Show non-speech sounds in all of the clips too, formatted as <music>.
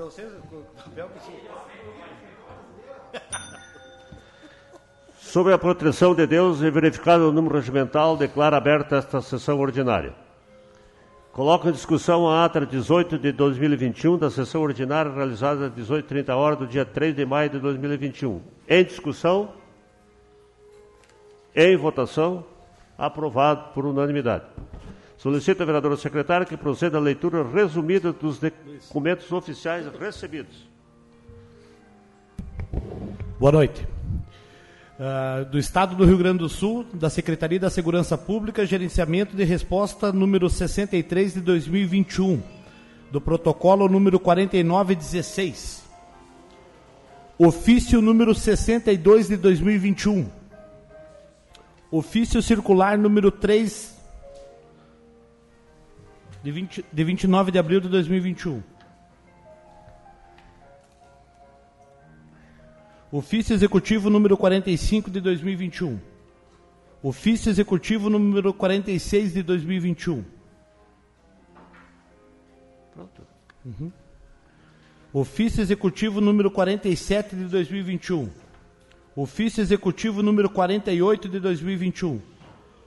Não sei o papel que tinha. Sobre a proteção de Deus e verificado o número regimental, declara aberta esta sessão ordinária. Coloco em discussão a ata 18 de 2021 da sessão ordinária realizada às 18h30 horas do dia 3 de maio de 2021. Em discussão, em votação, aprovado por unanimidade. Solicito a vereadora secretária que proceda à leitura resumida dos documentos oficiais recebidos. Boa noite. Uh, do Estado do Rio Grande do Sul, da Secretaria da Segurança Pública, gerenciamento de resposta número 63 de 2021, do protocolo número 4916. Ofício número 62 de 2021. Ofício circular número 3 de, 20, de 29 de abril de 2021. Ofício Executivo número 45 de 2021. Ofício Executivo número 46 de 2021. Pronto. Uhum. Ofício Executivo número 47 de 2021. Ofício Executivo número 48 de 2021.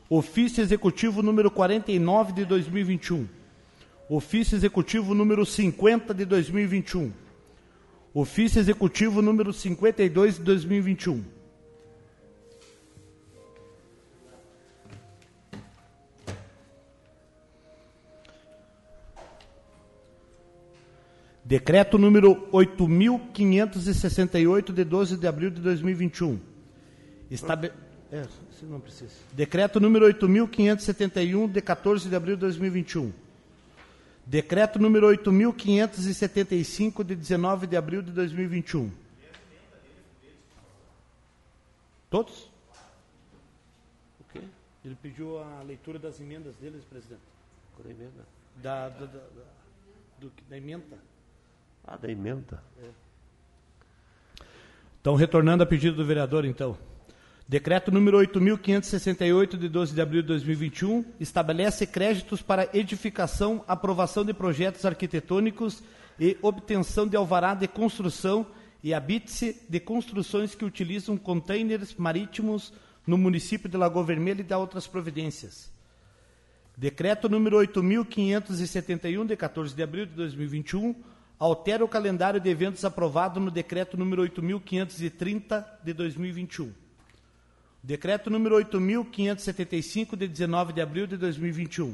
Ofício Executivo número 49 de 2021. Ofício Executivo número 50 de 2021. Ofício Executivo número 52 de 2021. Decreto número 8.568, de 12 de abril de 2021. Estabe... É. Decreto número 8.571, de 14 de abril de 2021. Decreto número 8.575, de 19 de abril de 2021. Todos? O quê? Ele pediu a leitura das emendas deles, presidente. Qual emenda? Da, da, da, do, da emenda. Ah, da emenda. É. Então, retornando a pedido do vereador, então. Decreto número 8.568, de 12 de abril de 2021, estabelece créditos para edificação, aprovação de projetos arquitetônicos e obtenção de alvará de construção e habite-se de construções que utilizam contêineres marítimos no município de Lagoa Vermelha e da outras providências. Decreto número 8.571, de 14 de abril de 2021, altera o calendário de eventos aprovado no decreto número 8.530, de 2021. Decreto número 8.575, de 19 de abril de 2021.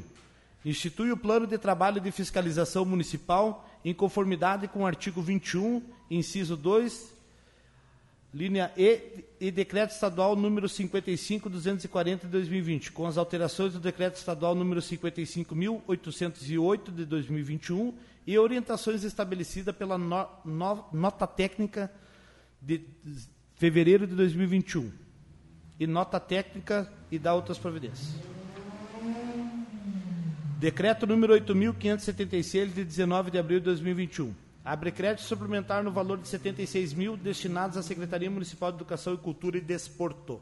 Institui o plano de trabalho de fiscalização municipal em conformidade com o artigo 21, inciso 2, linha E, e decreto estadual número 55.240 de 2020, com as alterações do decreto estadual número 55.808 de 2021 e orientações estabelecidas pela no, no, nota técnica de fevereiro de 2021 e nota técnica e dá outras providências. Decreto número 8.576, de 19 de abril de 2021. Abre crédito suplementar no valor de 76 mil destinados à Secretaria Municipal de Educação e Cultura e Desporto.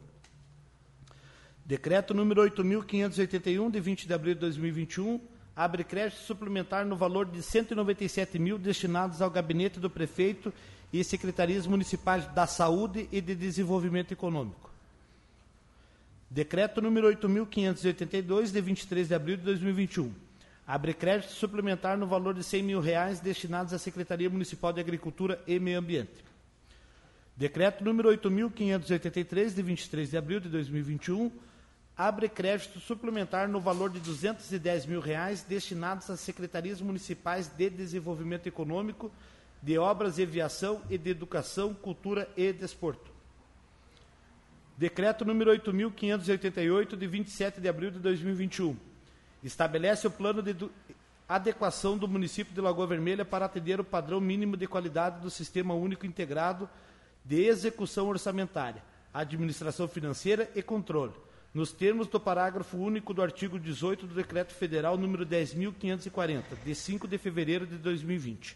Decreto número 8.581, de 20 de abril de 2021. Abre crédito suplementar no valor de 197 mil destinados ao Gabinete do Prefeito e Secretarias Municipais da Saúde e de Desenvolvimento Econômico. Decreto número 8.582, de 23 de abril de 2021. Abre crédito suplementar no valor de 100 mil reais destinados à Secretaria Municipal de Agricultura e Meio Ambiente. Decreto número 8.583, de 23 de abril de 2021. Abre crédito suplementar no valor de 210 mil reais destinados às Secretarias Municipais de Desenvolvimento Econômico, de Obras e Aviação e de Educação, Cultura e Desporto. Decreto número 8.588, de 27 de abril de 2021. Estabelece o plano de adequação do município de Lagoa Vermelha para atender o padrão mínimo de qualidade do Sistema Único Integrado de Execução Orçamentária, Administração Financeira e Controle, nos termos do parágrafo único do artigo 18 do Decreto Federal número 10.540, de 5 de fevereiro de 2020.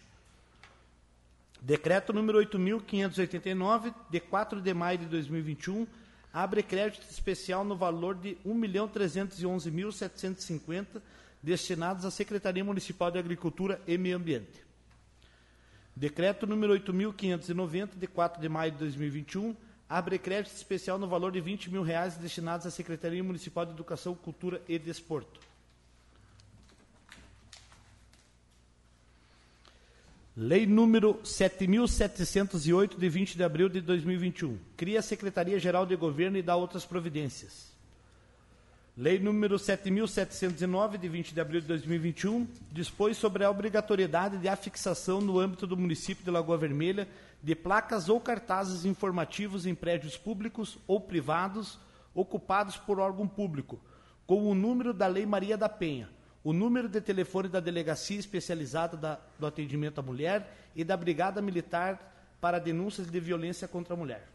Decreto número 8.589, de 4 de maio de 2021, abre crédito especial no valor de R$ 1.311.750 destinados à Secretaria Municipal de Agricultura e Meio Ambiente. Decreto número 8.590, de 4 de maio de 2021, abre crédito especial no valor de 20 mil reais destinados à Secretaria Municipal de Educação, Cultura e Desporto. Lei número 7.708, de 20 de abril de 2021. Cria a Secretaria-Geral de Governo e dá outras providências. Lei número 7.709, de 20 de abril de 2021, dispõe sobre a obrigatoriedade de afixação no âmbito do município de Lagoa Vermelha de placas ou cartazes informativos em prédios públicos ou privados ocupados por órgão público, com o número da Lei Maria da Penha, o número de telefone da Delegacia Especializada da, do Atendimento à Mulher e da Brigada Militar para denúncias de violência contra a mulher.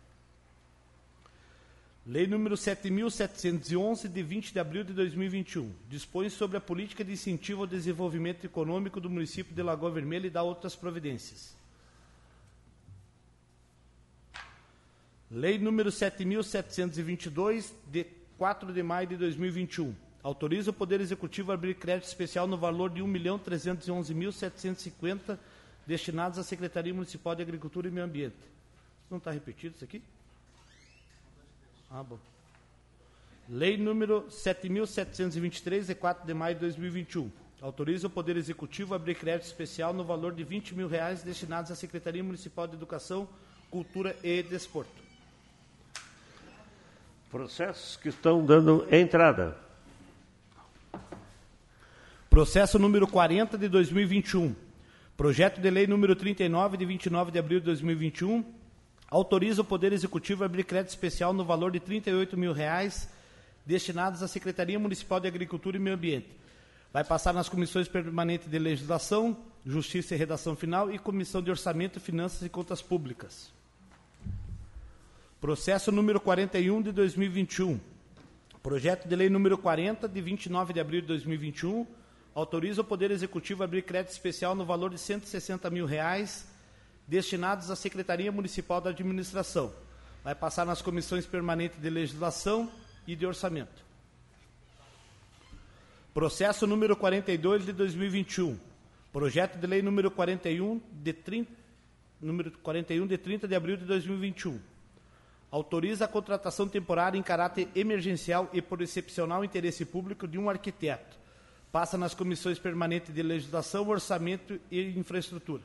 Lei número 7.711, de 20 de abril de 2021, dispõe sobre a política de incentivo ao desenvolvimento econômico do município de Lagoa Vermelha e dá outras providências. Lei número 7.722, de 4 de maio de 2021, autoriza o Poder Executivo a abrir crédito especial no valor de R$ 1.311.750 destinados à Secretaria Municipal de Agricultura e Meio Ambiente. Não está repetido isso aqui? Ah, bom. Lei número 7.723, de 4 de maio de 2021. Autoriza o Poder Executivo a abrir crédito especial no valor de 20 mil reais destinados à Secretaria Municipal de Educação, Cultura e Desporto. Processos que estão dando entrada. Processo número 40 de 2021. Projeto de lei número 39 de 29 de abril de 2021 autoriza o Poder Executivo a abrir crédito especial no valor de 38 mil reais destinados à Secretaria Municipal de Agricultura e Meio Ambiente. Vai passar nas comissões permanentes de legislação, Justiça e Redação Final e Comissão de Orçamento, Finanças e Contas Públicas. Processo número 41 de 2021. Projeto de lei número 40 de 29 de abril de 2021 autoriza o Poder Executivo a abrir crédito especial no valor de 160 mil reais destinados à Secretaria Municipal da Administração. Vai passar nas comissões permanentes de legislação e de orçamento. Processo número 42 de 2021. Projeto de lei número 41 de 30, número 41 de 30 de abril de 2021. Autoriza a contratação temporária em caráter emergencial e por excepcional interesse público de um arquiteto. Passa nas comissões permanentes de legislação, orçamento e infraestrutura.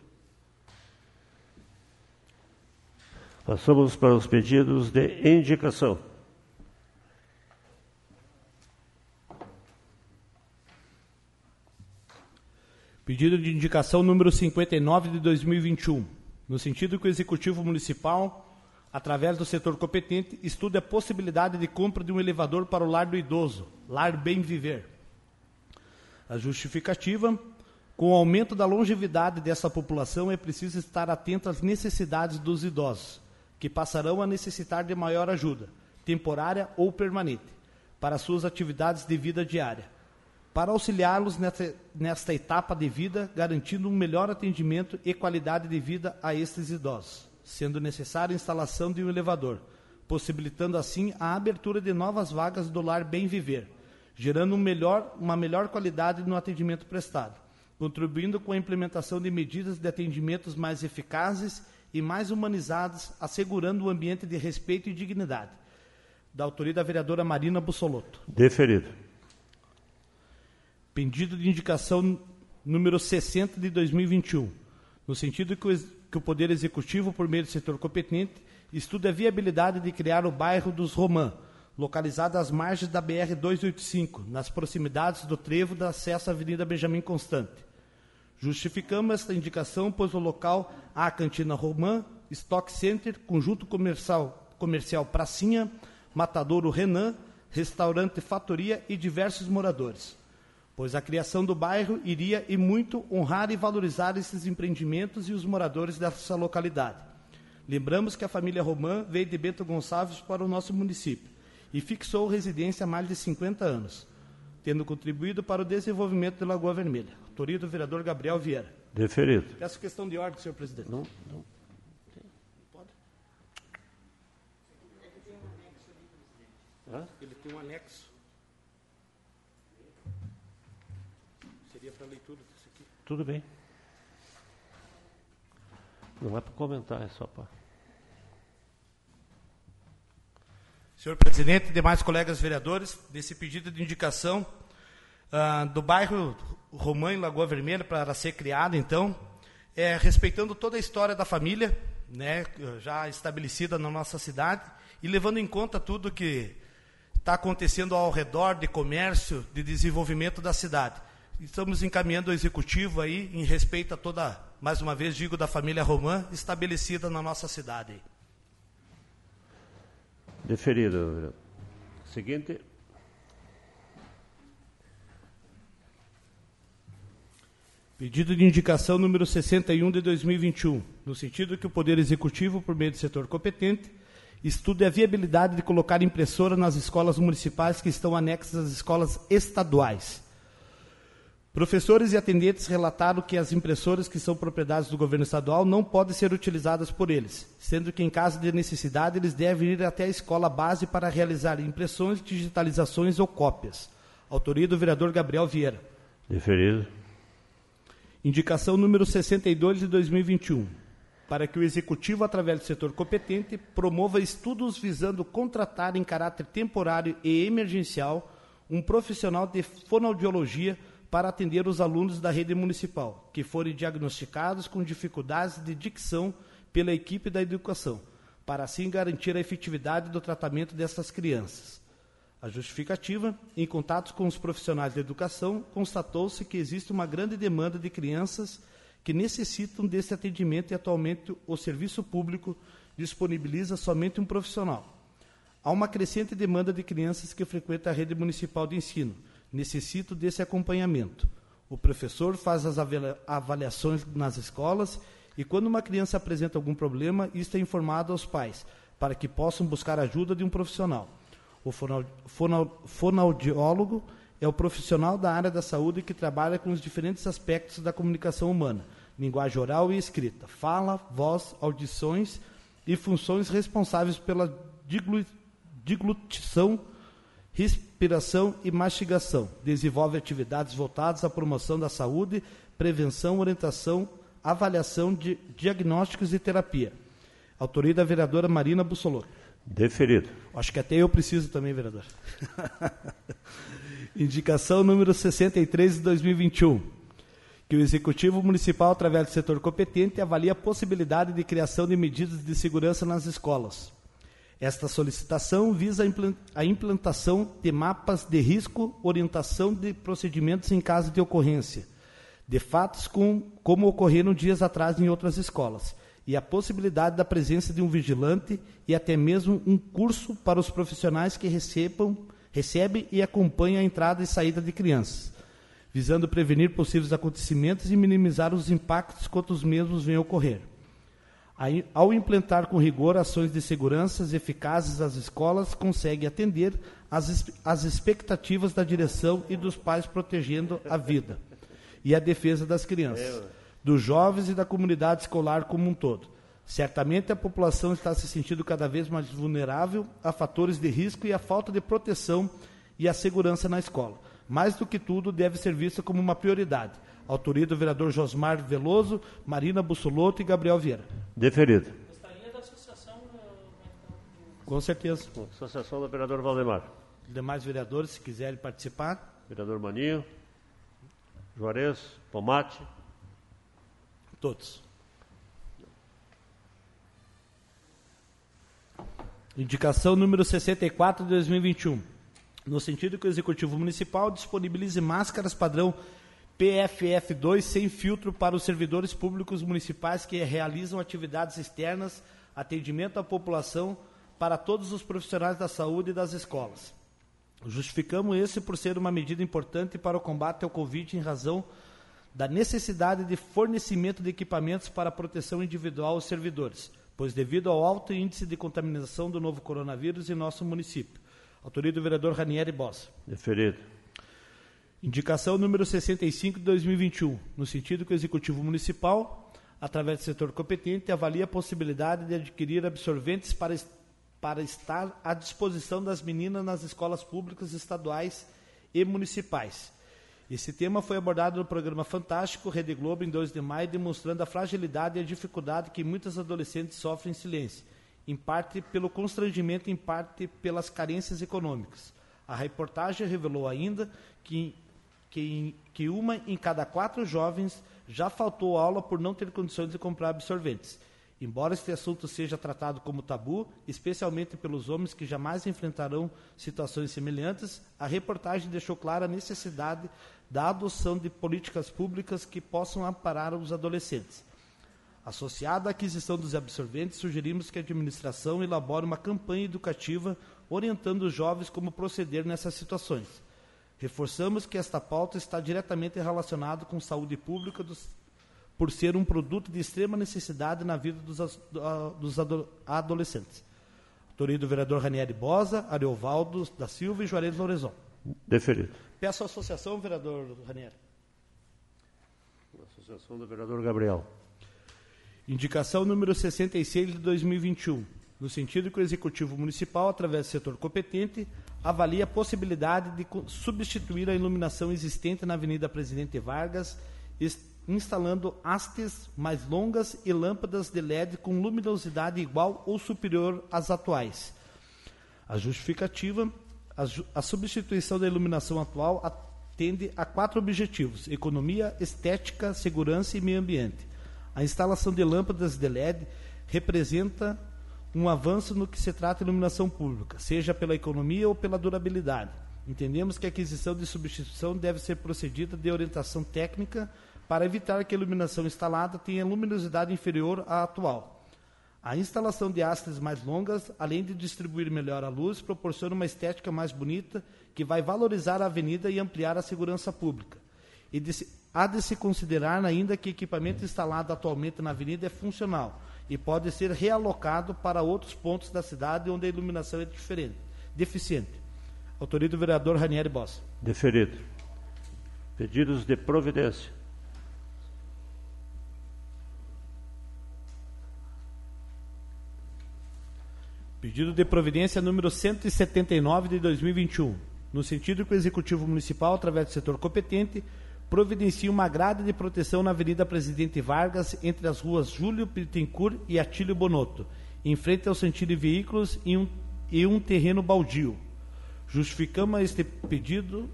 Passamos para os pedidos de indicação. Pedido de indicação número 59 de 2021, no sentido que o Executivo Municipal, através do setor competente, estude a possibilidade de compra de um elevador para o lar do idoso, Lar Bem Viver. A justificativa, com o aumento da longevidade dessa população, é preciso estar atento às necessidades dos idosos que passarão a necessitar de maior ajuda, temporária ou permanente, para suas atividades de vida diária. Para auxiliá-los nesta, nesta etapa de vida, garantindo um melhor atendimento e qualidade de vida a estes idosos, sendo necessária a instalação de um elevador, possibilitando assim a abertura de novas vagas do lar Bem Viver, gerando um melhor, uma melhor qualidade no atendimento prestado, contribuindo com a implementação de medidas de atendimentos mais eficazes e mais humanizadas, assegurando um ambiente de respeito e dignidade. Da autoria da vereadora Marina Bussolotto. Deferido. Pedido de indicação número 60 de 2021, no sentido que o, que o Poder Executivo, por meio do setor competente, estude a viabilidade de criar o bairro dos Romã, localizado às margens da BR-285, nas proximidades do trevo da acesso à Avenida Benjamin Constante Justificamos esta indicação, pois o local há a Cantina Romã, Stock Center, Conjunto Comercial, comercial Pracinha, Matadouro Renan, Restaurante Fatoria e diversos moradores. Pois a criação do bairro iria e muito honrar e valorizar esses empreendimentos e os moradores dessa localidade. Lembramos que a família Romã veio de Bento Gonçalves para o nosso município e fixou residência há mais de 50 anos, tendo contribuído para o desenvolvimento de Lagoa Vermelha. Autoria do vereador Gabriel Vieira. Deferido. Peço questão de ordem, senhor presidente. Não, não. Pode? Ele tem um anexo. Seria para leitura desse aqui. Tudo bem. Não é para comentar, é só para. Senhor presidente e demais colegas vereadores, desse pedido de indicação uh, do bairro Romã em Lagoa Vermelha para ser criado, então, é, respeitando toda a história da família, né, já estabelecida na nossa cidade, e levando em conta tudo que está acontecendo ao redor de comércio, de desenvolvimento da cidade. Estamos encaminhando o executivo aí em respeito a toda, mais uma vez digo, da família Romã estabelecida na nossa cidade. Deferido. Seguinte. Pedido de indicação número 61 de 2021, no sentido que o Poder Executivo, por meio do setor competente, estude a viabilidade de colocar impressora nas escolas municipais que estão anexas às escolas estaduais. Professores e atendentes relataram que as impressoras que são propriedades do governo estadual não podem ser utilizadas por eles, sendo que, em caso de necessidade, eles devem ir até a escola base para realizar impressões, digitalizações ou cópias. Autoria do vereador Gabriel Vieira. Deferido. Indicação número 62 de 2021. Para que o Executivo, através do setor competente, promova estudos visando contratar em caráter temporário e emergencial um profissional de fonoaudiologia para atender os alunos da rede municipal que forem diagnosticados com dificuldades de dicção pela equipe da educação, para assim garantir a efetividade do tratamento dessas crianças. A justificativa, em contatos com os profissionais da educação, constatou-se que existe uma grande demanda de crianças que necessitam desse atendimento e atualmente o serviço público disponibiliza somente um profissional. Há uma crescente demanda de crianças que frequentam a rede municipal de ensino, necessito desse acompanhamento. O professor faz as avaliações nas escolas e, quando uma criança apresenta algum problema, isto é informado aos pais, para que possam buscar ajuda de um profissional. O fonoaudiólogo é o profissional da área da saúde que trabalha com os diferentes aspectos da comunicação humana, linguagem oral e escrita, fala, voz, audições e funções responsáveis pela diglutição respiração e mastigação. Desenvolve atividades voltadas à promoção da saúde, prevenção, orientação, avaliação de diagnósticos e terapia. Autoria da vereadora Marina Bussolotto. Deferido. Acho que até eu preciso também, vereador. <laughs> Indicação número 63 de 2021. Que o Executivo Municipal, através do setor competente, avalie a possibilidade de criação de medidas de segurança nas escolas. Esta solicitação visa a implantação de mapas de risco, orientação de procedimentos em caso de ocorrência, de fatos com, como ocorreram dias atrás em outras escolas, e a possibilidade da presença de um vigilante e até mesmo um curso para os profissionais que recebam, recebem e acompanham a entrada e saída de crianças, visando prevenir possíveis acontecimentos e minimizar os impactos quando os mesmos venham ocorrer ao implantar com rigor ações de segurança eficazes às escolas, consegue atender às, às expectativas da direção e dos pais, protegendo a vida e a defesa das crianças, dos jovens e da comunidade escolar como um todo. Certamente a população está se sentindo cada vez mais vulnerável a fatores de risco e a falta de proteção e a segurança na escola. Mais do que tudo, deve ser vista como uma prioridade Autoria do vereador Josmar Veloso, Marina Bussolotto e Gabriel Vieira. Deferido. Gostaria da associação. Com certeza. Associação do vereador Valdemar. Demais vereadores, se quiserem participar. Vereador Maninho, Juarez, Pomate. Todos. Indicação número 64 de 2021. No sentido que o Executivo Municipal disponibilize máscaras padrão PFF2 sem filtro para os servidores públicos municipais que realizam atividades externas, atendimento à população para todos os profissionais da saúde e das escolas. Justificamos esse por ser uma medida importante para o combate ao Covid em razão da necessidade de fornecimento de equipamentos para proteção individual aos servidores, pois devido ao alto índice de contaminação do novo coronavírus em nosso município. Autoria do vereador Ranieri Bossa. Deferido. Indicação número 65 de 2021, no sentido que o Executivo Municipal, através do setor competente, avalia a possibilidade de adquirir absorventes para, para estar à disposição das meninas nas escolas públicas estaduais e municipais, Esse tema foi abordado no programa Fantástico Rede Globo em 2 de maio, demonstrando a fragilidade e a dificuldade que muitas adolescentes sofrem em silêncio, em parte pelo constrangimento, em parte pelas carências econômicas. A reportagem revelou ainda que, que, que uma em cada quatro jovens já faltou aula por não ter condições de comprar absorventes. Embora este assunto seja tratado como tabu, especialmente pelos homens que jamais enfrentarão situações semelhantes, a reportagem deixou clara a necessidade da adoção de políticas públicas que possam amparar os adolescentes. Associada à aquisição dos absorventes, sugerimos que a administração elabore uma campanha educativa orientando os jovens como proceder nessas situações. Reforçamos que esta pauta está diretamente relacionada com saúde pública dos, por ser um produto de extrema necessidade na vida dos, dos adolescentes. Autoria do vereador Ranieri Bosa, Ariovaldo da Silva e Juarez Lorenzon. Deferido. Peço à associação, vereador Ranieri. Associação do vereador Gabriel. Indicação número 66 de 2021 no sentido que o Executivo Municipal, através do setor competente, avalia a possibilidade de substituir a iluminação existente na Avenida Presidente Vargas, instalando hastes mais longas e lâmpadas de LED com luminosidade igual ou superior às atuais. A justificativa, a, a substituição da iluminação atual atende a quatro objetivos: economia, estética, segurança e meio ambiente. A instalação de lâmpadas de LED representa um avanço no que se trata de iluminação pública, seja pela economia ou pela durabilidade. Entendemos que a aquisição de substituição deve ser procedida de orientação técnica para evitar que a iluminação instalada tenha luminosidade inferior à atual. A instalação de hastes mais longas, além de distribuir melhor a luz, proporciona uma estética mais bonita que vai valorizar a avenida e ampliar a segurança pública. E de se, há de se considerar ainda que o equipamento instalado atualmente na avenida é funcional, e pode ser realocado para outros pontos da cidade onde a iluminação é diferente, deficiente. Autoria do vereador Ranieri Bossa. Deferido. Pedidos de providência. Pedido de providência número 179 de 2021, no sentido que o Executivo Municipal, através do setor competente, providencia uma grade de proteção na Avenida Presidente Vargas, entre as ruas Júlio Pittencourt e Atílio Bonotto, em frente ao sentido de veículos e um, e um terreno baldio. Justificamos este pedido,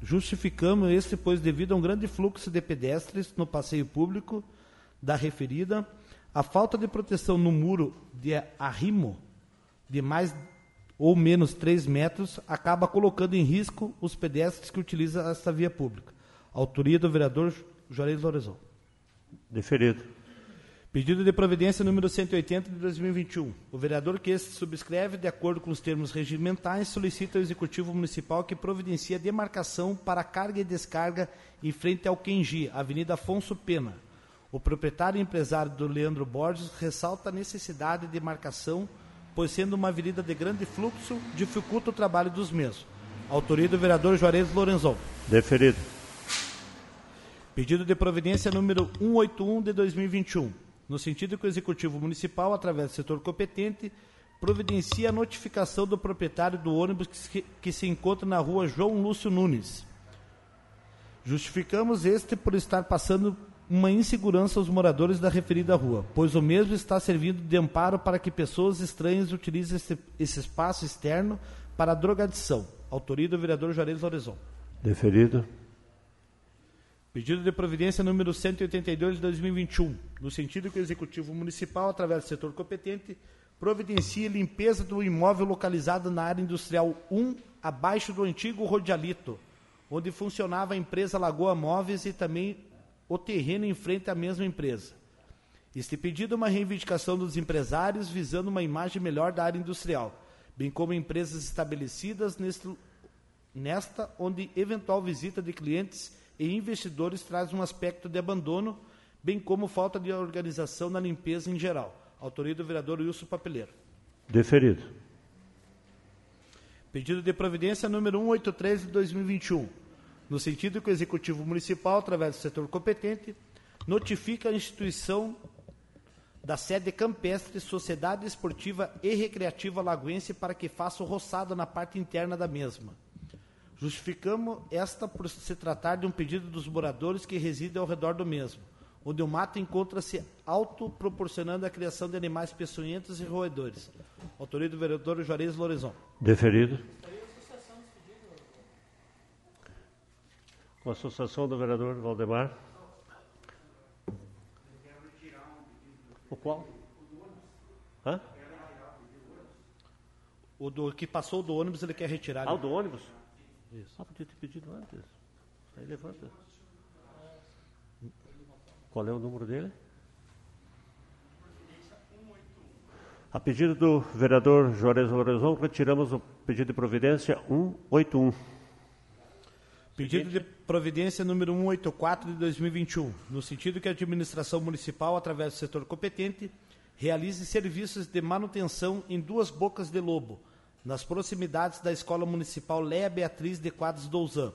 justificamos este, pois devido a um grande fluxo de pedestres no passeio público da referida, a falta de proteção no muro de arrimo de mais ou menos 3 metros acaba colocando em risco os pedestres que utilizam esta via pública. Autoria do vereador Juarez Lorenzo. Deferido. Pedido de providência número 180 de 2021. O vereador que este subscreve, de acordo com os termos regimentais, solicita ao Executivo Municipal que providencie a demarcação para carga e descarga em frente ao Kenji, Avenida Afonso Pena. O proprietário e empresário do Leandro Borges ressalta a necessidade de marcação, pois sendo uma avenida de grande fluxo, dificulta o trabalho dos mesmos. Autoria do vereador Juarez Lorenzon. Deferido. Pedido de providência número 181 de 2021, no sentido que o Executivo Municipal, através do setor competente, providencia a notificação do proprietário do ônibus que, que se encontra na rua João Lúcio Nunes. Justificamos este por estar passando uma insegurança aos moradores da referida rua, pois o mesmo está servindo de amparo para que pessoas estranhas utilizem esse, esse espaço externo para drogadição. Autoria do vereador Juarez Lorenzon. Deferido. Pedido de providência número 182 de 2021, no sentido que o Executivo Municipal, através do setor competente, providencie limpeza do imóvel localizado na área industrial 1, abaixo do antigo Rodialito, onde funcionava a empresa Lagoa Móveis e também o terreno em frente à mesma empresa. Este pedido é uma reivindicação dos empresários visando uma imagem melhor da área industrial, bem como empresas estabelecidas neste, nesta onde eventual visita de clientes e investidores traz um aspecto de abandono, bem como falta de organização na limpeza em geral. Autoria do vereador Wilson Papeleiro. Deferido. Pedido de providência número 183 de 2021, no sentido que o Executivo Municipal, através do setor competente, notifica a instituição da sede campestre Sociedade Esportiva e Recreativa Lagoense para que faça o roçado na parte interna da mesma Justificamos esta por se tratar de um pedido dos moradores que residem ao redor do mesmo, onde o mato encontra-se autoproporcionando a criação de animais peçonhentos e roedores. Autoria do vereador Juarez Lorenzon. Deferido. Com a associação do vereador Valdemar. O qual? Hã? O do que passou do ônibus ele quer retirar. Ah, o do ônibus? Isso. Ah, podia ter pedido antes. Aí levanta. Qual é o número dele? A pedido do vereador Juarez Lorenzon, retiramos o pedido de providência 181. Pedido de providência número 184 de 2021, no sentido que a administração municipal, através do setor competente, realize serviços de manutenção em duas bocas de lobo, nas proximidades da Escola Municipal Léa Beatriz de Quadros Douzan.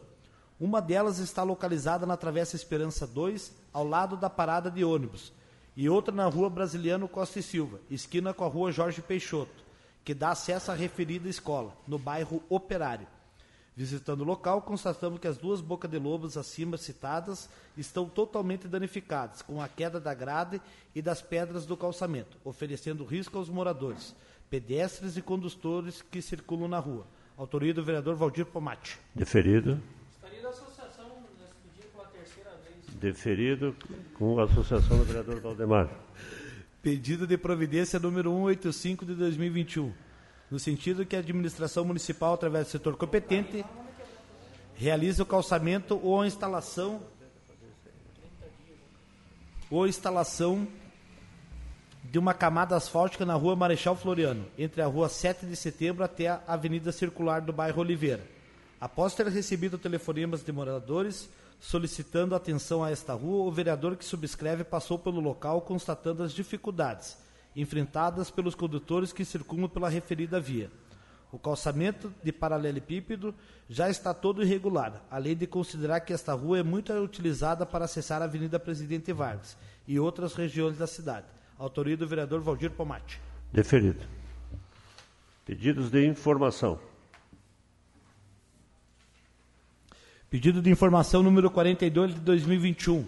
Uma delas está localizada na Travessa Esperança 2, ao lado da parada de ônibus, e outra na Rua Brasiliano Costa e Silva, esquina com a Rua Jorge Peixoto, que dá acesso à referida escola, no bairro Operário. Visitando o local, constatamos que as duas bocas de lobos acima citadas estão totalmente danificadas, com a queda da grade e das pedras do calçamento, oferecendo risco aos moradores, pedestres e condutores que circulam na rua. Autoria do vereador Valdir Pomate. Deferido. Estaria da associação nesse pedido pela terceira vez. Deferido com a associação do vereador Valdemar. Pedido de providência número 185 de 2021, no sentido que a administração municipal, através do setor competente, realize o calçamento ou a instalação ou instalação de uma camada asfáltica na rua Marechal Floriano, entre a rua 7 de setembro até a Avenida Circular do bairro Oliveira. Após ter recebido telefonemas de moradores solicitando atenção a esta rua, o vereador que subscreve passou pelo local constatando as dificuldades enfrentadas pelos condutores que circulam pela referida via. O calçamento de paralelepípedo já está todo irregular, além de considerar que esta rua é muito utilizada para acessar a Avenida Presidente Vargas e outras regiões da cidade. Autoria do vereador Valdir Pomate. Deferido. Pedidos de informação. Pedido de informação número 42 de 2021.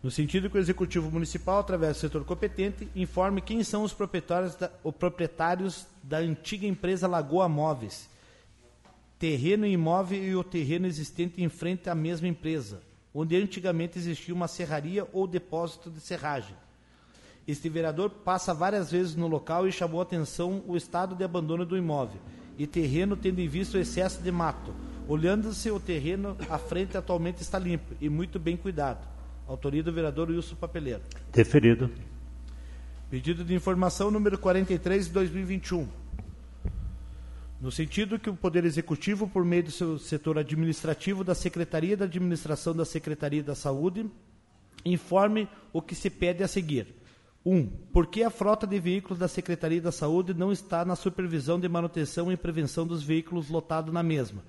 No sentido que o Executivo Municipal, através do setor competente, informe quem são os proprietários da, os proprietários da antiga empresa Lagoa Móveis, terreno imóvel e o terreno existente em frente à mesma empresa, onde antigamente existia uma serraria ou depósito de serragem. Este vereador passa várias vezes no local e chamou a atenção o estado de abandono do imóvel e terreno tendo em vista o excesso de mato. Olhando-se o terreno à frente atualmente está limpo e muito bem cuidado. Autoria do vereador Wilson Papeleiro. Deferido. Pedido de informação número 43 de 2021. No sentido que o Poder Executivo, por meio do seu setor administrativo da Secretaria da Administração da Secretaria da Saúde, informe o que se pede a seguir. 1. Um, por que a frota de veículos da Secretaria da Saúde não está na supervisão de manutenção e prevenção dos veículos lotados na mesma,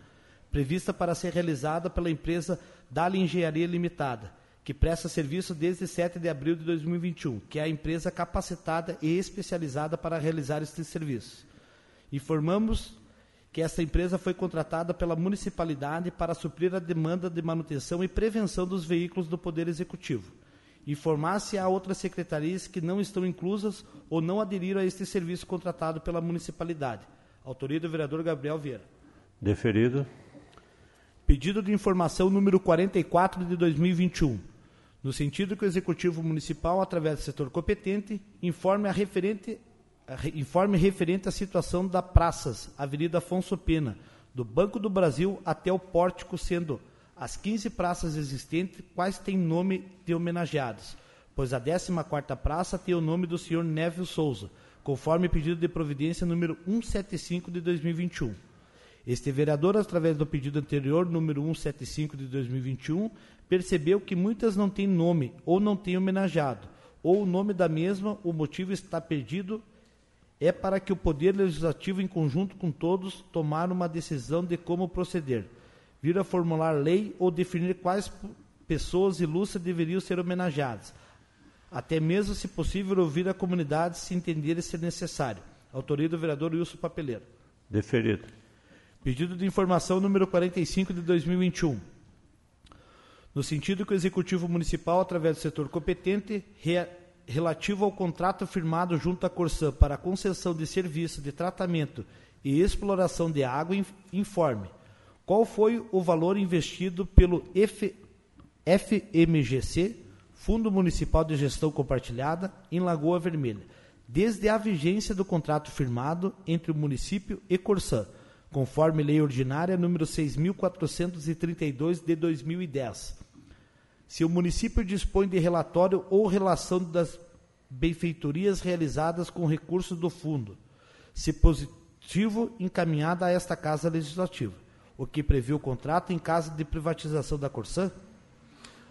prevista para ser realizada pela empresa Dali Engenharia Limitada, que presta serviço desde 7 de abril de 2021, que é a empresa capacitada e especializada para realizar estes serviços. Informamos que esta empresa foi contratada pela municipalidade para suprir a demanda de manutenção e prevenção dos veículos do Poder Executivo. Informar se há outras secretarias que não estão inclusas ou não aderiram a este serviço contratado pela municipalidade. Autoria do vereador Gabriel Vieira. Deferido. Pedido de informação número 44 de 2021 no sentido que o Executivo Municipal, através do setor competente, informe, a referente, informe referente à situação da praças, Avenida Afonso Pena, do Banco do Brasil até o Pórtico, sendo as 15 praças existentes quais têm nome de homenageados, pois a 14ª praça tem o nome do senhor Névio Souza, conforme pedido de providência número 175 de 2021. Este vereador, através do pedido anterior, número 175 de 2021, percebeu que muitas não têm nome ou não têm homenageado, ou o nome da mesma, o motivo está perdido, é para que o Poder Legislativo, em conjunto com todos, tomar uma decisão de como proceder, vir a formular lei ou definir quais pessoas ilustres deveriam ser homenageadas, até mesmo, se possível, ouvir a comunidade se entender ser necessário. Autoria do vereador Wilson Papeleiro. Deferido. Pedido de informação número 45 de 2021. No sentido que o Executivo Municipal, através do setor competente, rea- relativo ao contrato firmado junto à Corsã para a concessão de serviço de tratamento e exploração de água, inf- informe qual foi o valor investido pelo F- FMGC, Fundo Municipal de Gestão Compartilhada, em Lagoa Vermelha, desde a vigência do contrato firmado entre o município e Corsã, conforme Lei Ordinária número 6.432 de 2010. Se o município dispõe de relatório ou relação das benfeitorias realizadas com recursos do fundo, se positivo encaminhada a esta Casa Legislativa, o que prevê o contrato em caso de privatização da Corsã,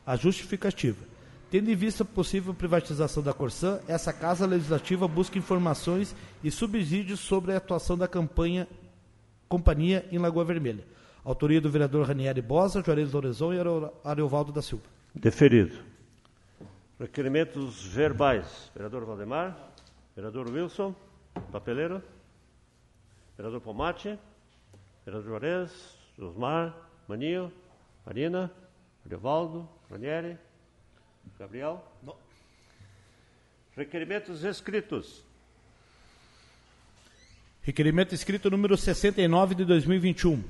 a justificativa. Tendo em vista a possível privatização da Corsã, essa Casa Legislativa busca informações e subsídios sobre a atuação da campanha companhia em Lagoa Vermelha. Autoria do vereador Ranieri Bosa, Juarez Lorenzon e Ariovaldo da Silva. Deferido. Requerimentos verbais. Vereador Valdemar. Vereador Wilson. Papeleiro. Vereador Pomate. Vereador Juarez. Osmar. Maninho. Marina. Ariovaldo. Ranieri. Gabriel. Requerimentos escritos. Requerimento escrito número 69 de 2021.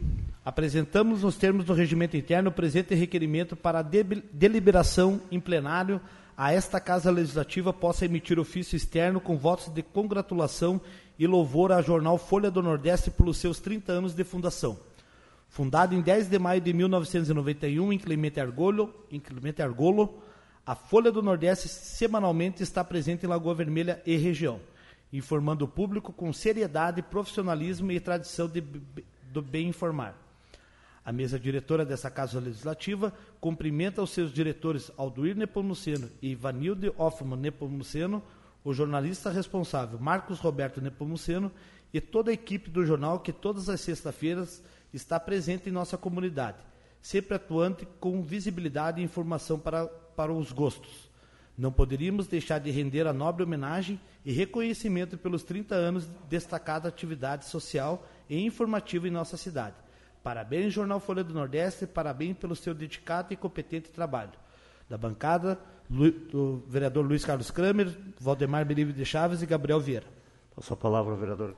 Apresentamos nos termos do regimento interno o presente requerimento para debi- deliberação em plenário a esta Casa Legislativa possa emitir ofício externo com votos de congratulação e louvor à jornal Folha do Nordeste pelos seus 30 anos de fundação. Fundada em 10 de maio de 1991 em Clemente Argolo, em Clemente Argolo, a Folha do Nordeste semanalmente está presente em Lagoa Vermelha e região, informando o público com seriedade, profissionalismo e tradição de do bem informar. A mesa diretora dessa Casa Legislativa cumprimenta os seus diretores Alduir Nepomuceno e Ivanilde Hoffman Nepomuceno, o jornalista responsável Marcos Roberto Nepomuceno e toda a equipe do jornal que todas as sextas-feiras está presente em nossa comunidade, sempre atuante com visibilidade e informação para, para os gostos. Não poderíamos deixar de render a nobre homenagem e reconhecimento pelos 30 anos de destacada atividade social e informativa em nossa cidade. Parabéns, Jornal Folha do Nordeste, parabéns pelo seu dedicado e competente trabalho. Da bancada, do vereador Luiz Carlos Kramer, Valdemar Belive de Chaves e Gabriel Vieira. Passo a palavra ao vereador.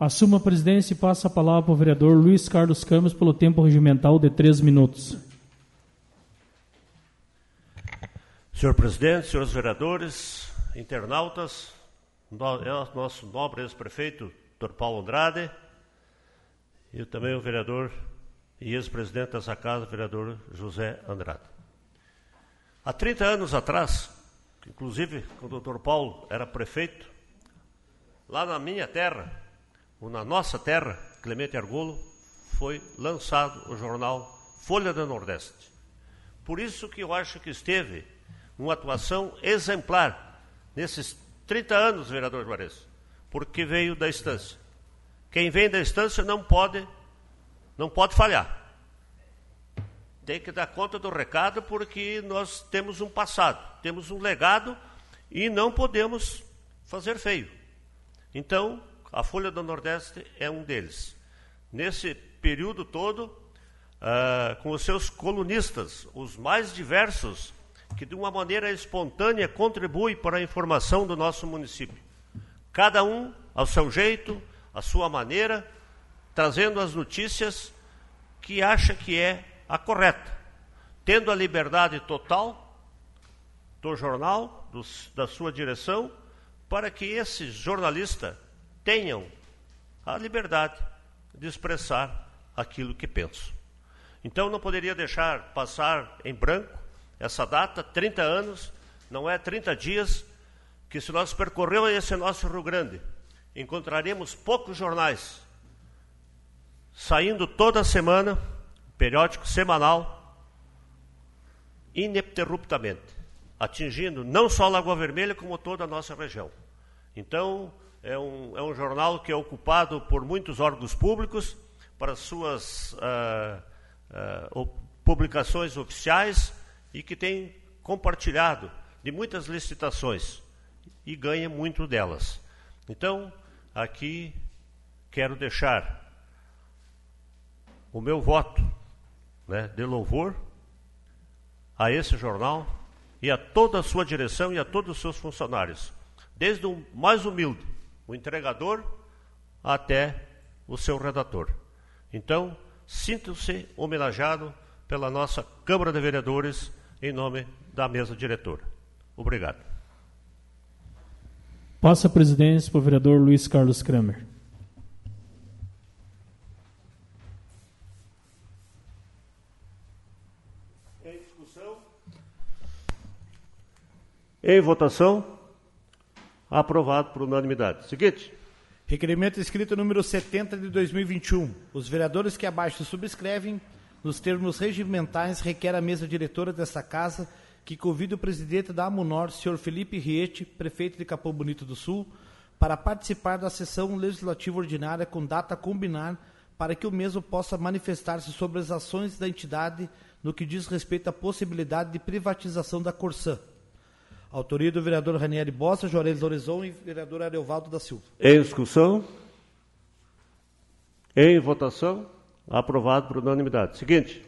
Assuma a presidência e passa a palavra para o vereador Luiz Carlos Campos pelo tempo regimental de três minutos. Senhor presidente, senhores vereadores, internautas, é nosso nobre ex-prefeito, Dr. Paulo Andrade, e também o vereador e ex-presidente dessa casa, vereador José Andrade. Há 30 anos atrás, inclusive quando o Dr. Paulo era prefeito, lá na minha terra, ou na nossa terra, Clemente Argolo, foi lançado o jornal Folha do Nordeste. Por isso que eu acho que esteve uma atuação exemplar nesses 30 anos, vereador Juarez, porque veio da estância. Quem vem da estância não pode, não pode falhar. Tem que dar conta do recado porque nós temos um passado, temos um legado e não podemos fazer feio. Então, a Folha do Nordeste é um deles. Nesse período todo, ah, com os seus colunistas, os mais diversos, que de uma maneira espontânea contribuem para a informação do nosso município. Cada um ao seu jeito, à sua maneira, trazendo as notícias que acha que é a correta, tendo a liberdade total do jornal, dos- da sua direção, para que esses jornalistas tenham a liberdade de expressar aquilo que pensam. Então não poderia deixar passar em branco essa data, 30 anos, não é 30 dias, que se nós percorrermos esse nosso Rio Grande, encontraremos poucos jornais saindo toda semana, periódico semanal, ininterruptamente, atingindo não só Lagoa Vermelha, como toda a nossa região. Então, é um, é um jornal que é ocupado por muitos órgãos públicos para suas ah, ah, publicações oficiais e que tem compartilhado de muitas licitações e ganha muito delas. Então, aqui quero deixar o meu voto né, de louvor a esse jornal e a toda a sua direção e a todos os seus funcionários, desde o mais humilde, o entregador, até o seu redator. Então, sintam-se homenageados pela nossa Câmara de Vereadores em nome da mesa diretora. Obrigado. Passa a presidência para o vereador Luiz Carlos Kramer. Em discussão? Em votação? Aprovado por unanimidade. Seguinte. Requerimento escrito número 70 de 2021. Os vereadores que abaixo subscrevem, nos termos regimentais, requer a mesa diretora desta casa que convide o presidente da AMUNOR, senhor Felipe Riete, prefeito de Capão Bonito do Sul, para participar da sessão legislativa ordinária com data a combinar para que o mesmo possa manifestar-se sobre as ações da entidade no que diz respeito à possibilidade de privatização da Corsã. Autoria do vereador Ranieri Bossa, Juarez Lorizon e vereador Areuvaldo da Silva. Em discussão? Em votação? Aprovado por unanimidade. Seguinte.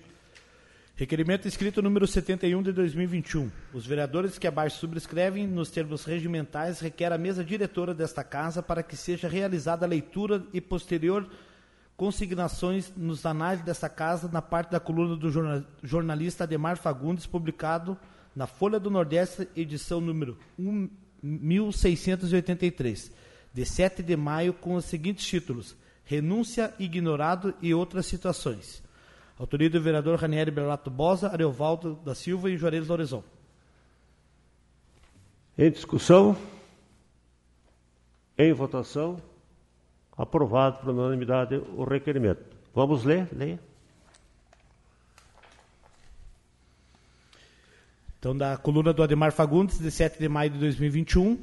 Requerimento escrito número 71 de 2021. Os vereadores que abaixo subscrevem, nos termos regimentais, requer a mesa diretora desta casa para que seja realizada a leitura e posterior consignações nos anais desta casa na parte da coluna do jornalista Ademar Fagundes, publicado na Folha do Nordeste, edição número 1683, de 7 de maio, com os seguintes títulos: Renúncia, Ignorado e outras situações. Autoria do vereador Ranieri Berlato Bosa, Ariovaldo da Silva e Juarez Lorezon. Em discussão? Em votação? Aprovado por unanimidade o requerimento. Vamos ler? Leia. Então, da coluna do Ademar Fagundes, de 7 de maio de 2021.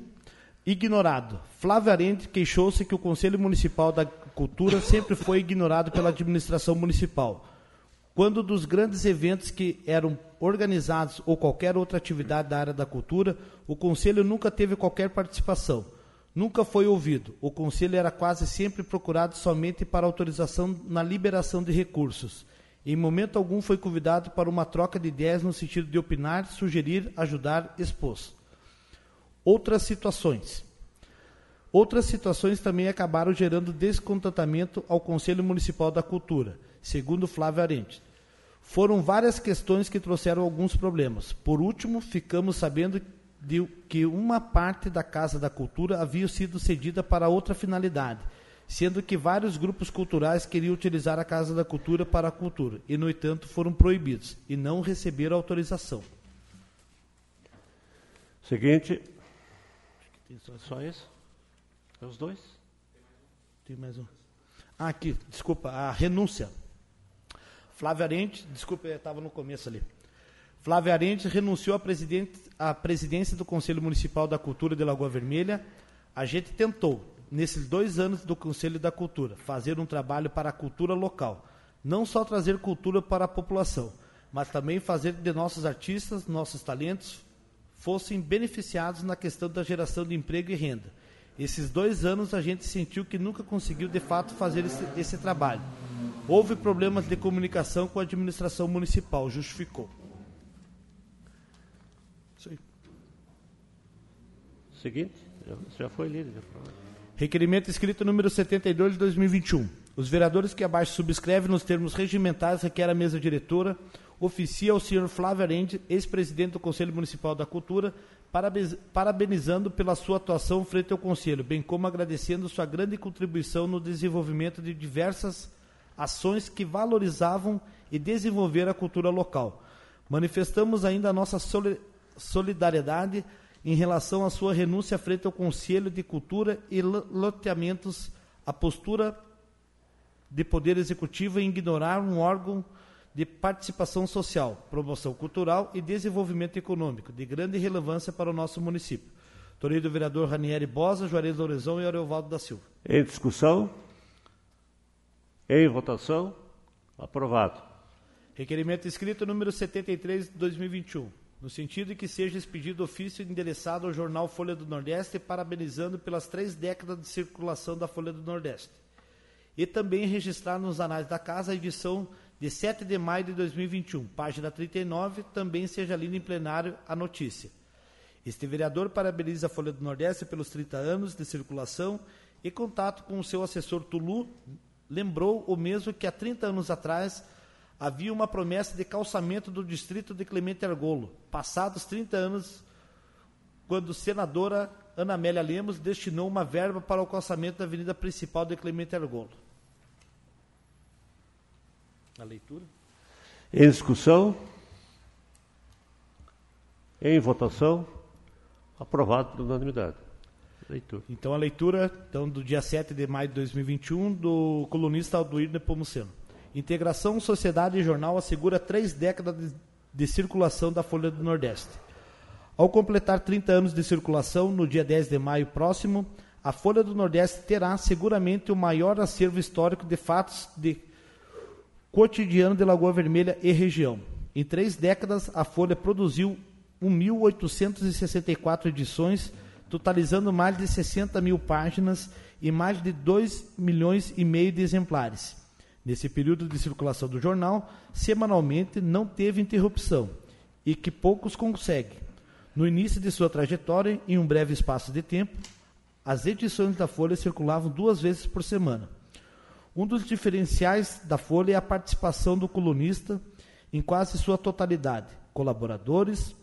Ignorado. Flávio Arente queixou-se que o Conselho Municipal da Cultura sempre foi ignorado pela administração municipal. Quando dos grandes eventos que eram organizados ou qualquer outra atividade da área da cultura, o Conselho nunca teve qualquer participação. Nunca foi ouvido. O Conselho era quase sempre procurado somente para autorização na liberação de recursos. Em momento algum foi convidado para uma troca de ideias no sentido de opinar, sugerir, ajudar, expor. Outras situações. Outras situações também acabaram gerando descontentamento ao Conselho Municipal da Cultura, segundo Flávio Arente. Foram várias questões que trouxeram alguns problemas. Por último, ficamos sabendo de que uma parte da Casa da Cultura havia sido cedida para outra finalidade sendo que vários grupos culturais queriam utilizar a Casa da Cultura para a cultura e, no entanto, foram proibidos e não receberam autorização. Seguinte. Tem só isso? É os dois? Tem mais um. Ah, aqui, desculpa, a renúncia. Flávio Arente, desculpa, estava no começo ali. Flávio Arente renunciou à presidência do Conselho Municipal da Cultura de Lagoa Vermelha. A gente tentou, nesses dois anos do Conselho da Cultura, fazer um trabalho para a cultura local. Não só trazer cultura para a população, mas também fazer de nossos artistas, nossos talentos, fossem beneficiados na questão da geração de emprego e renda. Esses dois anos a gente sentiu que nunca conseguiu de fato fazer esse, esse trabalho. Houve problemas de comunicação com a administração municipal, justificou. Seguinte, já foi lido. Já foi. Requerimento escrito número 72 de 2021. Os vereadores que abaixo subscrevem nos termos regimentais requer a mesa diretora, oficia ao senhor Flávio Arende, ex-presidente do Conselho Municipal da Cultura, parabenizando pela sua atuação frente ao Conselho, bem como agradecendo sua grande contribuição no desenvolvimento de diversas ações que valorizavam e desenvolveram a cultura local. Manifestamos ainda a nossa solidariedade em relação à sua renúncia frente ao Conselho de Cultura e loteamentos, a postura de Poder Executivo em ignorar um órgão de participação social, promoção cultural e desenvolvimento econômico, de grande relevância para o nosso município. Torei do vereador Ranieri Bosa, Juarez Lourezão e Areovaldo da Silva. Em discussão? Em votação? Aprovado. Requerimento escrito número 73 de 2021 no sentido de que seja expedido ofício endereçado ao jornal Folha do Nordeste, parabenizando pelas três décadas de circulação da Folha do Nordeste. e também registrar nos anais da casa a edição de 7 de maio de 2021, página 39, também seja lida em plenário a notícia. Este vereador parabeniza a Folha do Nordeste pelos 30 anos de circulação e contato com o seu assessor Tulu, lembrou o mesmo que há 30 anos atrás havia uma promessa de calçamento do distrito de Clemente Argolo, passados 30 anos, quando senadora Ana Amélia Lemos destinou uma verba para o calçamento da avenida principal de Clemente Argolo. A leitura? Em discussão? Em votação? Aprovado por unanimidade. Leitura. Então, a leitura então, do dia 7 de maio de 2021 do colunista Aldoir Nepomuceno. Integração Sociedade e Jornal assegura três décadas de, de circulação da Folha do Nordeste. Ao completar 30 anos de circulação, no dia 10 de maio próximo, a Folha do Nordeste terá seguramente o maior acervo histórico de fatos de cotidiano de Lagoa Vermelha e região. Em três décadas, a Folha produziu 1.864 edições, totalizando mais de 60 mil páginas e mais de 2 milhões e meio de exemplares. Nesse período de circulação do jornal, semanalmente não teve interrupção e que poucos conseguem. No início de sua trajetória, em um breve espaço de tempo, as edições da Folha circulavam duas vezes por semana. Um dos diferenciais da Folha é a participação do colunista em quase sua totalidade, colaboradores.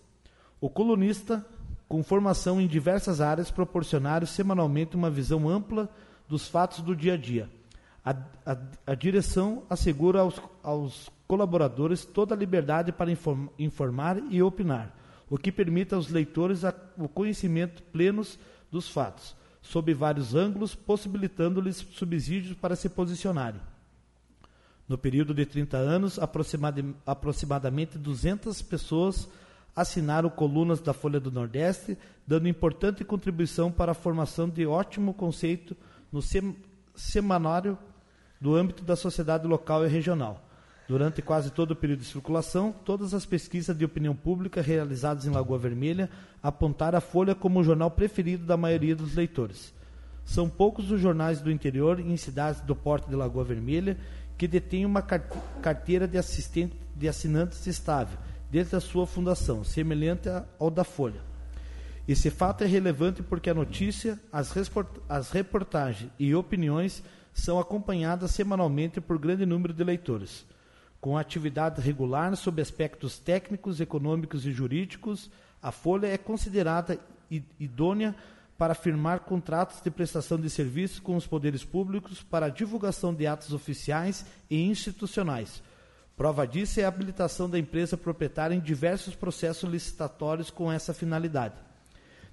O colunista, com formação em diversas áreas, proporcionaram semanalmente uma visão ampla dos fatos do dia a dia. A, a, a direção assegura aos, aos, colaboradores toda a liberdade para inform, informar e opinar, o que permite aos leitores a, o conhecimento plenos dos fatos sob vários ângulos, possibilitando-lhes subsídios para se posicionarem. No período de 30 anos, aproximadamente 200 pessoas assinaram colunas da Folha do Nordeste, dando importante contribuição para a formação de ótimo conceito no sem semanário do âmbito da sociedade local e regional. Durante quase todo o período de circulação, todas as pesquisas de opinião pública realizadas em Lagoa Vermelha apontaram a Folha como o jornal preferido da maioria dos leitores. São poucos os jornais do interior em cidades do porto de Lagoa Vermelha que detêm uma carteira de, assistente, de assinantes estável desde a sua fundação, semelhante ao da Folha. Esse fato é relevante porque a notícia, as reportagens e opiniões são acompanhadas semanalmente por grande número de leitores com atividade regular sob aspectos técnicos, econômicos e jurídicos, a folha é considerada idônea para firmar contratos de prestação de serviços com os poderes públicos para a divulgação de atos oficiais e institucionais. Prova disso é a habilitação da empresa proprietária em diversos processos licitatórios com essa finalidade.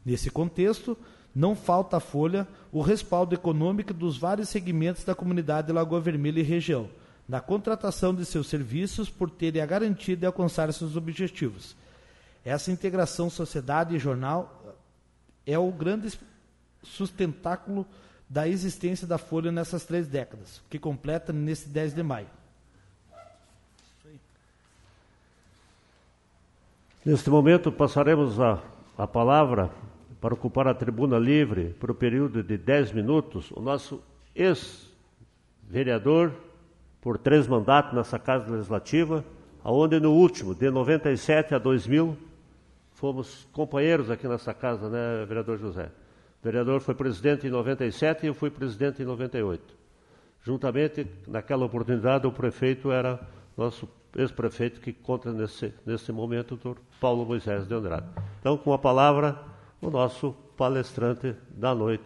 Nesse contexto, não falta à Folha o respaldo econômico dos vários segmentos da comunidade de Lagoa Vermelha e região na contratação de seus serviços por terem a garantia de alcançar seus objetivos. Essa integração sociedade e jornal é o grande sustentáculo da existência da Folha nessas três décadas, que completa nesse 10 de maio. Neste momento, passaremos a, a palavra para ocupar a tribuna livre por um período de 10 minutos o nosso ex-vereador por três mandatos nessa Casa Legislativa, aonde no último, de 97 a 2000, fomos companheiros aqui nessa casa, né, vereador José? O vereador foi presidente em 97 e eu fui presidente em 98. Juntamente, naquela oportunidade, o prefeito era nosso ex-prefeito que conta nesse, nesse momento, o doutor Paulo Moisés de Andrade. Então, com a palavra, o nosso palestrante da noite,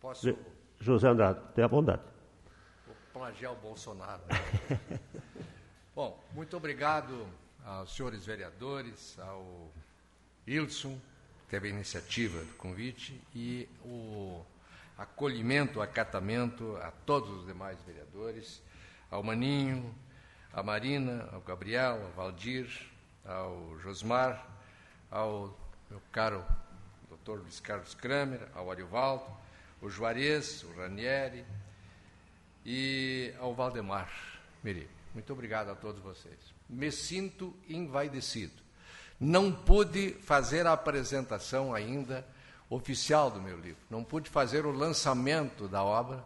Posso... José Andrade. Tenha bondade plagiar o Bolsonaro. Né? <laughs> Bom, muito obrigado aos senhores vereadores, ao Wilson, que teve a iniciativa do convite, e o acolhimento, o acatamento a todos os demais vereadores, ao Maninho, à Marina, ao Gabriel, ao Valdir, ao Josmar, ao meu caro doutor Luiz Carlos Kramer, ao Ariovaldo, o Juarez, o Ranieri, e ao Valdemar Meri. Muito obrigado a todos vocês. Me sinto envaidecido. Não pude fazer a apresentação ainda oficial do meu livro, não pude fazer o lançamento da obra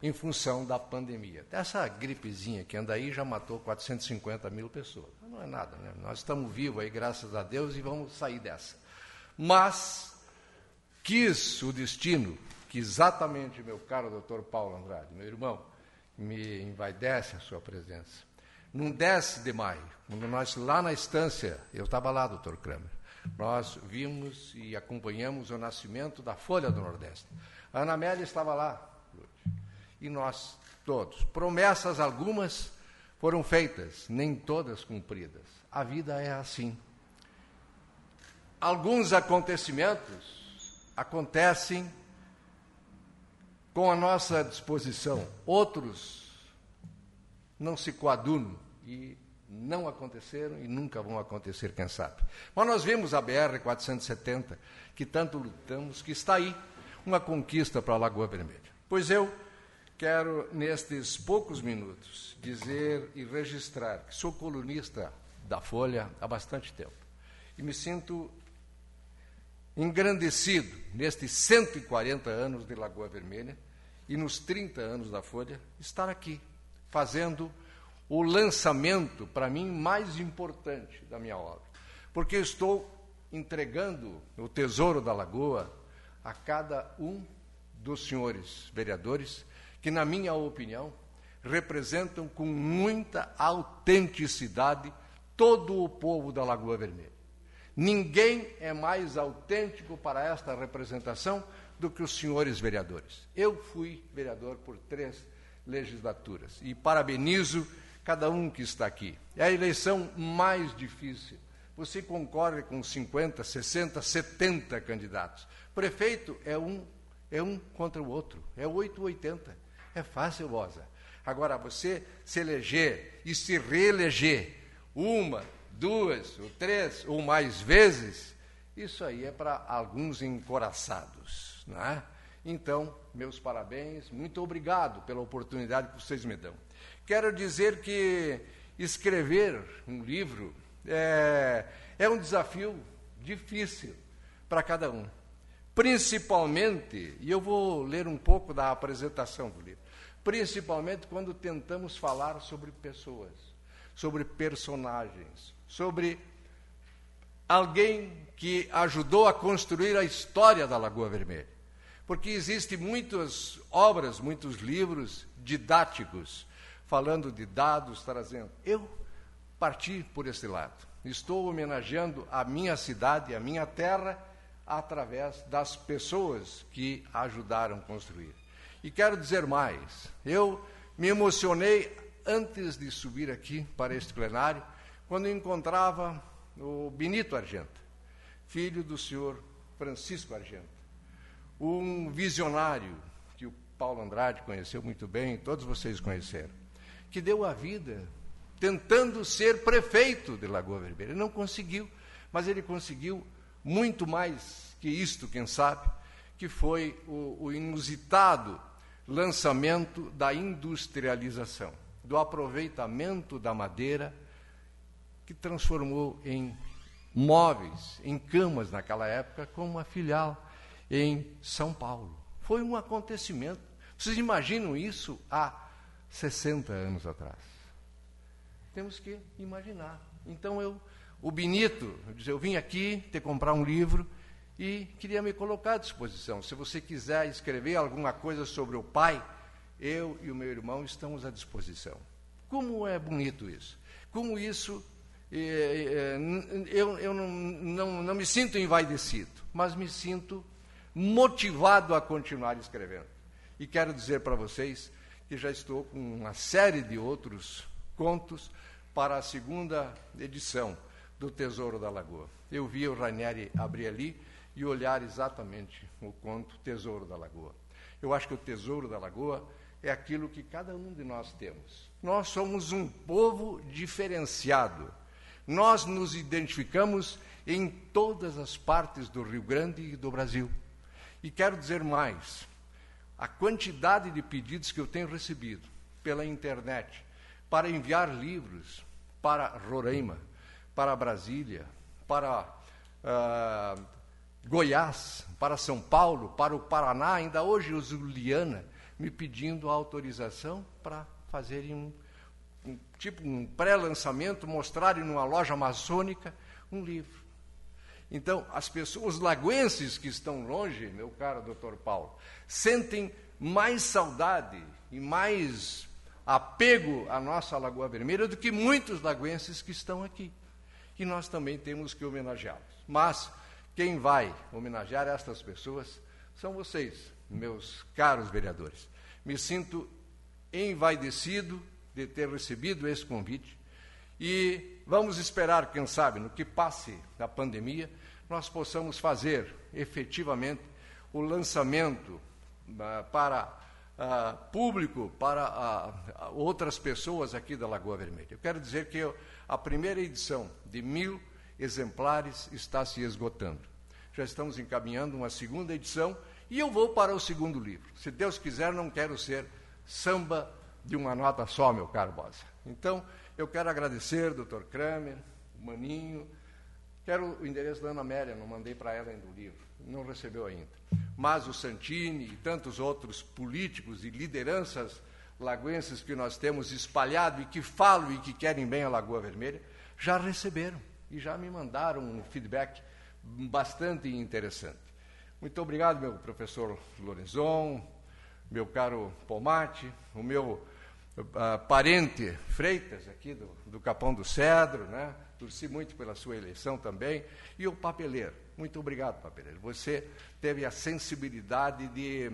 em função da pandemia. Essa gripezinha que anda aí já matou 450 mil pessoas. Não é nada, né? Nós estamos vivos aí, graças a Deus, e vamos sair dessa. Mas quis o destino que exatamente meu caro doutor Paulo Andrade, meu irmão, me envaidece a sua presença. Num 10 de maio, quando nós lá na estância, eu estava lá, doutor Kramer, nós vimos e acompanhamos o nascimento da Folha do Nordeste. A Ana Amélia estava lá, e nós todos. Promessas algumas foram feitas, nem todas cumpridas. A vida é assim. Alguns acontecimentos acontecem com a nossa disposição, outros não se coadunam e não aconteceram e nunca vão acontecer, quem sabe. Mas nós vimos a BR 470, que tanto lutamos, que está aí, uma conquista para a Lagoa Vermelha. Pois eu quero, nestes poucos minutos, dizer e registrar que sou colunista da Folha há bastante tempo e me sinto engrandecido nestes 140 anos de Lagoa Vermelha e nos 30 anos da Folha estar aqui fazendo o lançamento, para mim, mais importante da minha obra. Porque estou entregando o tesouro da Lagoa a cada um dos senhores vereadores que, na minha opinião, representam com muita autenticidade todo o povo da Lagoa Vermelha. Ninguém é mais autêntico para esta representação do que os senhores vereadores. Eu fui vereador por três legislaturas e parabenizo cada um que está aqui. É a eleição mais difícil. Você concorre com 50, 60, 70 candidatos. Prefeito é um, é um contra o outro, é 880. É fácil, Rosa. Agora, você se eleger e se reeleger uma, duas, ou três, ou mais vezes, isso aí é para alguns encoraçados. Não é? Então, meus parabéns, muito obrigado pela oportunidade que vocês me dão. Quero dizer que escrever um livro é, é um desafio difícil para cada um. Principalmente, e eu vou ler um pouco da apresentação do livro principalmente quando tentamos falar sobre pessoas, sobre personagens, sobre alguém que ajudou a construir a história da Lagoa Vermelha. Porque existem muitas obras, muitos livros didáticos, falando de dados, trazendo. Eu parti por esse lado. Estou homenageando a minha cidade, a minha terra, através das pessoas que ajudaram a construir. E quero dizer mais: eu me emocionei antes de subir aqui para este plenário, quando encontrava o Benito Argenta, filho do senhor Francisco Argenta, um visionário que o Paulo Andrade conheceu muito bem, todos vocês conheceram, que deu a vida tentando ser prefeito de Lagoa Vermelha. Ele não conseguiu, mas ele conseguiu muito mais que isto, quem sabe, que foi o, o inusitado lançamento da industrialização, do aproveitamento da madeira, que transformou em móveis, em camas naquela época, como uma filial em São Paulo. Foi um acontecimento. Vocês imaginam isso há 60 anos atrás? Temos que imaginar. Então eu, o Benito, eu, eu vim aqui te comprar um livro e queria me colocar à disposição. Se você quiser escrever alguma coisa sobre o pai, eu e o meu irmão estamos à disposição. Como é bonito isso. Como isso, eu, eu não, não, não me sinto envaidecido, mas me sinto motivado a continuar escrevendo. E quero dizer para vocês que já estou com uma série de outros contos para a segunda edição do Tesouro da Lagoa. Eu vi o Ranieri abrir ali e olhar exatamente o conto Tesouro da Lagoa. Eu acho que o Tesouro da Lagoa é aquilo que cada um de nós temos. Nós somos um povo diferenciado. Nós nos identificamos em todas as partes do Rio Grande e do Brasil. E quero dizer mais: a quantidade de pedidos que eu tenho recebido pela internet para enviar livros para Roraima, para Brasília, para uh, Goiás, para São Paulo, para o Paraná, ainda hoje o Juliana, me pedindo autorização para fazerem um, um tipo um pré-lançamento, mostrarem numa loja maçônica um livro. Então, as pessoas, os lagoenses que estão longe, meu caro doutor Paulo, sentem mais saudade e mais apego à nossa Lagoa Vermelha do que muitos lagoenses que estão aqui. E nós também temos que homenageá-los. Mas quem vai homenagear estas pessoas são vocês, meus caros vereadores. Me sinto envaidecido de ter recebido esse convite e vamos esperar, quem sabe, no que passe da pandemia, nós possamos fazer efetivamente o lançamento uh, para uh, público, para uh, outras pessoas aqui da Lagoa Vermelha. Eu quero dizer que eu, a primeira edição de mil exemplares está se esgotando. Já estamos encaminhando uma segunda edição e eu vou para o segundo livro. Se Deus quiser, não quero ser samba de uma nota só, meu caro Bosa. Então, eu quero agradecer, doutor Kramer, Maninho, quero o endereço da Ana Amélia, não mandei para ela ainda o livro, não recebeu ainda. Mas o Santini e tantos outros políticos e lideranças lagoenses que nós temos espalhado e que falam e que querem bem a Lagoa Vermelha, já receberam e já me mandaram um feedback bastante interessante. Muito obrigado, meu professor Lorenzon, meu caro Pomate, o meu uh, parente Freitas, aqui do, do Capão do Cedro, né? torci muito pela sua eleição também, e o papeleiro. Muito obrigado, papeleiro. Você teve a sensibilidade de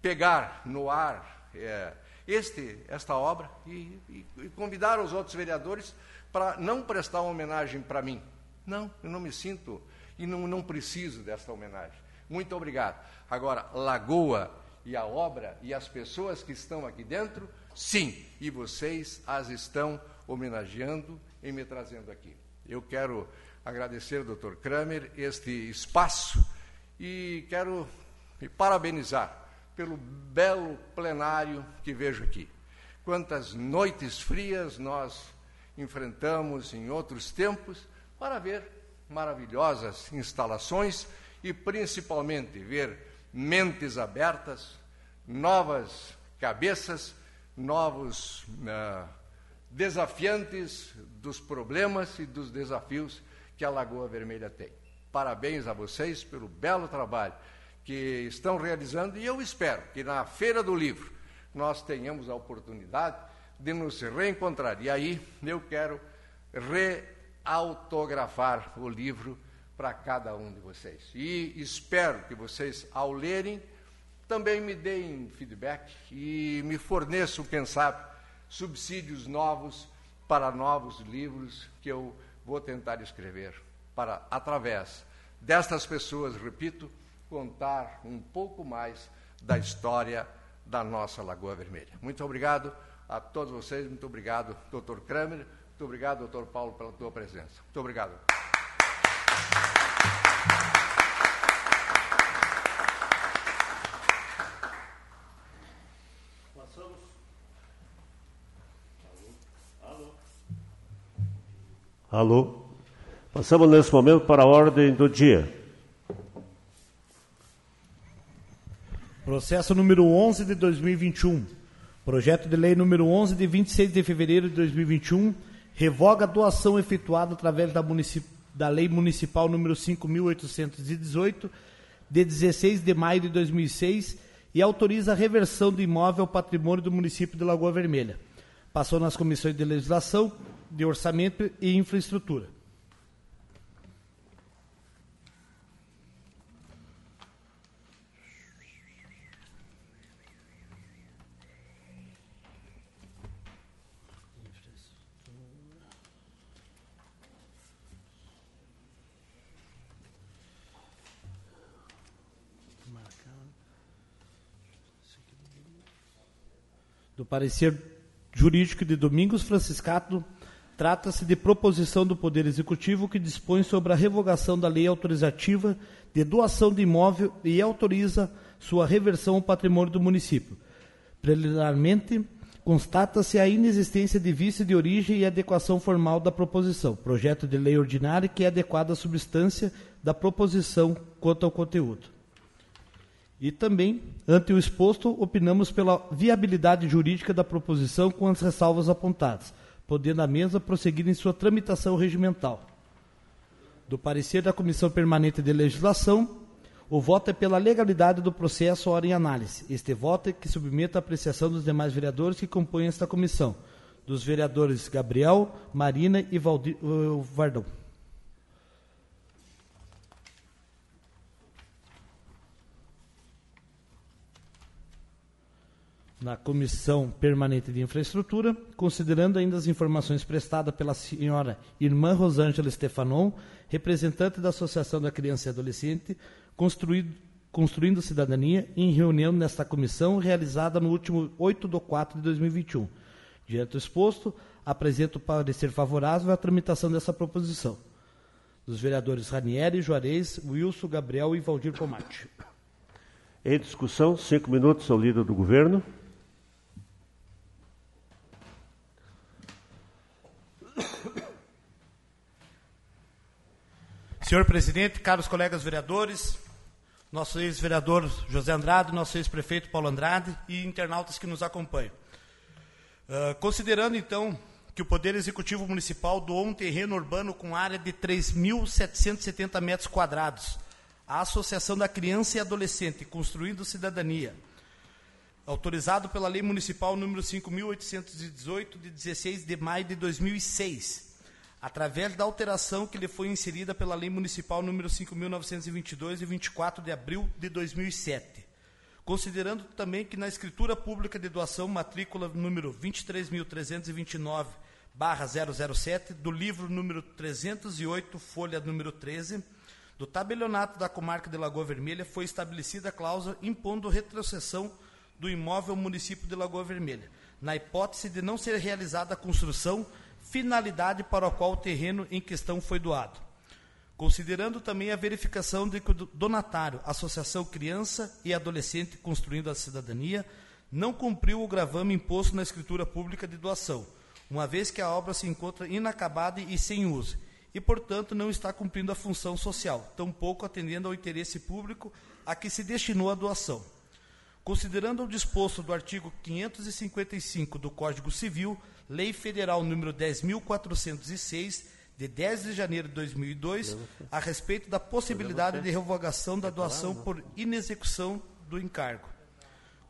pegar no ar é, este, esta obra e, e, e convidar os outros vereadores para não prestar uma homenagem para mim. Não, eu não me sinto e não, não preciso dessa homenagem. Muito obrigado. Agora, Lagoa e a obra e as pessoas que estão aqui dentro, sim, e vocês as estão homenageando e me trazendo aqui. Eu quero agradecer, doutor Kramer, este espaço e quero me parabenizar pelo belo plenário que vejo aqui. Quantas noites frias nós enfrentamos em outros tempos para ver maravilhosas instalações e principalmente ver mentes abertas, novas cabeças, novos uh, desafiantes dos problemas e dos desafios que a Lagoa Vermelha tem. Parabéns a vocês pelo belo trabalho que estão realizando e eu espero que na Feira do Livro nós tenhamos a oportunidade de nos reencontrar. E aí eu quero reautografar o livro para cada um de vocês. E espero que vocês, ao lerem, também me deem feedback e me forneçam, quem sabe, subsídios novos para novos livros que eu vou tentar escrever, para, através destas pessoas, repito, contar um pouco mais da história da nossa Lagoa Vermelha. Muito obrigado a todos vocês, muito obrigado, doutor Kramer, muito obrigado, doutor Paulo, pela tua presença. Muito obrigado. Alô? Passamos nesse momento para a ordem do dia. Processo número 11 de 2021. Projeto de lei número 11 de 26 de fevereiro de 2021 revoga a doação efetuada através da, da Lei Municipal número 5.818 de 16 de maio de 2006 e autoriza a reversão do imóvel ao patrimônio do município de Lagoa Vermelha. Passou nas comissões de legislação, de orçamento e infraestrutura. do parecer jurídico de Domingos Franciscato, trata-se de proposição do Poder Executivo que dispõe sobre a revogação da lei autorizativa de doação de imóvel e autoriza sua reversão ao patrimônio do município. Preliminarmente, constata-se a inexistência de vício de origem e adequação formal da proposição, projeto de lei ordinária que é adequado à substância da proposição quanto ao conteúdo. E também, ante o exposto, opinamos pela viabilidade jurídica da proposição com as ressalvas apontadas, podendo a mesa prosseguir em sua tramitação regimental. Do parecer da Comissão Permanente de Legislação, o voto é pela legalidade do processo hora em análise. Este voto é que submete à apreciação dos demais vereadores que compõem esta comissão, dos vereadores Gabriel, Marina e Valdir, uh, Vardão. Na Comissão Permanente de Infraestrutura, considerando ainda as informações prestadas pela senhora Irmã Rosângela Stefanon, representante da Associação da Criança e Adolescente, Construindo Cidadania, em reunião nesta comissão realizada no último 8 de 4 de 2021. Diante do exposto, apresento parecer favorável à tramitação dessa proposição. Dos vereadores Ranieri, Juarez, Wilson, Gabriel e Valdir Comate. Em discussão, cinco minutos ao líder do governo. Senhor presidente, caros colegas vereadores, nosso ex-vereador José Andrade, nosso ex-prefeito Paulo Andrade e internautas que nos acompanham. Uh, considerando, então, que o Poder Executivo Municipal doou um terreno urbano com área de 3.770 metros quadrados à Associação da Criança e Adolescente Construindo Cidadania, autorizado pela Lei Municipal número 5.818, de 16 de maio de 2006, através da alteração que lhe foi inserida pela Lei Municipal número 5.922, de 24 de abril de 2007. Considerando também que na escritura pública de doação matrícula número 23.329, barra 007, do livro número 308, folha número 13, do tabelionato da comarca de Lagoa Vermelha, foi estabelecida a cláusula impondo retrocessão do imóvel município de Lagoa Vermelha, na hipótese de não ser realizada a construção finalidade para a qual o terreno em questão foi doado. Considerando também a verificação de que o donatário, Associação Criança e Adolescente Construindo a Cidadania, não cumpriu o gravame imposto na escritura pública de doação, uma vez que a obra se encontra inacabada e sem uso, e, portanto, não está cumprindo a função social, tampouco atendendo ao interesse público a que se destinou a doação. Considerando o disposto do artigo 555 do Código Civil, Lei Federal número 10.406, de 10 de janeiro de 2002, a respeito da possibilidade de revogação da doação por inexecução do encargo.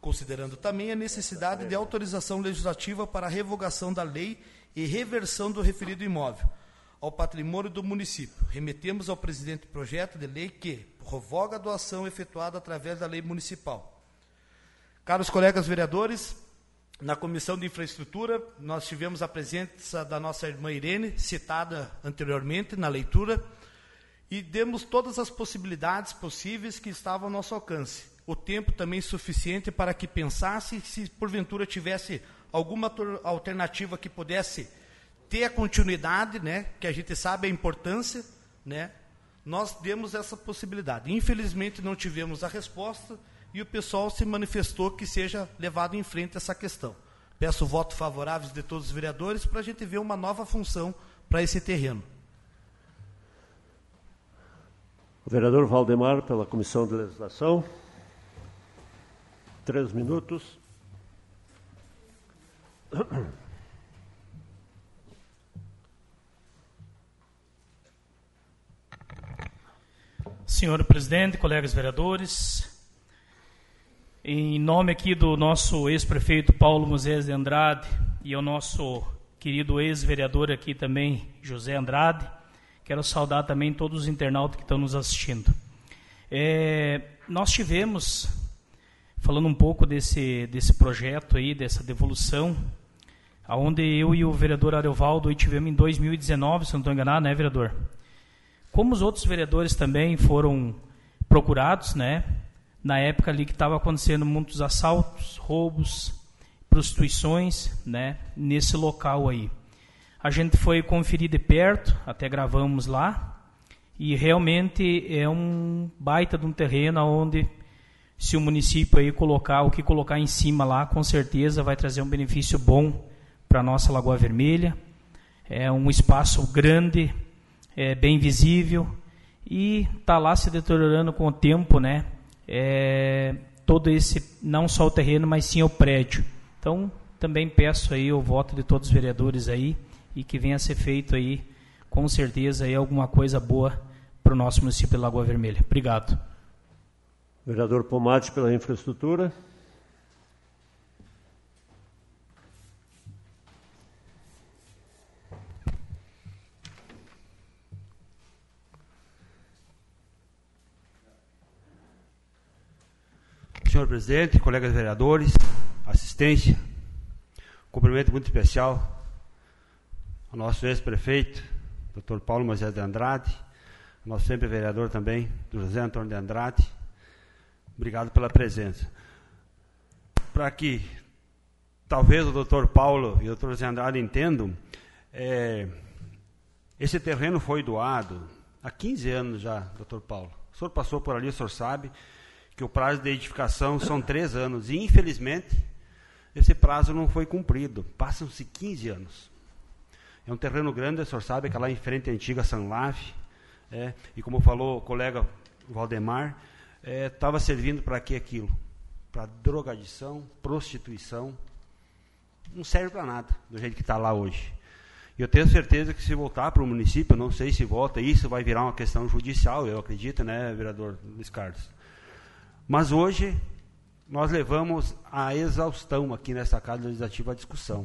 Considerando também a necessidade de autorização legislativa para a revogação da lei e reversão do referido imóvel ao patrimônio do município. Remetemos ao presidente projeto de lei que revoga a doação efetuada através da lei municipal. Caros colegas vereadores, na Comissão de Infraestrutura, nós tivemos a presença da nossa irmã Irene, citada anteriormente na leitura, e demos todas as possibilidades possíveis que estavam ao nosso alcance. O tempo também suficiente para que pensasse se porventura tivesse alguma alternativa que pudesse ter a continuidade, né, que a gente sabe a importância, né, nós demos essa possibilidade. Infelizmente não tivemos a resposta, e o pessoal se manifestou que seja levado em frente essa questão. Peço voto favorável de todos os vereadores para a gente ver uma nova função para esse terreno. O vereador Valdemar, pela Comissão de Legislação. Três minutos. Senhor presidente, colegas vereadores, em nome aqui do nosso ex-prefeito Paulo Moisés de Andrade e o nosso querido ex-vereador aqui também, José Andrade, quero saudar também todos os internautas que estão nos assistindo. É, nós tivemos, falando um pouco desse, desse projeto aí, dessa devolução, aonde eu e o vereador Ariovaldo tivemos em 2019, se não estou enganado, né, vereador? Como os outros vereadores também foram procurados, né, na época ali que estava acontecendo muitos assaltos, roubos, prostituições, né, nesse local aí. A gente foi conferir de perto, até gravamos lá, e realmente é um baita de um terreno onde se o município aí colocar o que colocar em cima lá, com certeza vai trazer um benefício bom para a nossa Lagoa Vermelha. É um espaço grande, é bem visível e está lá se deteriorando com o tempo, né? É, todo esse, não só o terreno, mas sim o prédio. Então, também peço aí o voto de todos os vereadores aí e que venha a ser feito aí, com certeza, aí alguma coisa boa para o nosso município de Lagoa Vermelha. Obrigado. Vereador Pomate pela infraestrutura. Senhor presidente, colegas vereadores, assistência, cumprimento muito especial ao nosso ex-prefeito, Dr. Paulo Moisés de Andrade, nosso sempre vereador também, José Antônio de Andrade. Obrigado pela presença. Para que talvez o Dr. Paulo e o Dr. José Andrade entendam, é, esse terreno foi doado há 15 anos já, Dr. Paulo. O senhor passou por ali, o senhor sabe que o prazo de edificação são três anos. E, infelizmente, esse prazo não foi cumprido. Passam-se 15 anos. É um terreno grande, o senhor sabe, que é lá em frente à antiga Sanlave. É, e como falou o colega Valdemar, estava é, servindo para que aquilo? Para drogadição, prostituição. Não serve para nada, do jeito que está lá hoje. E eu tenho certeza que se voltar para o município, não sei se volta, isso vai virar uma questão judicial, eu acredito, né, vereador Luiz Carlos? Mas hoje nós levamos a exaustão aqui nessa Casa Legislativa a discussão.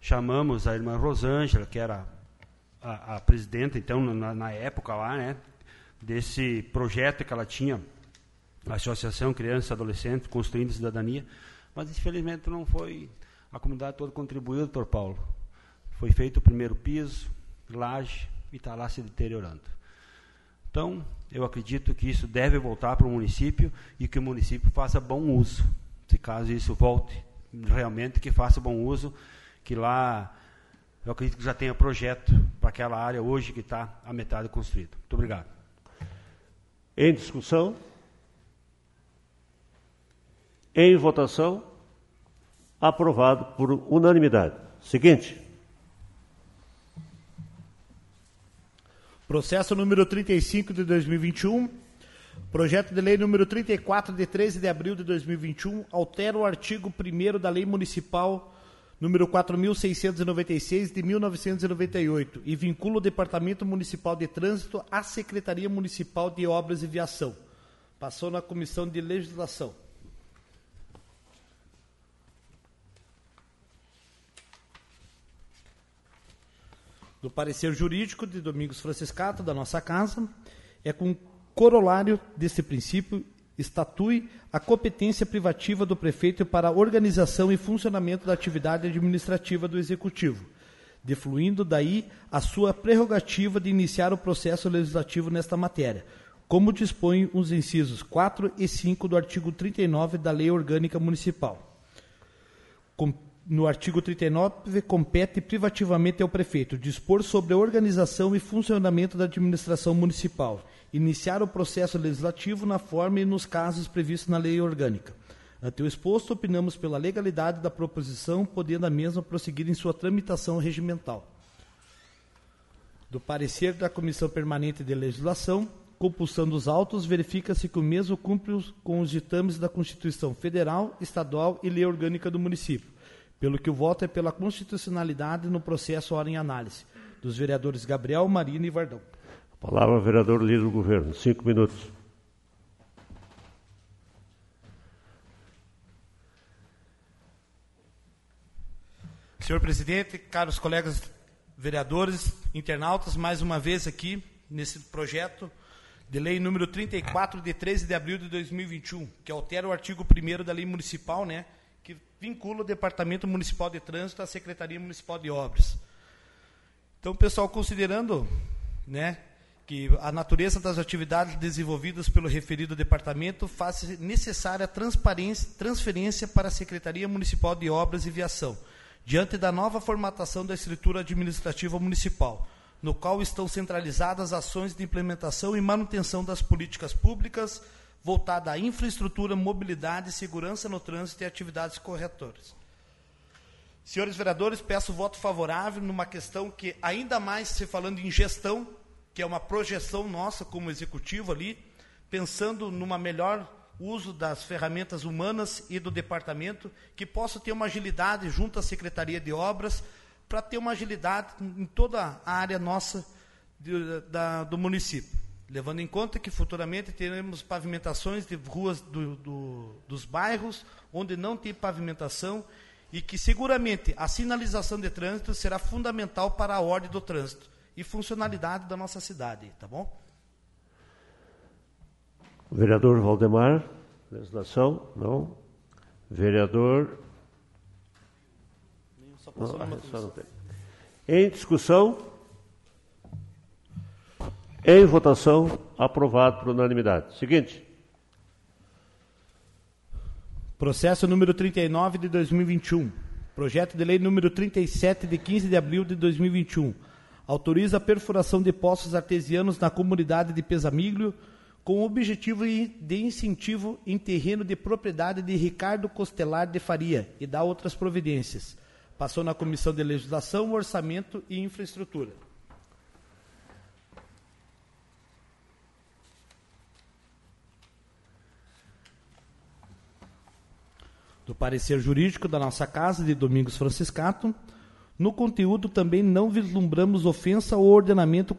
Chamamos a irmã Rosângela, que era a, a presidenta, então, na, na, época lá, né, desse projeto que ela tinha, a Associação Criança e Adolescente Construindo Cidadania, mas infelizmente não foi, a comunidade toda contribuiu, doutor Paulo. Foi feito o primeiro piso, laje, e está lá se deteriorando. Então, eu acredito que isso deve voltar para o município e que o município faça bom uso. Se caso isso volte, realmente que faça bom uso, que lá eu acredito que já tenha projeto para aquela área hoje que está a metade construída. Muito obrigado. Em discussão? Em votação? Aprovado por unanimidade. Seguinte. Processo número 35 de 2021. Projeto de lei número 34 de 13 de abril de 2021 altera o artigo 1 da Lei Municipal número 4696 de 1998 e vincula o Departamento Municipal de Trânsito à Secretaria Municipal de Obras e Viação. Passou na Comissão de Legislação. Do parecer jurídico de Domingos Franciscato, da nossa casa, é com corolário desse princípio estatui a competência privativa do prefeito para a organização e funcionamento da atividade administrativa do executivo, defluindo daí a sua prerrogativa de iniciar o processo legislativo nesta matéria, como dispõem os incisos 4 e 5 do artigo 39 da Lei Orgânica Municipal. Com no artigo 39, compete privativamente ao prefeito dispor sobre a organização e funcionamento da administração municipal, iniciar o processo legislativo na forma e nos casos previstos na lei orgânica. Ante o exposto, opinamos pela legalidade da proposição, podendo a mesma prosseguir em sua tramitação regimental. Do parecer da Comissão Permanente de Legislação, compulsando os autos, verifica-se que o mesmo cumpre com os ditames da Constituição Federal, Estadual e Lei Orgânica do Município pelo que o voto é pela constitucionalidade no processo hora em análise, dos vereadores Gabriel, Marina e Vardão. A palavra vereador líder do governo. Cinco minutos. Senhor presidente, caros colegas vereadores, internautas, mais uma vez aqui nesse projeto de lei número 34 de 13 de abril de 2021, que altera o artigo 1 da lei municipal, né, vincula o Departamento Municipal de Trânsito à Secretaria Municipal de Obras. Então, pessoal, considerando né, que a natureza das atividades desenvolvidas pelo referido departamento faz necessária a transferência para a Secretaria Municipal de Obras e Viação, diante da nova formatação da estrutura administrativa municipal, no qual estão centralizadas ações de implementação e manutenção das políticas públicas, voltada à infraestrutura, mobilidade, segurança no trânsito e atividades corretoras. Senhores vereadores, peço voto favorável numa questão que, ainda mais se falando em gestão, que é uma projeção nossa como executivo ali, pensando numa melhor uso das ferramentas humanas e do departamento, que possa ter uma agilidade junto à Secretaria de Obras, para ter uma agilidade em toda a área nossa de, da, do município. Levando em conta que futuramente teremos pavimentações de ruas do, do, dos bairros onde não tem pavimentação e que seguramente a sinalização de trânsito será fundamental para a ordem do trânsito e funcionalidade da nossa cidade, tá bom? Vereador Valdemar, legislação? Não. Vereador. Não, só não tem. Em discussão? Em votação, aprovado por unanimidade. Seguinte. Processo número 39 de 2021. Projeto de lei número 37 de 15 de abril de 2021. Autoriza a perfuração de poços artesianos na comunidade de Pesamiglio com o objetivo de incentivo em terreno de propriedade de Ricardo Costelar de Faria e dá outras providências. Passou na Comissão de Legislação, Orçamento e Infraestrutura. Do parecer jurídico da nossa casa, de Domingos Franciscato, no conteúdo também não vislumbramos ofensa ao ordenamento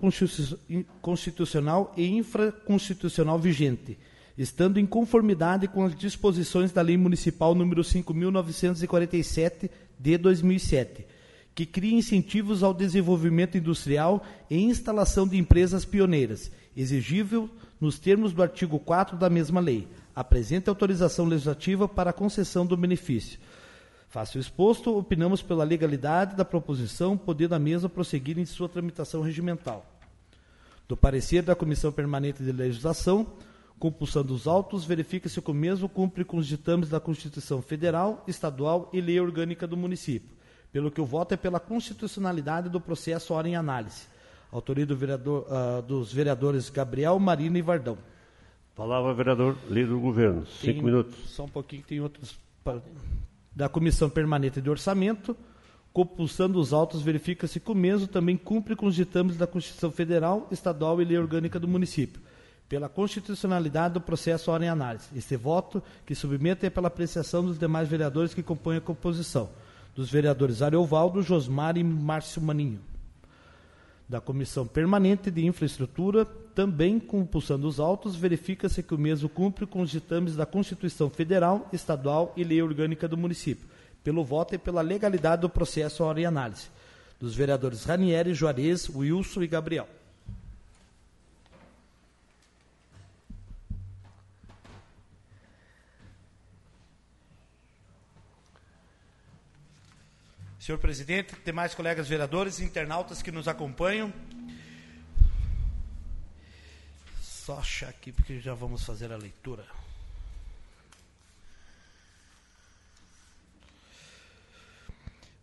constitucional e infraconstitucional vigente, estando em conformidade com as disposições da Lei Municipal número 5947 de 2007, que cria incentivos ao desenvolvimento industrial e instalação de empresas pioneiras, exigível nos termos do artigo 4 da mesma lei. Apresenta autorização legislativa para a concessão do benefício o exposto, opinamos pela legalidade da proposição, podendo a mesa prosseguir em sua tramitação regimental. Do parecer da Comissão Permanente de Legislação, compulsando os autos, verifica-se que o mesmo cumpre com os ditames da Constituição Federal, Estadual e Lei Orgânica do Município, pelo que o voto é pela constitucionalidade do processo hora em análise. Autoria do vereador, uh, dos vereadores Gabriel, Marina e Vardão. Palavra, vereador, líder do governo. Tem, Cinco minutos. Só um pouquinho, tem outros da Comissão Permanente de Orçamento, compulsando os autos, verifica-se que o mesmo também cumpre com os ditames da Constituição Federal, Estadual e Lei Orgânica do Município, pela constitucionalidade do processo hora em análise. Este voto que submete é pela apreciação dos demais vereadores que compõem a composição, dos vereadores Ariovaldo, Josmar e Márcio Maninho da Comissão Permanente de Infraestrutura, também compulsando os autos, verifica-se que o mesmo cumpre com os ditames da Constituição Federal, Estadual e Lei Orgânica do Município, pelo voto e pela legalidade do processo hora em análise, dos vereadores Ranieri, Juarez, Wilson e Gabriel. Senhor presidente, demais colegas vereadores internautas que nos acompanham. Só achar aqui porque já vamos fazer a leitura.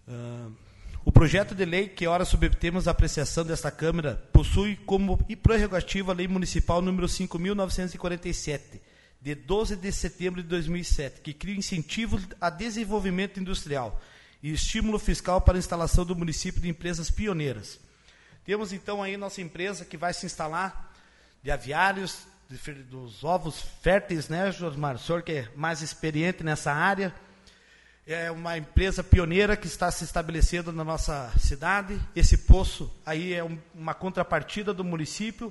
Uh, o projeto de lei que ora submetemos à apreciação desta Câmara possui como prerrogativa a Lei Municipal número 5.947, de 12 de setembro de 2007, que cria incentivos a desenvolvimento industrial e estímulo fiscal para a instalação do município de empresas pioneiras. Temos então aí nossa empresa que vai se instalar de aviários, de, dos ovos férteis, né, Josmar? O senhor que é mais experiente nessa área. É uma empresa pioneira que está se estabelecendo na nossa cidade. Esse poço aí é um, uma contrapartida do município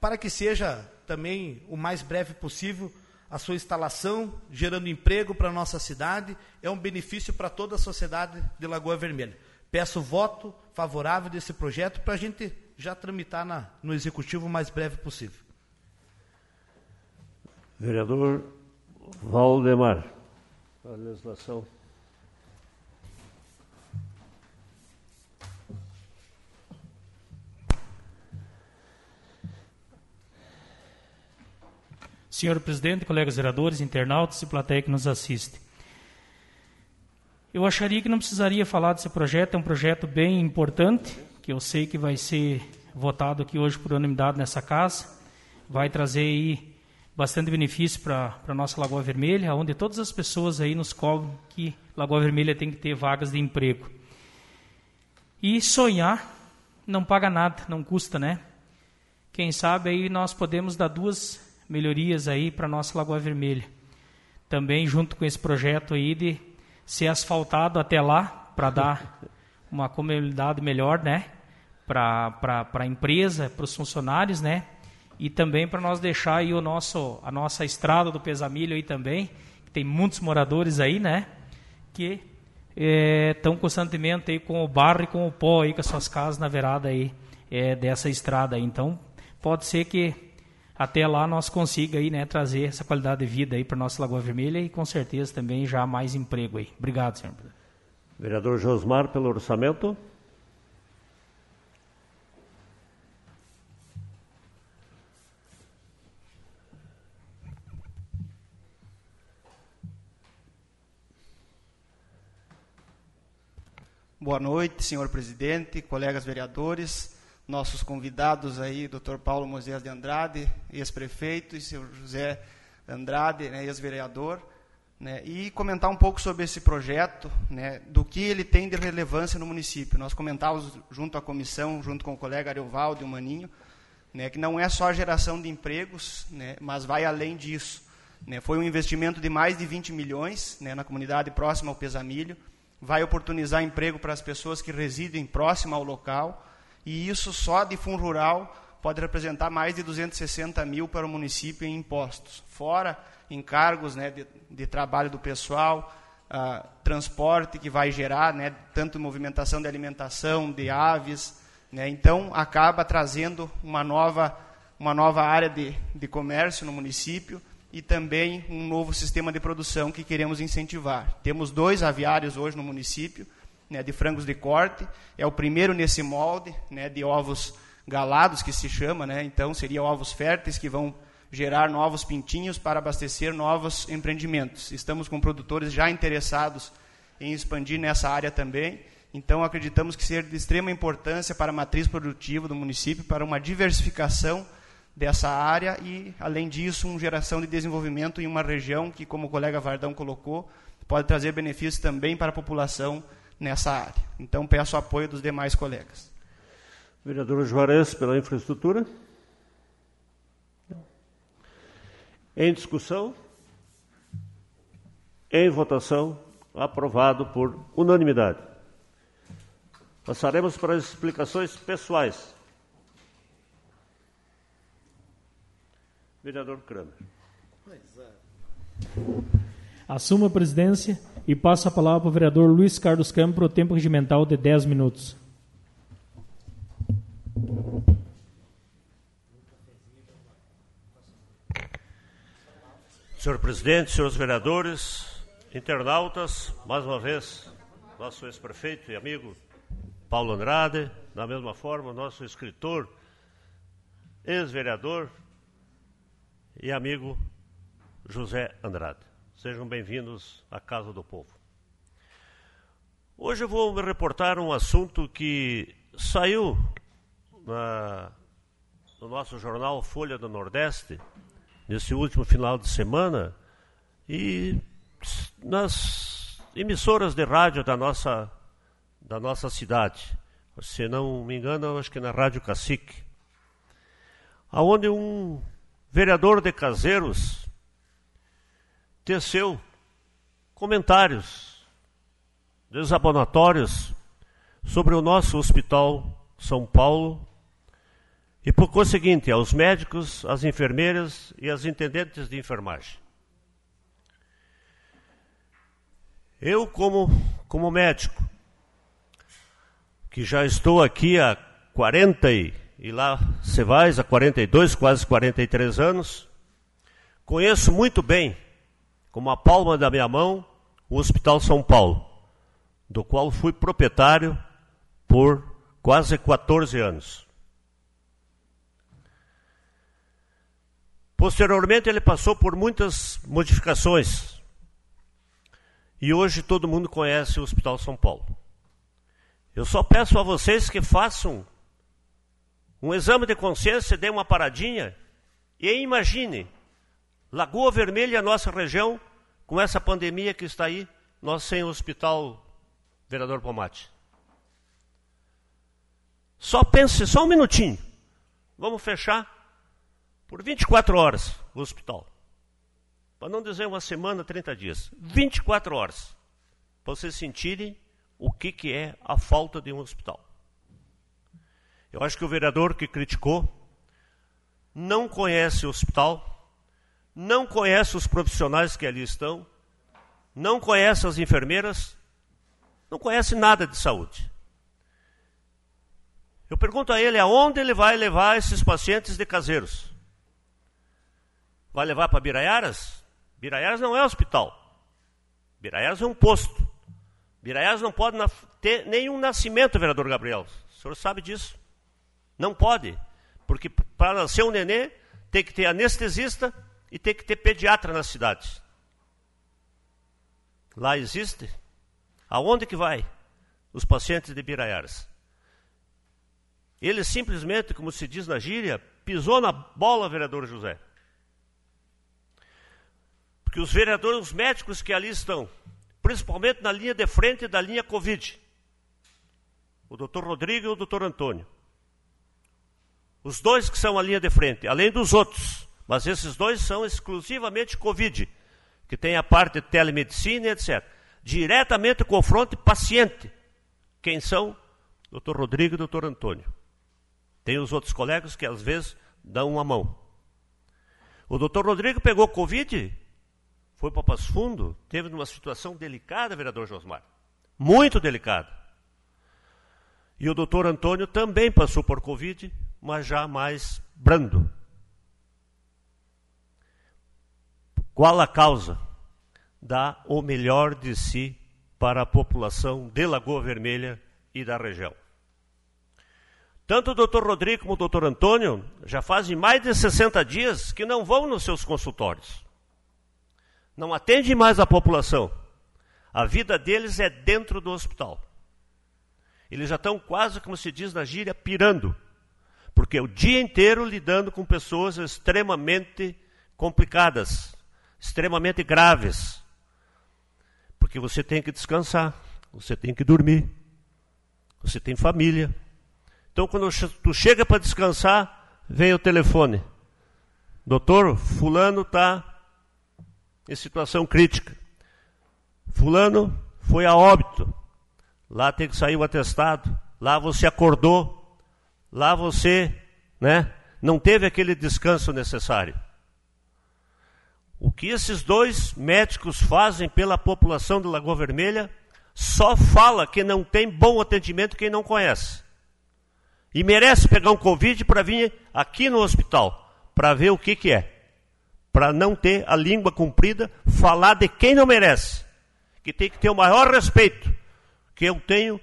para que seja também o mais breve possível a sua instalação, gerando emprego para a nossa cidade, é um benefício para toda a sociedade de Lagoa Vermelha. Peço voto favorável desse projeto para a gente já tramitar na, no executivo o mais breve possível. Vereador Valdemar. A legislação. Senhor presidente, colegas vereadores, internautas e plateia que nos assiste. Eu acharia que não precisaria falar desse projeto, é um projeto bem importante, que eu sei que vai ser votado aqui hoje por unanimidade nessa casa. Vai trazer aí bastante benefício para a nossa Lagoa Vermelha, onde todas as pessoas aí nos cobram que Lagoa Vermelha tem que ter vagas de emprego. E sonhar não paga nada, não custa, né? Quem sabe aí nós podemos dar duas melhorias aí para a nossa Lagoa Vermelha. também junto com esse projeto aí de ser asfaltado até lá para dar <laughs> uma comunidade melhor, né? Para a empresa, para os funcionários, né? E também para nós deixar aí o nosso, a nossa estrada do Pesamilho aí também, que tem muitos moradores aí, né? Que estão é, constantemente aí com o barro e com o pó aí com as suas casas na verada aí é, dessa estrada aí. Então, pode ser que até lá nós consiga aí, né, trazer essa qualidade de vida aí para nossa Lagoa Vermelha e com certeza também já mais emprego aí. Obrigado, senhor. Vereador Josmar, pelo orçamento. Boa noite, senhor presidente, colegas vereadores, nossos convidados aí, Dr. Paulo Moisés de Andrade, ex-prefeito, e senhor José Andrade, né, ex-vereador, né, e comentar um pouco sobre esse projeto, né, do que ele tem de relevância no município. Nós comentávamos junto à comissão, junto com o colega Ariovaldo e o Maninho, né, que não é só a geração de empregos, né, mas vai além disso. Né, foi um investimento de mais de 20 milhões né, na comunidade próxima ao Pesamilho, vai oportunizar emprego para as pessoas que residem próximo ao local, e isso só de fundo rural pode representar mais de 260 mil para o município em impostos, fora encargos né, de, de trabalho do pessoal, uh, transporte que vai gerar, né, tanto movimentação de alimentação, de aves, né, então acaba trazendo uma nova, uma nova área de, de comércio no município, e também um novo sistema de produção que queremos incentivar. Temos dois aviários hoje no município, né, de frangos de corte, é o primeiro nesse molde, né, de ovos galados, que se chama, né, então seriam ovos férteis que vão gerar novos pintinhos para abastecer novos empreendimentos. Estamos com produtores já interessados em expandir nessa área também, então acreditamos que ser de extrema importância para a matriz produtiva do município, para uma diversificação dessa área e, além disso, uma geração de desenvolvimento em uma região que, como o colega Vardão colocou, pode trazer benefícios também para a população nessa área. Então, peço o apoio dos demais colegas. Vereador Juarez, pela infraestrutura. Em discussão. Em votação. Aprovado por unanimidade. Passaremos para as explicações pessoais. Vereador Kramer. Assuma a presidência e passa a palavra para o vereador Luiz Carlos Campos para o tempo regimental de 10 minutos. Senhor presidente, senhores vereadores, internautas, mais uma vez, nosso ex-prefeito e amigo Paulo Andrade, da mesma forma, nosso escritor, ex-vereador, e amigo José Andrade. Sejam bem-vindos à Casa do Povo. Hoje eu vou me reportar um assunto que saiu na, no nosso jornal Folha do Nordeste, nesse último final de semana, e nas emissoras de rádio da nossa, da nossa cidade. Se não me engano, acho que na Rádio Cacique, aonde um vereador de Caseiros, teceu comentários desabonatórios sobre o nosso Hospital São Paulo e, por conseguinte, aos médicos, às enfermeiras e às intendentes de enfermagem. Eu, como, como médico, que já estou aqui há 40 e e lá se vai há 42, quase 43 anos. Conheço muito bem, como a palma da minha mão, o Hospital São Paulo, do qual fui proprietário por quase 14 anos. Posteriormente, ele passou por muitas modificações. E hoje todo mundo conhece o Hospital São Paulo. Eu só peço a vocês que façam um exame de consciência, dê uma paradinha e imagine, Lagoa Vermelha, nossa região, com essa pandemia que está aí, nós sem hospital, vereador Pomate. Só pense, só um minutinho. Vamos fechar por 24 horas o hospital. para não dizer uma semana, 30 dias, 24 horas, para vocês sentirem o que, que é a falta de um hospital. Eu acho que o vereador que criticou não conhece o hospital, não conhece os profissionais que ali estão, não conhece as enfermeiras, não conhece nada de saúde. Eu pergunto a ele aonde ele vai levar esses pacientes de caseiros. Vai levar para Biraiaras? Biraiaras não é hospital. Biraiaras é um posto. Biraiaras não pode ter nenhum nascimento, vereador Gabriel. O senhor sabe disso? Não pode. Porque para nascer um nenê, tem que ter anestesista e tem que ter pediatra na cidade. Lá existe? Aonde que vai os pacientes de Biraiaras? Ele simplesmente, como se diz na gíria, pisou na bola, vereador José. Porque os vereadores, os médicos que ali estão, principalmente na linha de frente da linha Covid, o doutor Rodrigo e o doutor Antônio, os dois que são a linha de frente, além dos outros, mas esses dois são exclusivamente Covid, que tem a parte de telemedicina, etc. Diretamente confronto paciente. Quem são? Doutor Rodrigo e doutor Antônio. Tem os outros colegas que às vezes dão uma mão. O doutor Rodrigo pegou Covid, foi para Passo Fundo, teve uma situação delicada, vereador Josmar. Muito delicada. E o doutor Antônio também passou por Covid, mas já mais brando. Qual a causa? Dar o melhor de si para a população de Lagoa Vermelha e da região. Tanto o doutor Rodrigo como o doutor Antônio já fazem mais de 60 dias que não vão nos seus consultórios. Não atendem mais a população. A vida deles é dentro do hospital. Eles já estão quase, como se diz na gíria, pirando. Porque o dia inteiro lidando com pessoas extremamente complicadas, extremamente graves. Porque você tem que descansar, você tem que dormir, você tem família, então, quando tu chega para descansar, vem o telefone. Doutor, fulano está em situação crítica. Fulano foi a óbito. Lá tem que sair o atestado. Lá você acordou. Lá você, né, não teve aquele descanso necessário. O que esses dois médicos fazem pela população de Lagoa Vermelha só fala que não tem bom atendimento quem não conhece. E merece pegar um Covid para vir aqui no hospital, para ver o que, que é. Para não ter a língua comprida, falar de quem não merece. Que tem que ter o maior respeito que eu tenho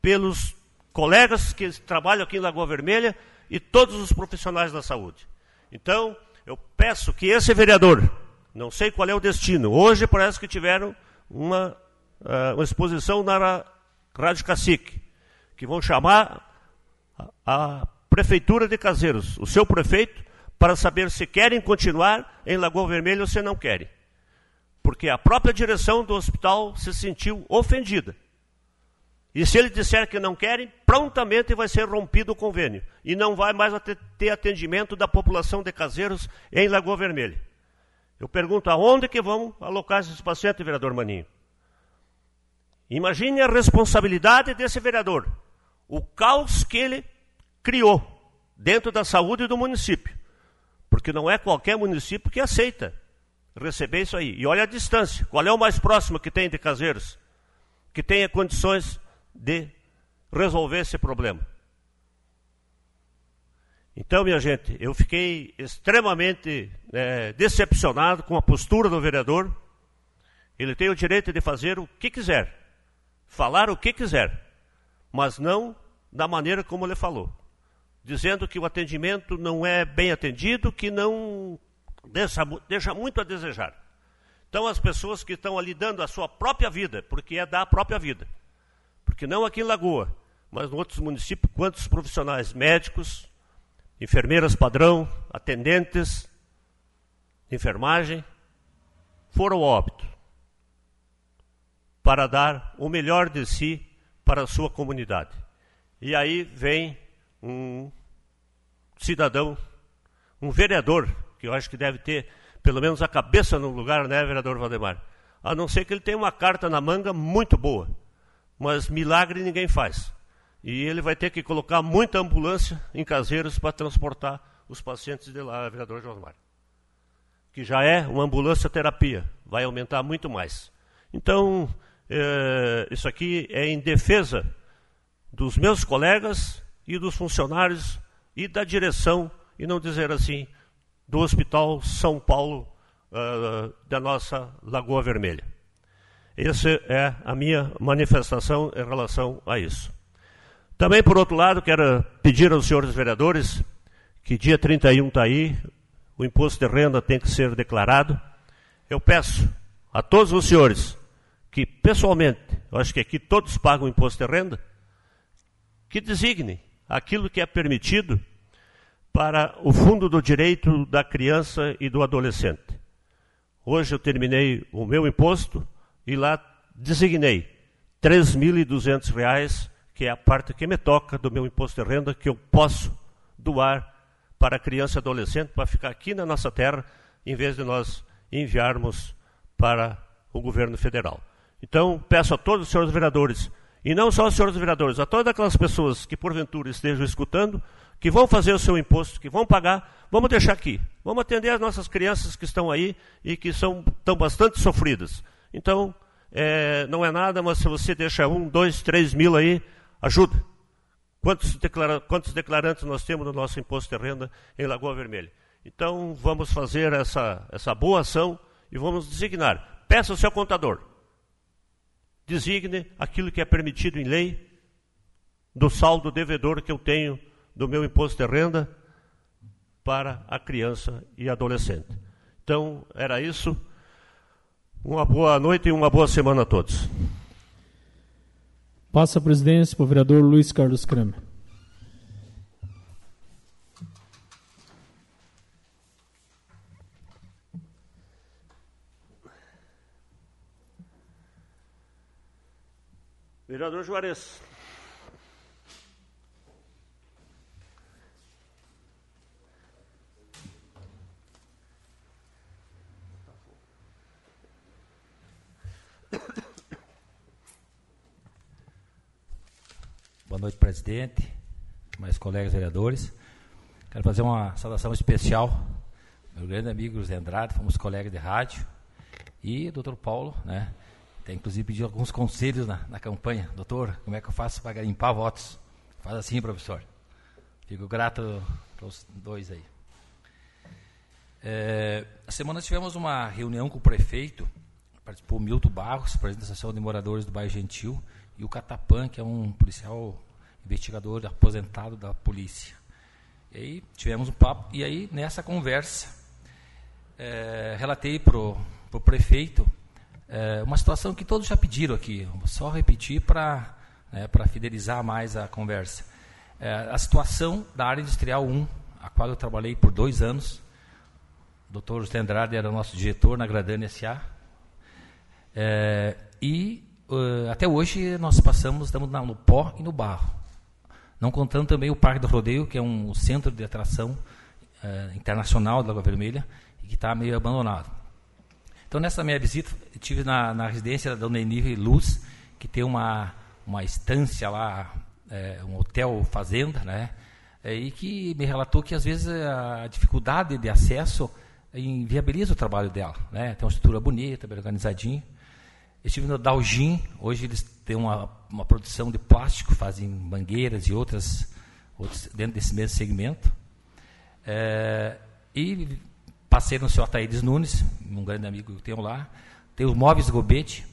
pelos colegas que trabalham aqui em Lagoa Vermelha e todos os profissionais da saúde. Então, eu peço que esse vereador, não sei qual é o destino, hoje parece que tiveram uma, uh, uma exposição na Rádio Cacique, que vão chamar a Prefeitura de Caseiros, o seu prefeito, para saber se querem continuar em Lagoa Vermelha ou se não querem. Porque a própria direção do hospital se sentiu ofendida. E se ele disser que não querem, prontamente vai ser rompido o convênio. E não vai mais ter atendimento da população de caseiros em Lagoa Vermelha. Eu pergunto aonde que vão alocar esses pacientes, vereador Maninho? Imagine a responsabilidade desse vereador o caos que ele criou dentro da saúde do município. Porque não é qualquer município que aceita receber isso aí. E olha a distância. Qual é o mais próximo que tem de caseiros? Que tenha condições de resolver esse problema. Então, minha gente, eu fiquei extremamente é, decepcionado com a postura do vereador. Ele tem o direito de fazer o que quiser, falar o que quiser mas não da maneira como ele falou, dizendo que o atendimento não é bem atendido, que não deixa, deixa muito a desejar. Então, as pessoas que estão ali dando a sua própria vida, porque é da própria vida, porque não aqui em Lagoa, mas em outros municípios, quantos profissionais médicos, enfermeiras padrão, atendentes, enfermagem, foram óbito para dar o melhor de si para a sua comunidade. E aí vem um cidadão, um vereador que eu acho que deve ter pelo menos a cabeça no lugar, né, vereador Valdemar? A não ser que ele tenha uma carta na manga muito boa. Mas milagre ninguém faz. E ele vai ter que colocar muita ambulância em caseiros para transportar os pacientes de lá, vereador Josmar. Que já é uma ambulância terapia, vai aumentar muito mais. Então, é, isso aqui é em defesa dos meus colegas e dos funcionários e da direção, e não dizer assim, do Hospital São Paulo uh, da nossa Lagoa Vermelha. Essa é a minha manifestação em relação a isso. Também, por outro lado, quero pedir aos senhores vereadores que dia 31 está aí, o imposto de renda tem que ser declarado. Eu peço a todos os senhores que, pessoalmente, eu acho que aqui todos pagam imposto de renda, que designem aquilo que é permitido para o Fundo do Direito da Criança e do Adolescente. Hoje eu terminei o meu imposto e lá designei R$ 3.200, que é a parte que me toca do meu imposto de renda, que eu posso doar para a criança e adolescente, para ficar aqui na nossa terra, em vez de nós enviarmos para o governo federal. Então, peço a todos os senhores vereadores, e não só aos senhores vereadores, a todas aquelas pessoas que porventura estejam escutando, que vão fazer o seu imposto, que vão pagar, vamos deixar aqui. Vamos atender as nossas crianças que estão aí e que são, estão bastante sofridas. Então, é, não é nada, mas se você deixa um, dois, três mil aí, ajuda. Quantos, declara, quantos declarantes nós temos no nosso imposto de renda em Lagoa Vermelha? Então, vamos fazer essa, essa boa ação e vamos designar. Peça ao seu contador. Designe aquilo que é permitido em lei do saldo devedor que eu tenho do meu imposto de renda para a criança e adolescente. Então, era isso. Uma boa noite e uma boa semana a todos. Passa a presidência para o vereador Luiz Carlos Kramer. Vereador Juarez. Boa noite, presidente, mais colegas vereadores. Quero fazer uma saudação especial meu grande amigo José Andrade, fomos colegas de rádio, e doutor Paulo, né? Tem inclusive pedido alguns conselhos na, na campanha. Doutor, como é que eu faço para limpar votos? Faz assim, professor. Fico grato para os dois aí. É, a semana tivemos uma reunião com o prefeito, participou Milton Barros, presidente da Associação de Moradores do Bairro Gentil, e o Catapan, que é um policial investigador aposentado da polícia. E aí tivemos um papo, e aí nessa conversa, é, relatei para o prefeito é, uma situação que todos já pediram aqui, vou só repetir para né, fidelizar mais a conversa. É, a situação da área industrial 1, a qual eu trabalhei por dois anos, o doutor José Andrade era nosso diretor na Gradane S.A., e até hoje nós passamos, estamos no pó e no barro. Não contando também o Parque do Rodeio, que é um centro de atração uh, internacional da Lagoa Vermelha, e que está meio abandonado. Então, nessa minha visita, estive na, na residência da Dona Enive Luz, que tem uma, uma estância lá, é, um hotel fazenda, né? É, e que me relatou que, às vezes, a dificuldade de acesso inviabiliza o trabalho dela. Né? Tem uma estrutura bonita, bem organizadinha. Estive no Dalgin, hoje eles têm uma, uma produção de plástico, fazem mangueiras e outras, outros dentro desse mesmo segmento. É, e passei no seu Ataídes Nunes, um grande amigo que eu tenho lá. Tem os Móveis Gobete.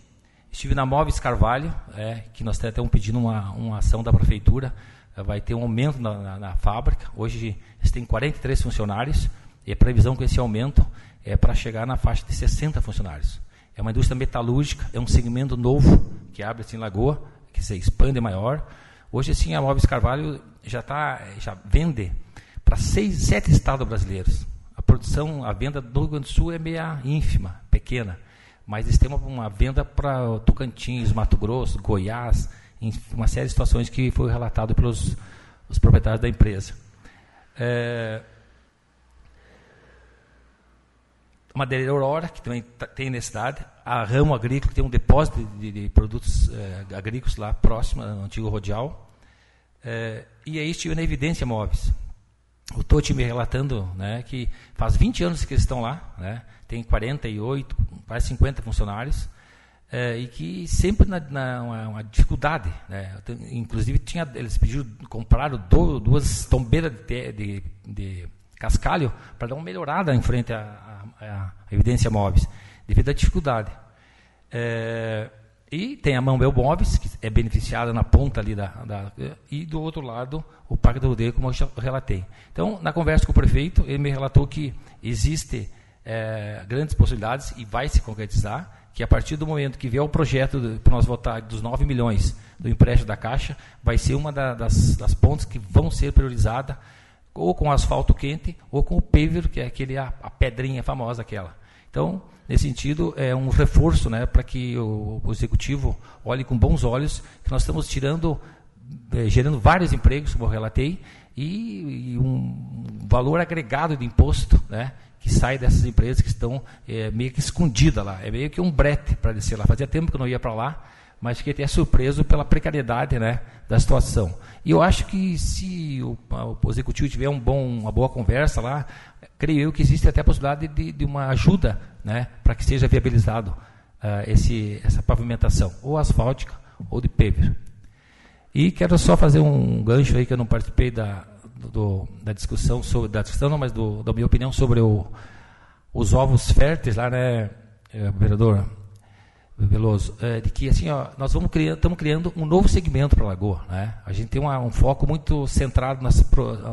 Estive na Móveis Carvalho, é, que nós estamos pedindo uma, uma ação da prefeitura. É, vai ter um aumento na, na, na fábrica. Hoje eles têm 43 funcionários e a previsão com esse aumento é para chegar na faixa de 60 funcionários. É uma indústria metalúrgica, é um segmento novo que abre assim Lagoa, que se expande maior. Hoje, assim, a Móveis Carvalho já, tá, já vende para seis, sete estados brasileiros. A produção, a venda do Rio Grande do Sul é meia ínfima, pequena. Mas eles têm uma, uma venda para Tocantins, Mato Grosso, Goiás, em uma série de situações que foi relatado pelos os proprietários da empresa. É, Madeireira Aurora, que também tá- tem necessidade, a Ramo Agrícola, que tem um depósito de, de produtos eh, agrícolas lá próximo, no antigo Rodial. Eh, e aí estive na Evidência Móveis. O Toti me relatando né, que faz 20 anos que eles estão lá, né, tem 48, quase 50 funcionários, eh, e que sempre na, na uma, uma dificuldade. Né, inclusive, tinha, eles pediram, compraram do- duas tombeiras de, de, de cascalho para dar uma melhorada em frente à, à- à Evidência Móveis, devido à dificuldade. É, e tem a Mambel Móveis, que é beneficiada na ponta ali da, da- E do outro lado, o Parque do Rodeio, como eu já relatei. Então, na conversa com o prefeito, ele me relatou que existe é, grandes possibilidades e vai se concretizar, que a partir do momento que vier o projeto para nós votar dos 9 milhões do empréstimo da Caixa, vai ser uma da- das, das pontes que vão ser priorizadas ou com asfalto quente ou com o paver, que é aquele a, a pedrinha famosa aquela. Então, nesse sentido, é um reforço né, para que o, o executivo olhe com bons olhos que nós estamos tirando, eh, gerando vários empregos, como eu relatei, e, e um valor agregado de imposto né, que sai dessas empresas que estão eh, meio que escondidas lá. É meio que um brete para descer lá. Fazia tempo que eu não ia para lá, mas fiquei até surpreso pela precariedade né, da situação. E eu acho que se o, o executivo tiver um bom, uma boa conversa lá, creio eu que existe até a possibilidade de, de uma ajuda né, para que seja viabilizado ah, esse, essa pavimentação, ou asfáltica ou de paver. E quero só fazer um gancho aí que eu não participei da, do- da discussão sobre da discussão, não, mas do, da minha opinião sobre o, os ovos férteis lá, né, eh, vereador Veloso, eh, de que assim, ó, nós vamos criando, estamos criando um novo segmento para a Lagoa, né? A gente tem uma- um foco muito centrado nas,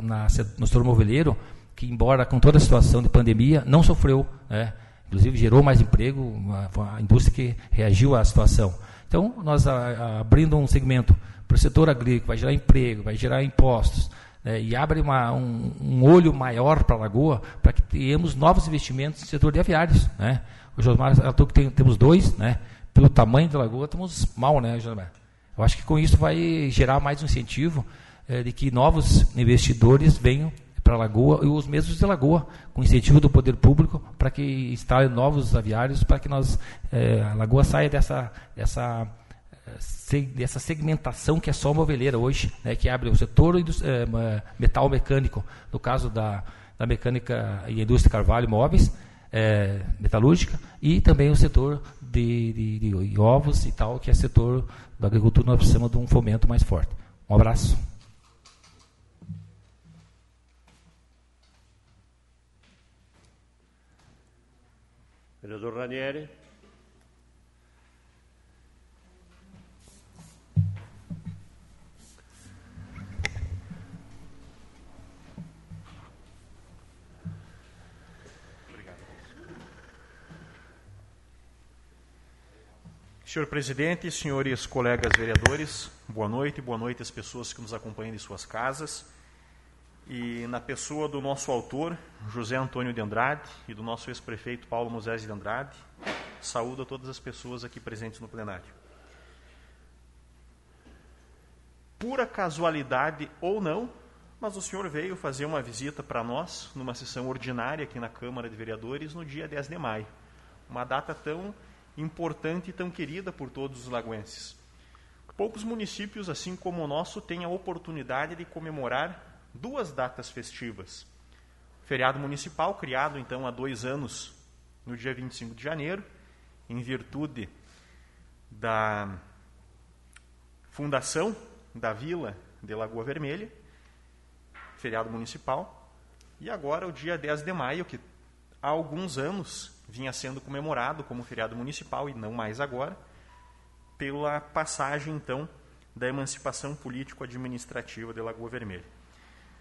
na, no setor moveleiro, que embora com toda a situação de pandemia não sofreu, né? Inclusive gerou mais emprego, uma, foi a indústria que reagiu à situação. Então, nós a- a- abrindo um segmento para o setor agrícola, vai gerar emprego, vai gerar impostos, né, e abre uma- um, um olho maior para a Lagoa, para que tenhamos novos investimentos no setor de aviários. Né? O Josmar que tem- temos dois, né? Pelo tamanho da Lagoa, estamos mal, né, Josmar? Eu acho que com isso vai gerar mais um incentivo eh, de que novos investidores venham para a Lagoa e os mesmos de Lagoa, com incentivo do poder público para que instalem novos aviários, para que nós, eh, a Lagoa saia dessa, dessa eh, dessa segmentação que é só moveleira hoje, né, que abre o setor ma- metal mecânico, no caso da, da mecânica e indústria Carvalho Móveis, eh, metalúrgica, e também o setor de, de- de ovos e tal, que é setor da agricultura, nós precisamos de um fomento mais forte. Um abraço. Vereador Ranieri. Senhor presidente, senhores colegas vereadores, boa noite, boa noite às pessoas que nos acompanham de suas casas. E na pessoa do nosso autor, José Antônio de Andrade, e do nosso ex-prefeito Paulo Moisés de Andrade, saúdo a todas as pessoas aqui presentes no plenário. Pura casualidade ou não, mas o senhor veio fazer uma visita para nós numa sessão ordinária aqui na Câmara de Vereadores no dia 10 de maio. Uma data tão importante e tão querida por todos os lagoenses. Poucos municípios, assim como o nosso, têm a oportunidade de comemorar duas datas festivas. O feriado municipal, criado então há dois anos, no dia 25 de janeiro, em virtude da fundação da Vila de Lagoa Vermelha, feriado municipal, e agora o dia 10 de maio, que há alguns anos vinha sendo comemorado como feriado municipal e não mais agora, pela passagem então da emancipação político-administrativa de Lagoa Vermelha.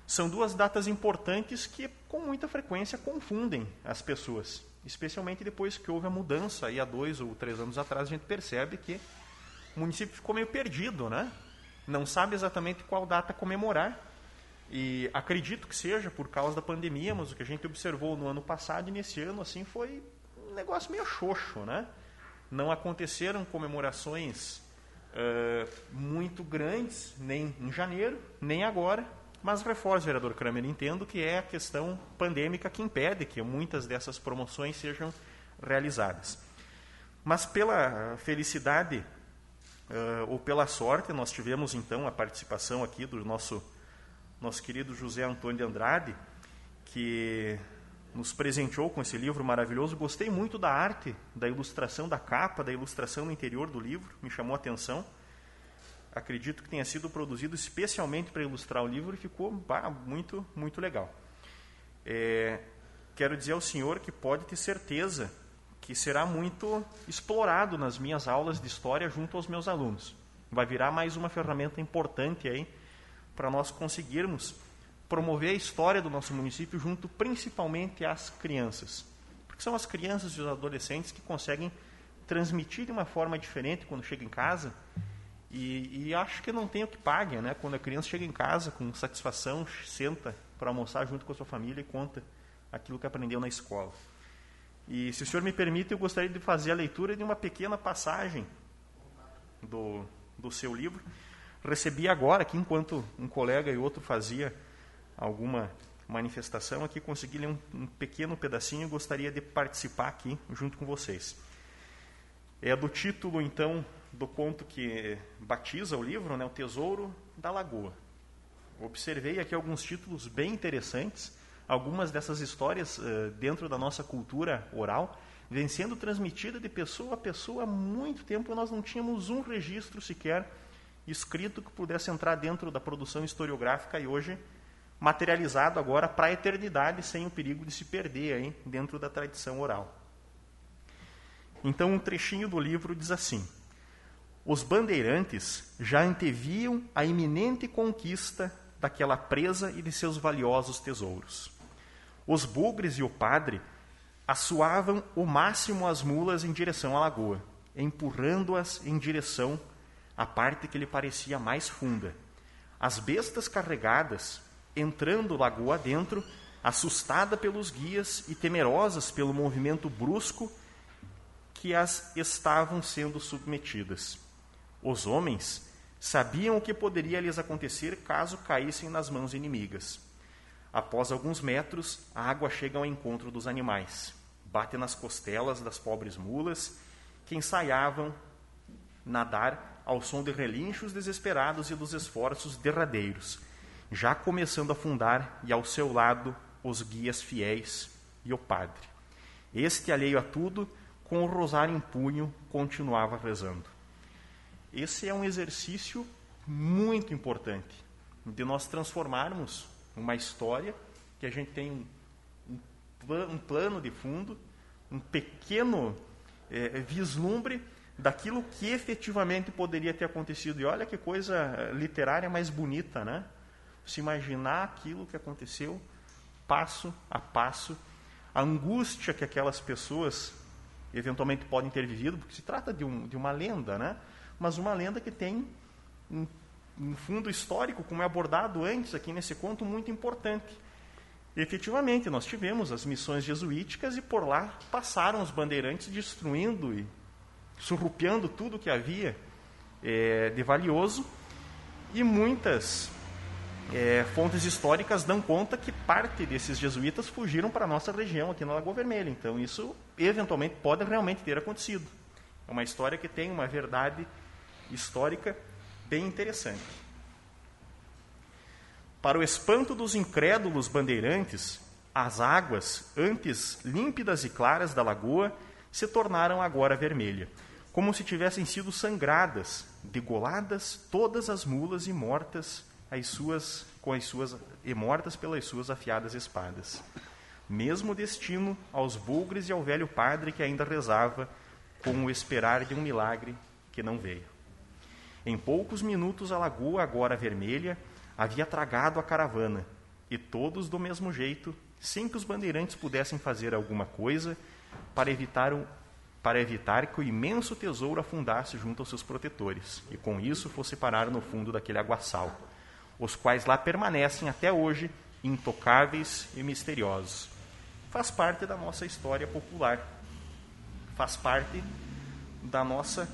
São duas datas importantes que com muita frequência confundem as pessoas, especialmente depois que houve a mudança há dois ou três anos atrás a gente percebe que o município ficou meio perdido, né? Não sabe exatamente qual data comemorar e acredito que seja por causa da pandemia, mas o que a gente observou no ano passado e nesse ano assim foi um negócio meio xoxo, né? Não aconteceram comemorações uh, muito grandes, nem em janeiro, nem agora, Mas reforço, vereador Kramer, entendo que é a questão pandêmica que impede que muitas dessas promoções sejam realizadas. Mas pela felicidade uh, ou pela sorte, nós tivemos então a participação aqui do nosso, nosso querido José Antônio de Andrade, que nos presenteou com esse livro maravilhoso. Gostei muito da arte, da ilustração da capa, da ilustração no interior do livro, me chamou a atenção acredito que tenha sido produzido especialmente para ilustrar o livro e ficou bah, muito, muito legal. É, quero dizer ao senhor que pode ter certeza que será muito explorado nas minhas aulas de história junto aos meus alunos. Vai virar mais uma ferramenta importante aí para nós conseguirmos promover a história do nosso município junto principalmente às crianças. Porque são as crianças e os adolescentes que conseguem transmitir de uma forma diferente quando chegam em casa e, e, acho que não tem o que pague, né? Quando a criança chega em casa com satisfação, senta para almoçar junto com a sua família e conta aquilo que aprendeu na escola. E se o senhor me permite, eu gostaria de fazer a leitura de uma pequena passagem do, do seu livro. Recebi agora, aqui enquanto um colega e outro fazia alguma manifestação, aqui consegui ler um, um pequeno pedacinho e gostaria de participar aqui junto com vocês. É do título, então, do conto que batiza o livro, né, O Tesouro da Lagoa. Observei aqui alguns títulos bem interessantes, algumas dessas histórias uh, dentro da nossa cultura oral, vem sendo transmitida de pessoa a pessoa há muito tempo, nós não tínhamos um registro sequer escrito que pudesse entrar dentro da produção historiográfica e hoje materializado agora para a eternidade sem o perigo de se perder aí dentro da tradição oral. Então, um trechinho do livro diz assim: os bandeirantes já anteviam a iminente conquista daquela presa e de seus valiosos tesouros. Os bugres e o padre assoavam o máximo as mulas em direção à lagoa, empurrando-as em direção à parte que lhe parecia mais funda. As bestas carregadas, entrando lagoa dentro, assustada pelos guias e temerosas pelo movimento brusco que as estavam sendo submetidas. Os homens sabiam o que poderia lhes acontecer caso caíssem nas mãos inimigas. Após alguns metros, a água chega ao encontro dos animais, bate nas costelas das pobres mulas, que ensaiavam nadar ao som de relinchos desesperados e dos esforços derradeiros, já começando a afundar e ao seu lado os guias fiéis e o padre. Este, alheio a tudo, com o rosário em punho, continuava rezando. Esse é um exercício muito importante de nós transformarmos uma história que a gente tem um, um plano de fundo, um pequeno é, vislumbre daquilo que efetivamente poderia ter acontecido. E olha que coisa eh, literária mais bonita, né? Se imaginar aquilo que aconteceu passo a passo, a angústia que aquelas pessoas eventualmente podem ter vivido, porque se trata de, um, de uma lenda, né? mas uma lenda que tem um, um fundo histórico, como é abordado antes aqui nesse conto, muito importante. Efetivamente, nós tivemos as missões jesuíticas e por lá passaram os bandeirantes destruindo e surrupiando tudo que havia é, de valioso e muitas é, fontes históricas dão conta que parte desses jesuítas fugiram para a nossa região aqui na Lagoa Vermelha. Então, isso eventualmente pode realmente ter acontecido. É uma história que tem uma verdade histórica bem interessante. Para o espanto dos incrédulos bandeirantes, as águas, antes límpidas e claras da lagoa, se tornaram agora vermelha, como se tivessem sido sangradas, degoladas todas as mulas e mortas as suas com as suas e mortas pelas suas afiadas espadas. Mesmo destino aos bugres e ao velho padre que ainda rezava com o esperar de um milagre que não veio. Em poucos minutos, a lagoa, agora vermelha, havia tragado a caravana, e todos do mesmo jeito, sem que os bandeirantes pudessem fazer alguma coisa para evitar, para evitar que o imenso tesouro afundasse junto aos seus protetores, e com isso fosse parar no fundo daquele aguaçal, os quais lá permanecem até hoje, intocáveis e misteriosos. Faz parte da nossa história popular, faz parte da nossa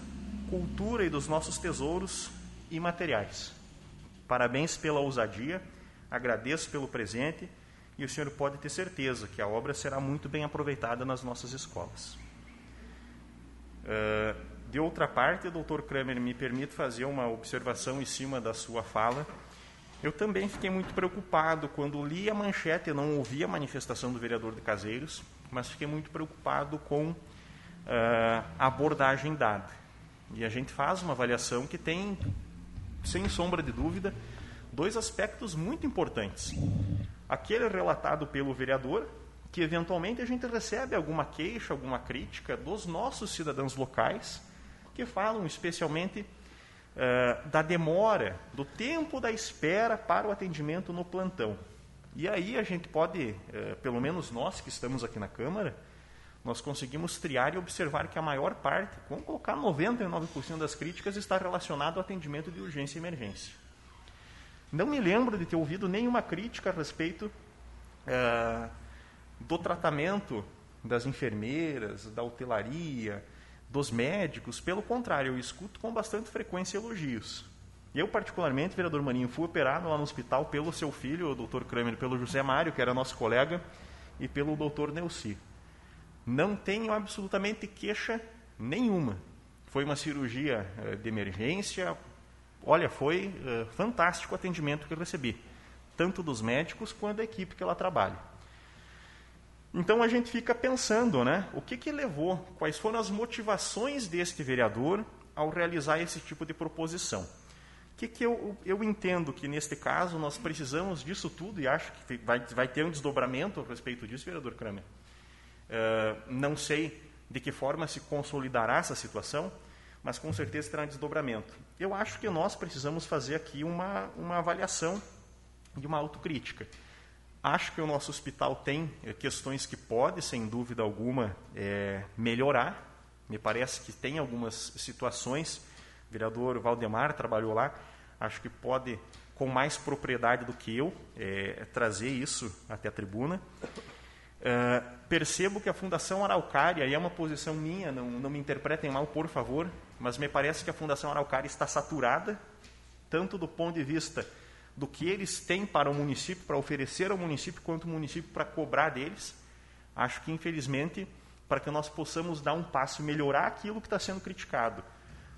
cultura e dos nossos tesouros imateriais. Parabéns pela ousadia, agradeço pelo presente e o senhor pode ter certeza que a obra será muito bem aproveitada nas nossas escolas. Uh, de outra parte, doutor Kramer, me permite fazer uma observação em cima da sua fala. Eu também fiquei muito preocupado quando li a manchete, eu não ouvi a manifestação do vereador de Caseiros, mas fiquei muito preocupado com uh, a abordagem dada. E a gente faz uma avaliação que tem, sem sombra de dúvida, dois aspectos muito importantes. Aquele relatado pelo vereador, que eventualmente a gente recebe alguma queixa, alguma crítica dos nossos cidadãos locais, que falam especialmente uh, da demora, do tempo da espera para o atendimento no plantão. E aí a gente pode, uh, pelo menos nós que estamos aqui na Câmara, nós conseguimos triar e observar que a maior parte, vamos colocar 99% das críticas, está relacionado ao atendimento de urgência e emergência. Não me lembro de ter ouvido nenhuma crítica a respeito uh, do tratamento das enfermeiras, da hotelaria, dos médicos. Pelo contrário, eu escuto com bastante frequência elogios. Eu, particularmente, vereador Maninho, fui operado lá no hospital pelo seu filho, o doutor Kramer, pelo José Mário, que era nosso colega, e pelo doutor Neuci. Não tenho absolutamente queixa nenhuma. Foi uma cirurgia eh, de emergência. Olha, foi uh, fantástico o atendimento que eu recebi, tanto dos médicos quanto da equipe que ela trabalha. Então a gente fica pensando, né? O que, que levou, quais foram as motivações deste vereador ao realizar esse tipo de proposição? O que, que eu, eu entendo que, neste caso, nós precisamos disso tudo, e acho que vai, vai ter um desdobramento a respeito disso, vereador Kramer, Uh, não sei de que forma se consolidará essa situação, mas com certeza terá um desdobramento. Eu acho que nós precisamos fazer aqui uma, uma avaliação e uma autocrítica. Acho que o nosso hospital tem eh, questões que pode, sem dúvida alguma, é, melhorar. Me parece que tem algumas situações. O vereador Valdemar trabalhou lá. Acho que pode, com mais propriedade do que eu, é, trazer isso até a tribuna. Uh, percebo que a Fundação Araucária, e é uma posição minha, não, não me interpretem mal, por favor, mas me parece que a Fundação Araucária está saturada, tanto do ponto de vista do que eles têm para o município, para oferecer ao município, quanto o município para cobrar deles. Acho que, infelizmente, para que nós possamos dar um passo e melhorar aquilo que está sendo criticado,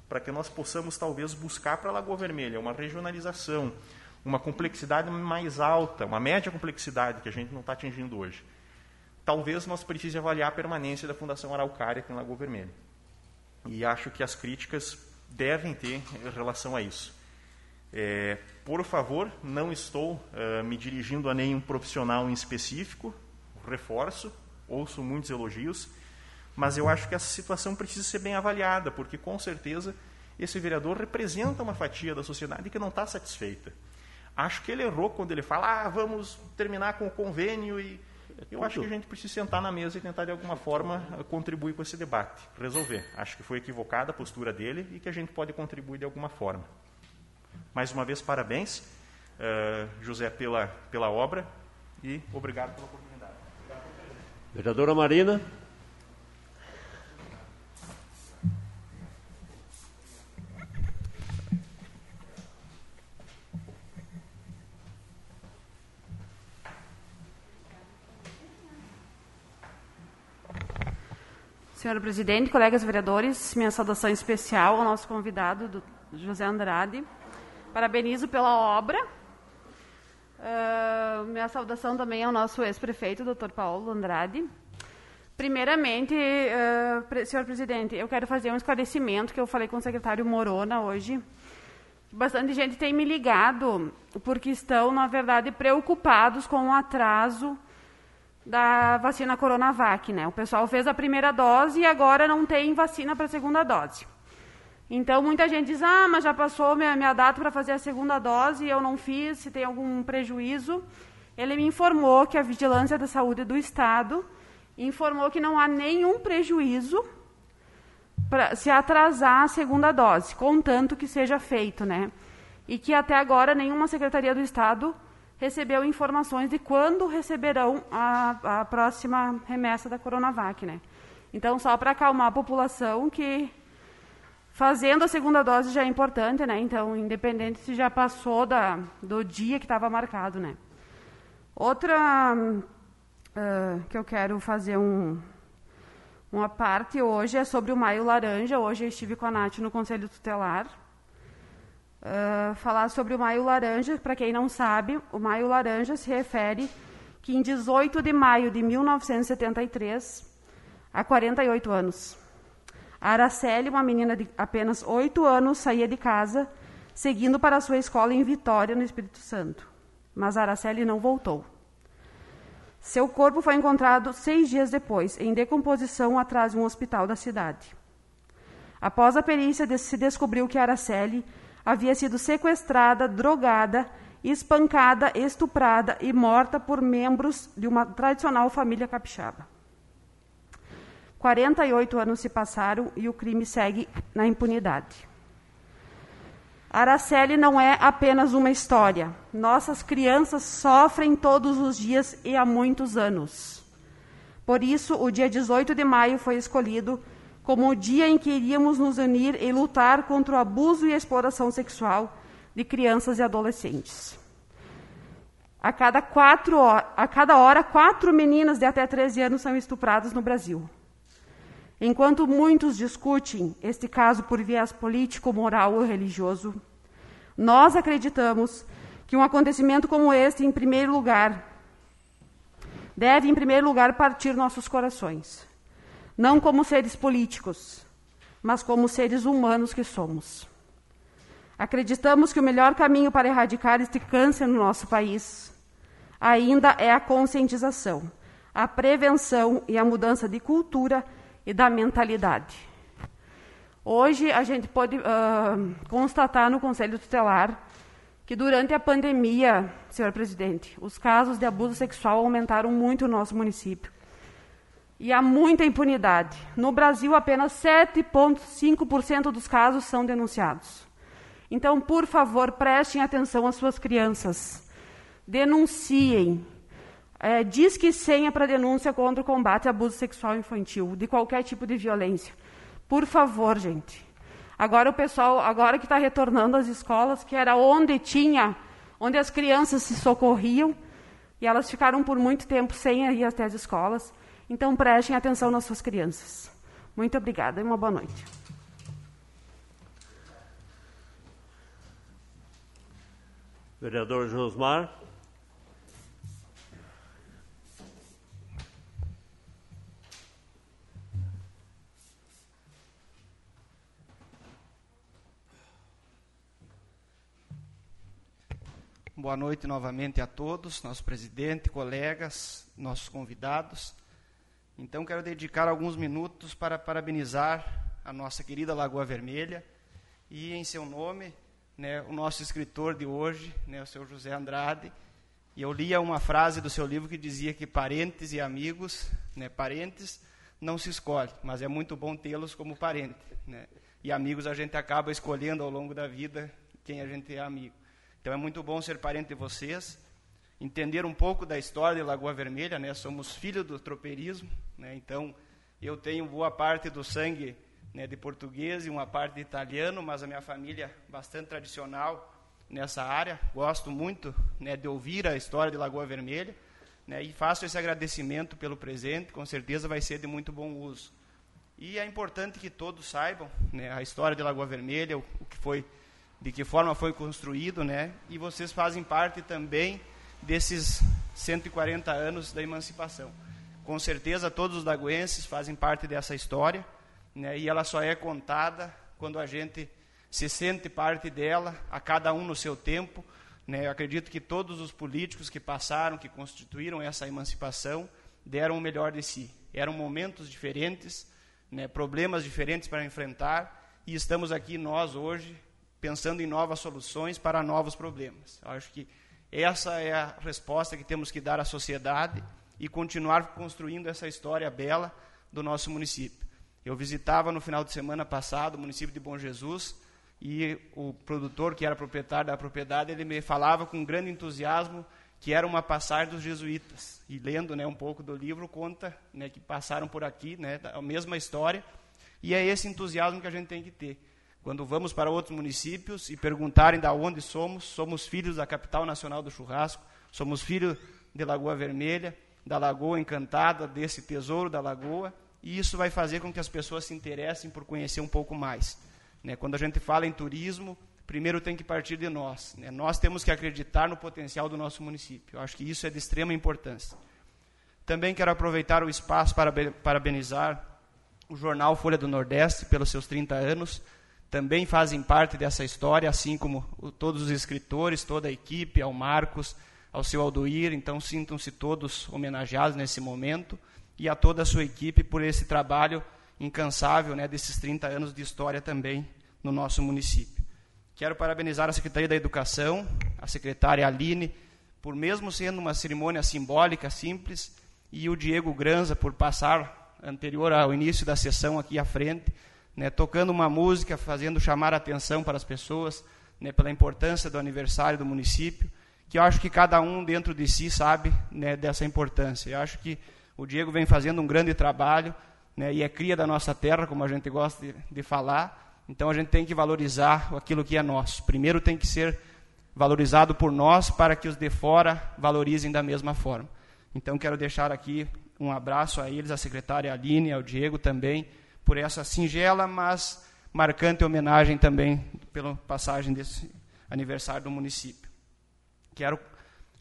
para que nós possamos, talvez, buscar para a Lagoa Vermelha uma regionalização, uma complexidade mais alta, uma média complexidade que a gente não está atingindo hoje talvez nós precise avaliar a permanência da Fundação Araucária aqui em Lagoa Vermelha. E acho que as críticas devem ter relação a isso. É, por favor, não estou uh, me dirigindo a nenhum profissional em específico, reforço, ouço muitos elogios, mas eu acho que essa situação precisa ser bem avaliada, porque com certeza esse vereador representa uma fatia da sociedade que não está satisfeita. Acho que ele errou quando ele fala, ah, vamos terminar com o convênio e eu acho que a gente precisa sentar na mesa e tentar, de alguma forma, contribuir com esse debate, resolver. Acho que foi equivocada a postura dele e que a gente pode contribuir de alguma forma. Mais uma vez, parabéns, uh, José, pela, pela obra e obrigado pela oportunidade. Vereadora Marina. Senhor presidente, colegas vereadores, minha saudação especial ao nosso convidado, do José Andrade. Parabenizo pela obra. Uh, minha saudação também ao nosso ex-prefeito, doutor Paulo Andrade. Primeiramente, uh, senhor presidente, eu quero fazer um esclarecimento que eu falei com o secretário Morona hoje. Bastante gente tem me ligado porque estão, na verdade, preocupados com o atraso da vacina Coronavac, né? O pessoal fez a primeira dose e agora não tem vacina para a segunda dose. Então, muita gente diz, ah, mas já passou minha, minha data para fazer a segunda dose e eu não fiz, se tem algum prejuízo. Ele me informou que a Vigilância da Saúde do Estado informou que não há nenhum prejuízo para se atrasar a segunda dose, contanto que seja feito, né? E que até agora nenhuma Secretaria do Estado recebeu informações de quando receberão a, a próxima remessa da Coronavac, né? Então, só para acalmar a população que Fazendo a segunda dose já é importante, né? Então, independente se já passou da, do dia que estava marcado, né? Outra uh, que eu quero fazer um, uma parte hoje é sobre o Maio Laranja. Hoje eu estive com a Nath no Conselho Tutelar. Uh, falar sobre o Maio Laranja, para quem não sabe, o Maio Laranja se refere que em 18 de maio de 1973, há 48 anos, a Araceli, uma menina de apenas 8 anos, saía de casa, seguindo para sua escola em Vitória, no Espírito Santo. Mas Araceli não voltou. Seu corpo foi encontrado seis dias depois, em decomposição atrás de um hospital da cidade. Após a perícia, se descobriu que Araceli havia sido sequestrada, drogada, espancada, estuprada e morta por membros de uma tradicional família capixaba. 48 anos se passaram e o crime segue na impunidade. Araceli não é apenas uma história. Nossas crianças sofrem todos os dias e há muitos anos. Por isso, o dia 18 de maio foi escolhido como o dia em que iríamos nos unir e lutar contra o abuso e a exploração sexual de crianças e adolescentes. A cada, quatro, a cada hora, quatro meninas de até 13 anos são estupradas no Brasil. Enquanto muitos discutem este caso por viés político, moral ou religioso, nós acreditamos que um acontecimento como este, em primeiro lugar, deve, em primeiro lugar, partir nossos corações. Não como seres políticos, mas como seres humanos que somos. Acreditamos que o melhor caminho para erradicar este câncer no nosso país ainda é a conscientização, a prevenção e a mudança de cultura e da mentalidade. Hoje, a gente pode uh, constatar no Conselho Tutelar que durante a pandemia, senhor presidente, os casos de abuso sexual aumentaram muito no nosso município. E há muita impunidade. No Brasil, apenas 7,5% dos casos são denunciados. Então, por favor, prestem atenção às suas crianças. Denunciem. É, diz que senha para denúncia contra o combate ao abuso sexual infantil, de qualquer tipo de violência. Por favor, gente. Agora o pessoal, agora que está retornando às escolas, que era onde tinha, onde as crianças se socorriam, e elas ficaram por muito tempo sem ir até as escolas. Então prestem atenção nas suas crianças. Muito obrigada e uma boa noite. Vereador Josmar. Boa noite novamente a todos, nosso presidente, colegas, nossos convidados. Então, quero dedicar alguns minutos para parabenizar a nossa querida Lagoa Vermelha e, em seu nome, né, o nosso escritor de hoje, né, o seu José Andrade. E eu lia uma frase do seu livro que dizia que parentes e amigos, né, parentes não se escolhe, mas é muito bom tê-los como parente. Né? E amigos a gente acaba escolhendo ao longo da vida quem a gente é amigo. Então é muito bom ser parente de vocês, entender um pouco da história de Lagoa Vermelha, né? Somos filhos do tropeirismo, né? Então eu tenho boa parte do sangue né, de português e uma parte de italiano, mas a minha família é bastante tradicional nessa área. Gosto muito né, de ouvir a história de Lagoa Vermelha né, e faço esse agradecimento pelo presente, com certeza vai ser de muito bom uso. E é importante que todos saibam né, a história de Lagoa Vermelha, o, o que foi de que forma foi construído, né? E vocês fazem parte também desses 140 anos da emancipação. Com certeza todos os lagoenses fazem parte dessa história, né? E ela só é contada quando a gente se sente parte dela, a cada um no seu tempo, né? Eu acredito que todos os políticos que passaram, que constituíram essa emancipação, deram o melhor de si. Eram momentos diferentes, né? problemas diferentes para enfrentar, e estamos aqui nós hoje pensando em novas soluções para novos problemas. Eu acho que essa é a resposta que temos que dar à sociedade e continuar construindo essa história bela do nosso município. Eu visitava no final de semana passado o município de Bom Jesus e o produtor, que era proprietário da propriedade, ele me falava com grande entusiasmo que era uma passagem dos jesuítas. E lendo né, um pouco do livro, conta né, que passaram por aqui, né, a mesma história. E é esse entusiasmo que a gente tem que ter Quando vamos para outros municípios e perguntarem de onde somos, somos filhos da capital nacional do churrasco, somos filhos de Lagoa Vermelha, da Lagoa Encantada, desse tesouro da Lagoa, e isso vai fazer com que as pessoas se interessem por conhecer um pouco mais. Né? Quando a gente fala em turismo, primeiro tem que partir de nós. Né? Nós temos que acreditar no potencial do nosso município. Eu acho que isso é de extrema importância. Também quero aproveitar o espaço para parabenizar o jornal Folha do Nordeste pelos seus 30 anos também fazem parte dessa história, assim como todos os escritores, toda a equipe, ao Marcos, ao seu Aldoir. Então, sintam-se todos homenageados nesse momento e a toda a sua equipe por esse trabalho incansável né, desses 30 anos de história também no nosso município. Quero parabenizar a Secretaria da Educação, a secretária Aline, por mesmo sendo uma cerimônia simbólica, simples, e o Diego Granza por passar anterior ao início da sessão aqui à frente, né, tocando uma música, fazendo chamar a atenção para as pessoas, né, pela importância do aniversário do município, que eu acho que cada um dentro de si sabe né, dessa importância. Eu acho que o Diego vem fazendo um grande trabalho né, e é cria da nossa terra, como a gente gosta de, de falar. Então a gente tem que valorizar aquilo que é nosso. Primeiro tem que ser valorizado por nós para que os de fora valorizem da mesma forma. Então quero deixar aqui um abraço a eles, a secretária Aline, ao Diego também, por essa singela, mas marcante homenagem também pela passagem desse aniversário do município. Quero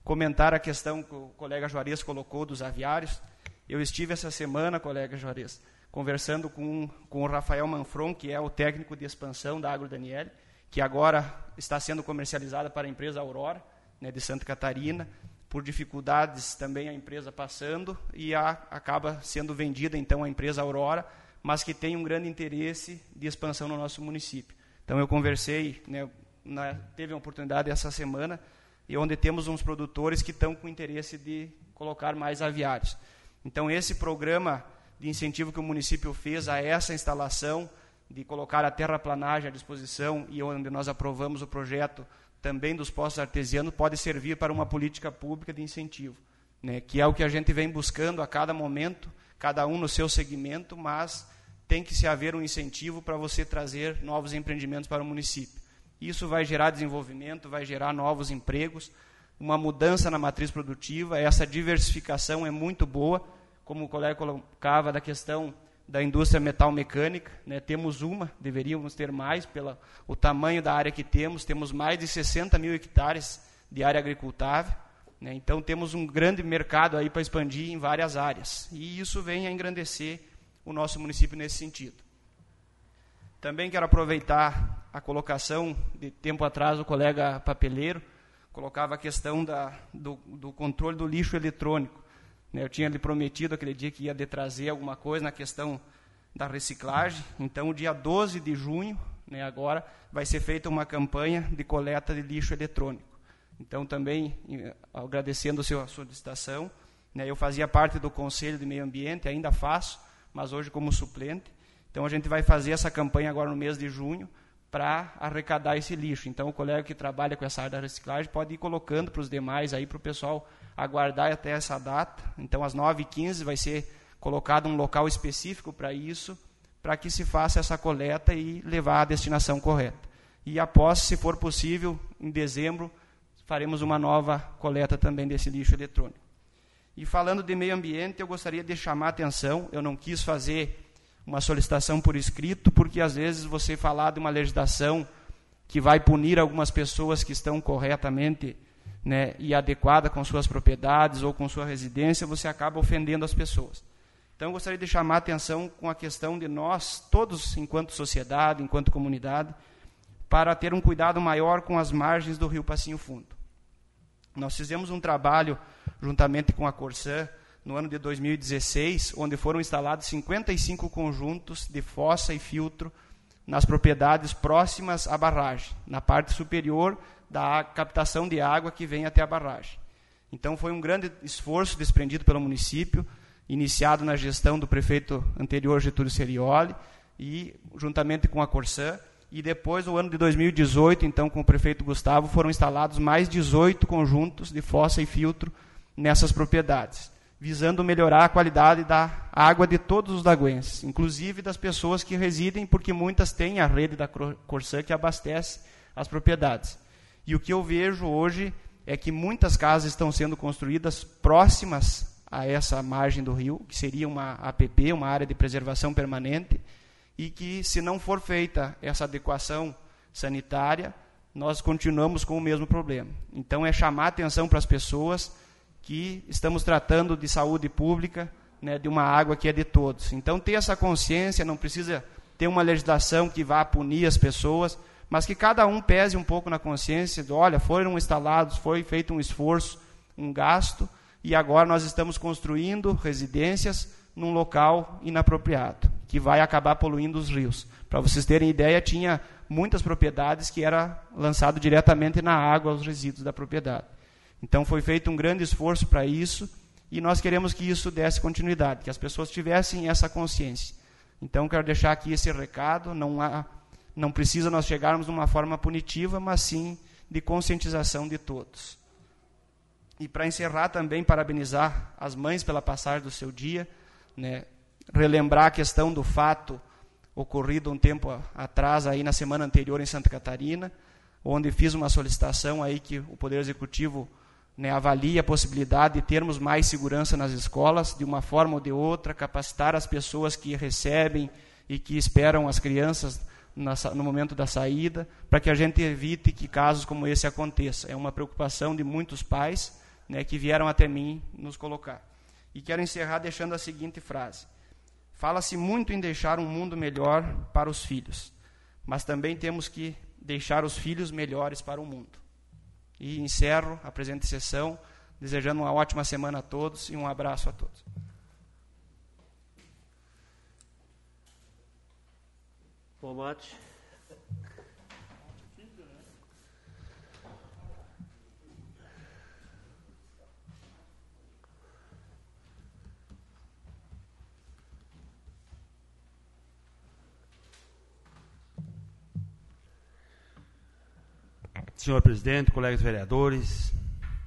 comentar a questão que o colega Juarez colocou dos aviários. Eu estive essa semana, colega Juarez, conversando com, com o Rafael Manfron, que é o técnico de expansão da Agro Daniel, que agora está sendo comercializada para a empresa Aurora, né, de Santa Catarina, por dificuldades também a empresa passando, e a, acaba sendo vendida então a empresa Aurora, mas que tem um grande interesse de expansão no nosso município. Então eu conversei, né, na, teve a oportunidade essa semana, e onde temos uns produtores que estão com interesse de colocar mais aviários. Então esse programa de incentivo que o município fez a essa instalação, de colocar a terraplanagem à disposição e onde nós aprovamos o projeto também dos postos artesianos, pode servir para uma política pública de incentivo, né, que é o que a gente vem buscando a cada momento, cada um no seu segmento, mas tem que se haver um incentivo para você trazer novos empreendimentos para o município. Isso vai gerar desenvolvimento, vai gerar novos empregos, uma mudança na matriz produtiva, essa diversificação é muito boa, como o colega colocava da questão da indústria metal mecânica, né? temos uma, deveríamos ter mais, pelo o tamanho da área que temos, temos mais de 60 mil hectares de área agricultável, né? então temos um grande mercado aí para expandir em várias áreas, e isso vem a engrandecer o nosso município nesse sentido. Também quero aproveitar a colocação de tempo atrás o colega papeleiro colocava a questão da, do, do controle do lixo eletrônico. Né, eu tinha lhe prometido aquele dia que ia de trazer alguma coisa na questão da reciclagem. Então, o dia 12 de junho, né, agora, vai ser feita uma campanha de coleta de lixo eletrônico. Então, também, agradecendo a sua solicitação, né, eu fazia parte do Conselho de Meio Ambiente, ainda faço, mas hoje como suplente. Então a gente vai fazer essa campanha agora no mês de junho para arrecadar esse lixo. Então o colega que trabalha com essa área da reciclagem pode ir colocando para os demais aí para o pessoal aguardar até essa data. Então às 9h15 vai ser colocado um local específico para isso, para que se faça essa coleta e levar à destinação correta. E após, se for possível, em dezembro, faremos uma nova coleta também desse lixo eletrônico. E falando de meio ambiente, eu gostaria de chamar a atenção, eu não quis fazer uma solicitação por escrito, porque às vezes você falar de uma legislação que vai punir algumas pessoas que estão corretamente né, e adequada com suas propriedades ou com sua residência, você acaba ofendendo as pessoas. Então, eu gostaria de chamar a atenção com a questão de nós, todos, enquanto sociedade, enquanto comunidade, para ter um cuidado maior com as margens do rio Passinho Fundo. Nós fizemos um trabalho juntamente com a Corsã no ano de 2016, onde foram instalados 55 conjuntos de fossa e filtro nas propriedades próximas à barragem, na parte superior da captação de água que vem até a barragem. Então foi um grande esforço desprendido pelo município, iniciado na gestão do prefeito anterior Getúlio Serioli e juntamente com a Corsã, e depois, no ano de 2018, então, com o prefeito Gustavo, foram instalados mais 18 conjuntos de fossa e filtro nessas propriedades. visando melhorar a qualidade da água de todos os lagoenses, inclusive das pessoas que residem, porque muitas têm a rede da Corsã que abastece as propriedades. E o que eu vejo hoje é que muitas casas estão sendo construídas próximas a essa margem do rio, que seria uma APP, uma área de preservação permanente, e que, se não for feita essa adequação sanitária, nós continuamos com o mesmo problema. Então, é chamar atenção para as pessoas que estamos tratando de saúde pública, né, de uma água que é de todos. Então, ter essa consciência, não precisa ter uma legislação que vá punir as pessoas, mas que cada um pese um pouco na consciência de, olha, foram instalados, foi feito um esforço, um gasto, e agora nós estamos construindo residências num local inapropriado, que vai acabar poluindo os rios. Para vocês terem ideia, tinha muitas propriedades que era lançado diretamente na água os resíduos da propriedade. Então foi feito um grande esforço para isso e nós queremos que isso desse continuidade, que as pessoas tivessem essa consciência. Então quero deixar aqui esse recado, não há, não precisa nós chegarmos de uma forma punitiva, mas sim de conscientização de todos. E para encerrar também parabenizar as mães pela passagem do seu dia, né, relembrar a questão do fato ocorrido um tempo atrás aí na semana anterior em Santa Catarina, onde fiz uma solicitação aí que o Poder Executivo né, avalie a possibilidade de termos mais segurança nas escolas, de uma forma ou de outra, capacitar as pessoas que recebem e que esperam as crianças no momento da saída, para que a gente evite que casos como esse aconteçam. É uma preocupação de muitos pais né, que vieram até mim nos colocar. E quero encerrar deixando a seguinte frase: Fala-se muito em deixar um mundo melhor para os filhos, mas também temos que deixar os filhos melhores para o mundo. E encerro a presente sessão desejando uma ótima semana a todos e um abraço a todos. Bom mate. Senhor presidente, colegas vereadores,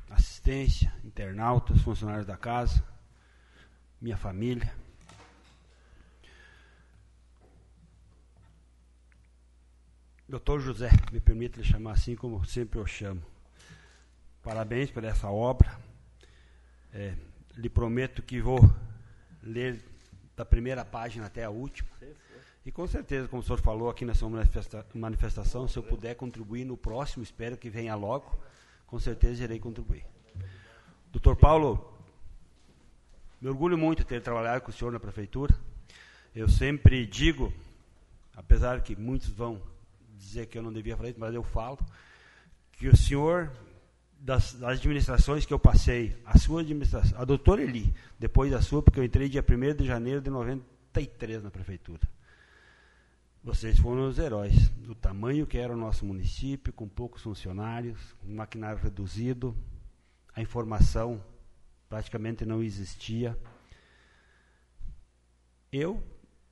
assistência, internautas, funcionários da casa, minha família. Doutor José, me permite lhe chamar assim como sempre eu chamo. Parabéns por essa obra. É, lhe prometo que vou ler da primeira página até a última. E com certeza, como o senhor falou aqui na sua manifesta manifestação, se eu puder contribuir no próximo, espero que venha logo, com certeza irei contribuir. Doutor Paulo, me orgulho muito de ter trabalhado com o senhor na prefeitura. Eu sempre digo, apesar que muitos vão dizer que eu não devia falar isso, mas eu falo, que o senhor, das, das administrações que eu passei, a sua administração, a doutora Eli, depois da sua, porque eu entrei dia 1 de janeiro de 93 na prefeitura. Vocês foram os heróis do tamanho que era o nosso município, com poucos funcionários, um maquinário reduzido, a informação praticamente não existia. Eu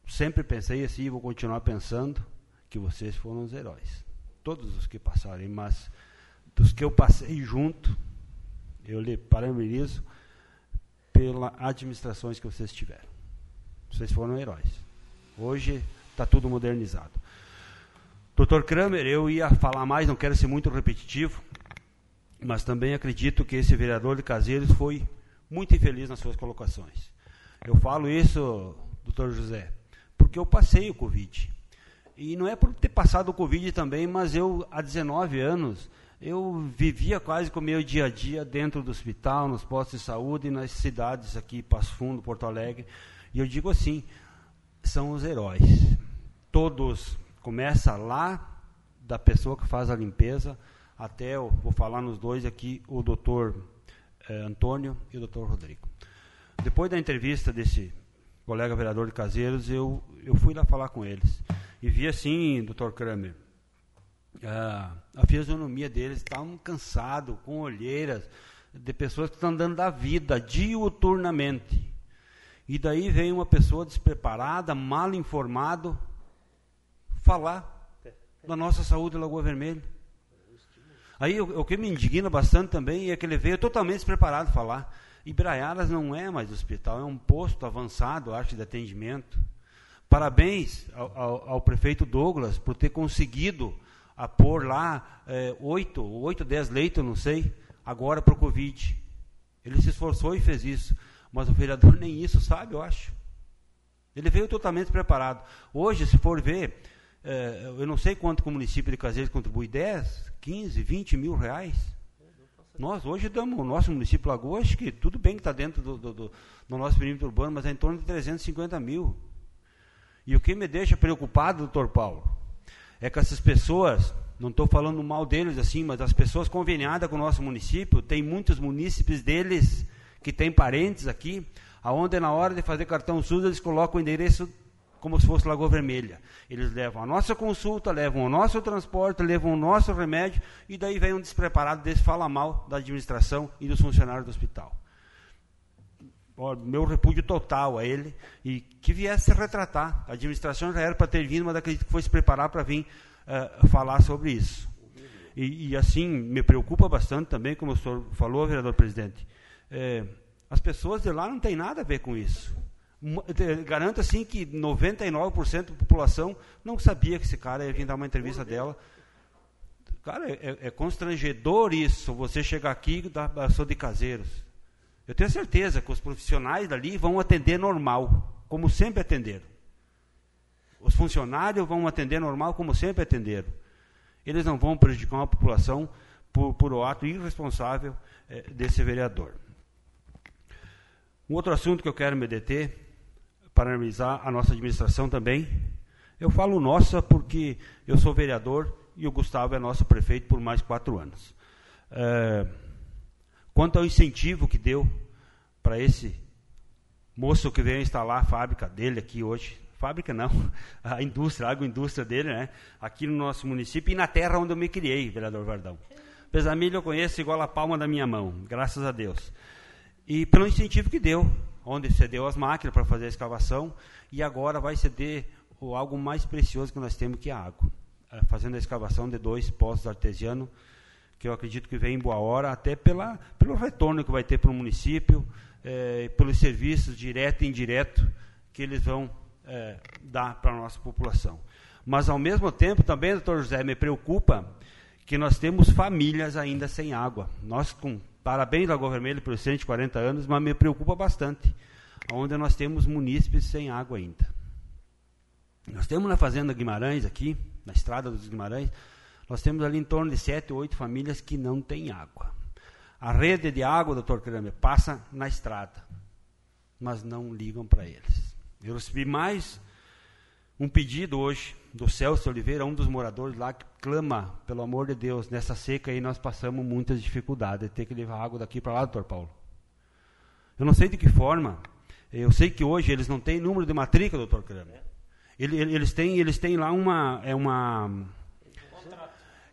sempre pensei assim, e vou continuar pensando, que vocês foram os heróis. Todos os que passaram, mas dos que eu passei junto, eu lhe parabenizo pelas administrações que vocês tiveram. Vocês foram heróis. Hoje está tudo modernizado. Doutor Kramer, eu ia falar mais, não quero ser muito repetitivo, mas também acredito que esse vereador de Caseiros foi muito infeliz nas suas colocações. Eu falo isso, doutor José, porque eu passei o Covid. E não é por ter passado o Covid também, mas eu, há 19 anos, eu vivia quase com o meu dia a dia dentro do hospital, nos postos de saúde e nas cidades aqui, Passo Fundo, Porto Alegre. E eu digo assim, são os heróis todos, começa lá da pessoa que faz a limpeza, até, eu vou falar nos dois aqui, o doutor eh, Antônio e o doutor Rodrigo. Depois da entrevista desse colega vereador de Caseiros, eu, eu fui lá falar com eles. E vi assim, doutor Kramer, a, a fisionomia deles estavam cansados, com olheiras, de pessoas que estão dando da vida diuturnamente. E daí vem uma pessoa despreparada, mal informado, falar da nossa saúde em Lagoa Vermelha. Aí o, o, que me indigna bastante também é que ele veio totalmente despreparado falar. Ibraiaras não é mais hospital, é um posto avançado, acho, de atendimento. Parabéns ao, ao, ao prefeito Douglas por ter conseguido pôr lá é, oito, oito, dez leitos, não sei, agora para o Covid. Ele se esforçou e fez isso. Mas o vereador <laughs> nem isso sabe, eu acho. Ele veio totalmente preparado. Hoje, se for ver, eu não sei quanto que o município de Caseiros contribui, 10, 15, 20 mil reais. Nós hoje damos, o nosso município Lagoa, acho que tudo bem que está dentro do, do, do, do, nosso perímetro urbano, mas é em torno de 350 mil. E o que me deixa preocupado, doutor Paulo, é que essas pessoas, não estou falando mal deles assim, mas as pessoas conveniadas com o nosso município, tem muitos munícipes deles que têm parentes aqui, aonde na hora de fazer cartão SUS eles colocam o endereço como se fosse Lagoa Vermelha. Eles levam a nossa consulta, levam o nosso transporte, levam o nosso remédio, e daí vem um despreparado desse fala mal da administração e dos funcionários do hospital. meu repúdio total a ele, e que viesse se retratar. A administração já era para ter vindo, mas acredito que foi se preparar para vir uh, falar sobre isso. E, e, assim, me preocupa bastante também, como o senhor falou, vereador presidente, é, as pessoas de lá não têm nada a ver com isso. Garanto assim que 99% da população não sabia que esse cara ia vir dar uma entrevista dela. Cara, é, é constrangedor isso, você chegar aqui e dar sou de caseiros. Eu tenho certeza que os profissionais dali vão atender normal, como sempre atenderam. Os funcionários vão atender normal, como sempre atenderam. Eles não vão prejudicar uma população por, por o ato irresponsável é, desse vereador. Um outro assunto que eu quero me deter, parabenizar a nossa administração também. Eu falo nossa porque eu sou vereador e o Gustavo é nosso prefeito por mais quatro anos. É, quanto ao incentivo que deu para esse moço que veio instalar a fábrica dele aqui hoje, fábrica não, <laughs> a indústria, a agroindústria dele, né, aqui no nosso município e na terra onde eu me criei, vereador Vardão. Pesamilho eu conheço igual a palma da minha mão, graças a Deus e pelo incentivo que deu, onde cedeu as máquinas para fazer a escavação e agora vai ceder o algo mais precioso que nós temos, que é a água. É, fazendo a escavação de dois poços artesianos, que eu acredito que vem em boa hora, até pela, pelo retorno que vai ter para o município, é, pelos serviços direto e indireto que eles vão é, dar para a nossa população. Mas, ao mesmo tempo, também, doutor José, me preocupa que nós temos famílias ainda sem água. Nós, com Parabéns, Lagoa Vermelha, pelos 140 anos, mas me preocupa bastante, onde nós temos munícipes sem água ainda. Nós temos na Fazenda Guimarães, aqui, na Estrada dos Guimarães, nós temos ali em torno de sete ou oito famílias que não têm água. A rede de água, doutor Kramer, passa na estrada, mas não ligam para eles. Eu recebi mais um pedido hoje do Celso Oliveira, um dos moradores lá, que clama, pelo amor de Deus, nessa seca aí nós passamos muitas dificuldades, ter que levar água daqui para lá, doutor Paulo. Eu não sei de que forma, eu sei que hoje eles não têm número de matrícula, doutor Kramer. Eles têm, eles têm lá uma, é uma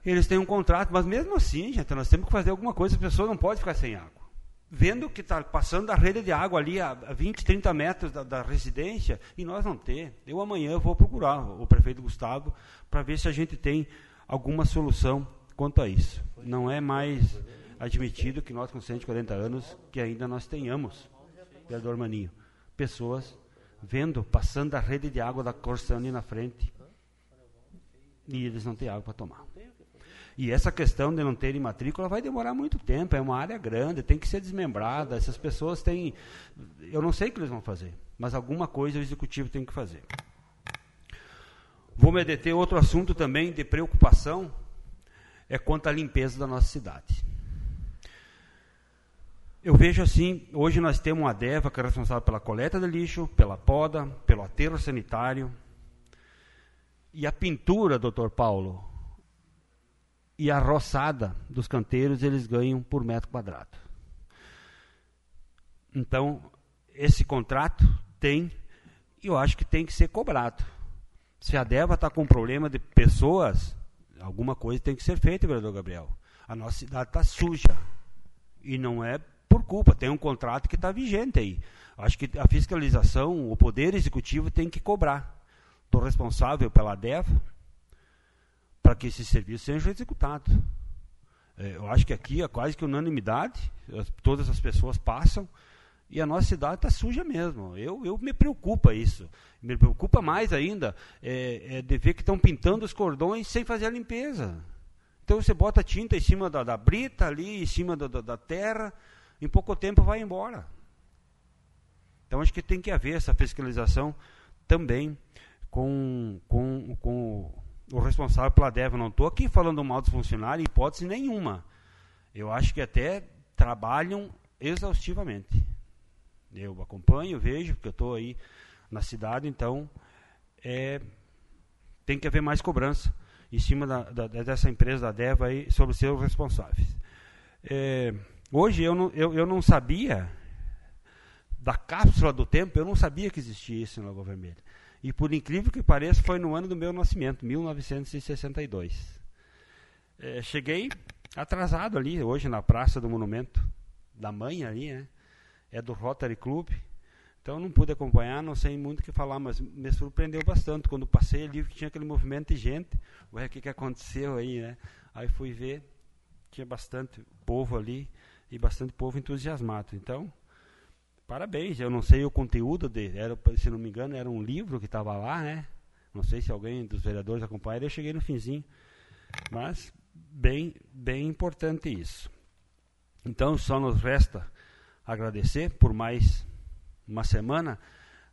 eles têm um contrato, mas mesmo assim, gente, nós temos que fazer alguma coisa, a pessoa não pode ficar sem água vendo que está passando a rede de água ali a 20, 30 metros da, da, residência, e nós não ter. Eu amanhã vou procurar o prefeito Gustavo para ver se a gente tem alguma solução quanto a isso. Não é mais admitido que nós com 140 anos, que ainda nós tenhamos, vereador Maninho, pessoas vendo, passando a rede de água da Corsã ali na frente, e eles não têm água para tomar. E essa questão de não terem matrícula vai demorar muito tempo, é uma área grande, tem que ser desmembrada, essas pessoas têm. Eu não sei o que eles vão fazer, mas alguma coisa o executivo tem que fazer. Vou me deter outro assunto também de preocupação, é quanto à limpeza da nossa cidade. Eu vejo assim, hoje nós temos uma DEVA que é responsável pela coleta de lixo, pela poda, pelo aterro sanitário. E a pintura, doutor Paulo, e a roçada dos canteiros eles ganham por metro quadrado. Então, esse contrato tem, e eu acho que tem que ser cobrado. Se a DEVA está com problema de pessoas, alguma coisa tem que ser feita, vereador Gabriel. A nossa cidade está suja. E não é por culpa, tem um contrato que está vigente aí. Acho que a fiscalização, o poder executivo tem que cobrar. Estou responsável pela DEVA, para que esse serviço seja executado. É, eu acho que aqui é quase que unanimidade, as, todas as pessoas passam e a nossa cidade está suja mesmo. Eu, eu me preocupa isso. Me preocupa mais ainda é, é de ver que estão pintando os cordões sem fazer a limpeza. Então você bota tinta em cima da, da brita ali, em cima da, da, da terra, em pouco tempo vai embora. Então acho que tem que haver essa fiscalização também com, com, com o responsável pela DEV. não estou aqui falando mal dos funcionários, hipótese nenhuma. Eu acho que até trabalham exaustivamente. Eu acompanho, vejo, porque eu estou aí na cidade, então é, tem que haver mais cobrança em cima da, da, dessa empresa da DEVA aí sobre seus responsáveis. É, hoje eu não, eu, eu não sabia da cápsula do tempo, eu não sabia que existia isso em Lagoa Vermelha. E por incrível que pareça, foi no ano do meu nascimento, 1962. É, cheguei atrasado ali, hoje na Praça do Monumento, da mãe ali, né? É do Rotary Club. Então não pude acompanhar, não sei muito o que falar, mas me surpreendeu bastante quando passei ali que tinha aquele movimento de gente. Ué, o que, que aconteceu aí, né? Aí fui ver, tinha bastante povo ali e bastante povo entusiasmado. Então, parabéns. Eu não sei o conteúdo dele, era, se não me engano, era um livro que estava lá, né? Não sei se alguém dos vereadores acompanha. Eu cheguei no finzinho, mas bem, bem importante isso. Então, só nos resta agradecer por mais uma semana,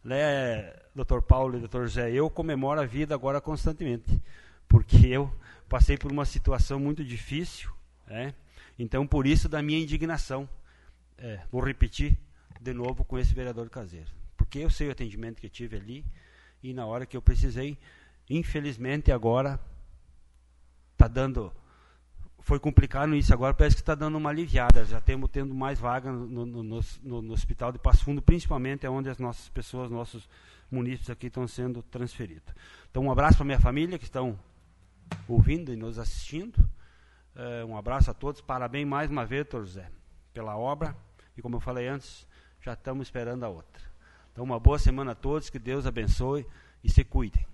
né, doutor Paulo e doutor José, eu comemoro a vida agora constantemente, porque eu passei por uma situação muito difícil, né? então por isso da minha indignação, é, vou repetir de novo com esse vereador caseiro, porque eu sei o atendimento que tive ali, e na hora que eu precisei, infelizmente agora está dando foi complicado isso, agora parece que está dando uma aliviada. Já temos tendo mais vaga no, no, no, no, hospital de Passo Fundo, principalmente é onde as nossas pessoas, nossos munícipes aqui estão sendo transferidos. Então, um abraço para minha família que estão ouvindo e nos assistindo. Uh, um abraço a todos. Parabéns mais uma vez, José, pela obra. E como eu falei antes, já estamos esperando a outra. Então, uma boa semana a todos, que Deus abençoe e se cuidem.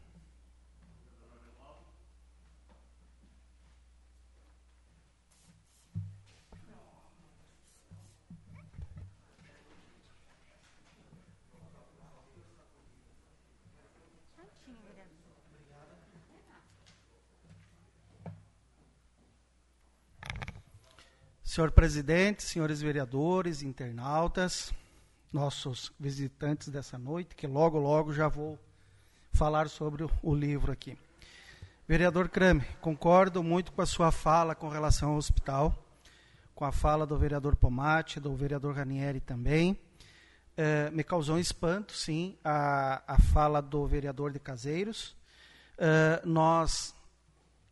Senhor presidente, senhores vereadores, internautas, nossos visitantes dessa noite, que logo, logo já vou falar sobre o, livro aqui. Vereador Kramer, concordo muito com a sua fala com relação ao hospital, com a fala do vereador Pomate, do vereador Ranieri também. É, me causou um espanto, sim, a, a fala do vereador de Caseiros. É, nós,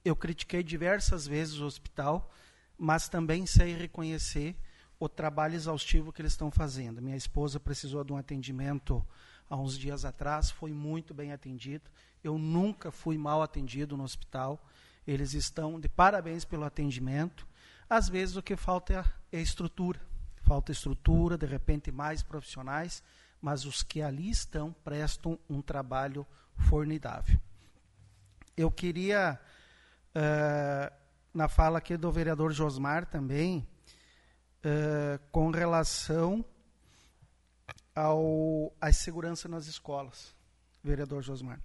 eu critiquei diversas vezes o hospital, mas também sei reconhecer o trabalho exaustivo que eles estão fazendo. Minha esposa precisou de um atendimento há uns dias atrás, foi muito bem atendido. Eu nunca fui mal atendido no hospital. Eles estão de parabéns pelo atendimento. Às vezes o que falta é estrutura. Falta estrutura, de repente mais profissionais, mas os que ali estão prestam um trabalho formidável. Eu queria uh, na fala aqui do vereador Josmar também, uh, com relação ao, à segurança nas escolas, vereador Josmar.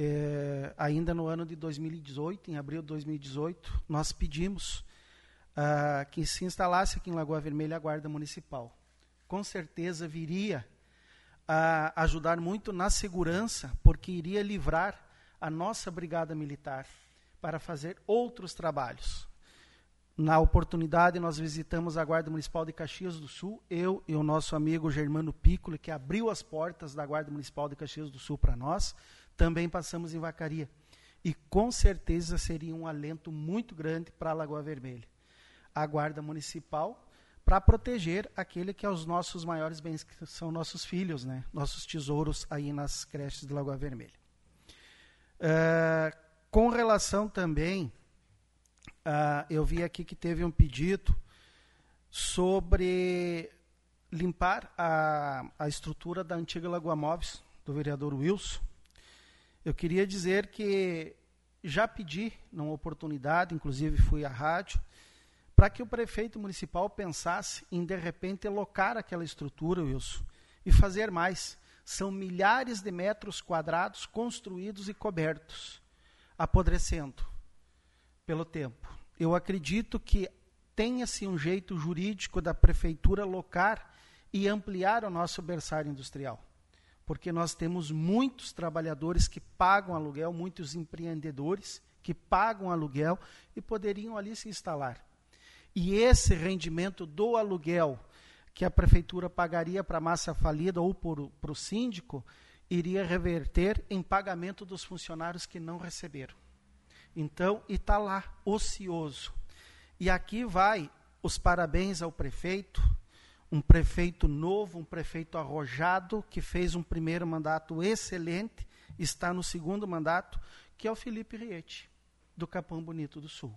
É, ainda no ano de 2018, em abril de 2018, nós pedimos uh, que se instalasse aqui em Lagoa Vermelha a Guarda Municipal. Com certeza viria a ajudar muito na segurança, porque iria livrar a nossa Brigada Militar para fazer outros trabalhos. Na oportunidade, nós visitamos a Guarda Municipal de Caxias do Sul, eu e o nosso amigo Germano Piccoli, que abriu as portas da Guarda Municipal de Caxias do Sul para nós. Também passamos em Vacaria. E com certeza seria um alento muito grande para a Lagoa Vermelha. A Guarda Municipal para proteger aquele que é os nossos maiores bens, que são nossos filhos, né? nossos tesouros aí nas creches de Lagoa Vermelha. Uh, com relação também, uh, eu vi aqui que teve um pedido sobre limpar a, a estrutura da antiga Lagoa Móveis, do vereador Wilson. Eu queria dizer que já pedi, numa oportunidade, inclusive fui à rádio, para que o prefeito municipal pensasse em, de repente, locar aquela estrutura, Wilson, e fazer mais. São milhares de metros quadrados construídos e cobertos, apodrecendo pelo tempo. Eu acredito que tenha-se um jeito jurídico da prefeitura locar e ampliar o nosso berçário industrial. Porque nós temos muitos trabalhadores que pagam aluguel, muitos empreendedores que pagam aluguel e poderiam ali se instalar. E esse rendimento do aluguel que a prefeitura pagaria para a massa falida ou para o síndico iria reverter em pagamento dos funcionários que não receberam. Então, e está lá, ocioso. E aqui vai os parabéns ao prefeito, um prefeito novo, um prefeito arrojado, que fez um primeiro mandato excelente, está no segundo mandato, que é o Felipe Riete, do Capão Bonito do Sul.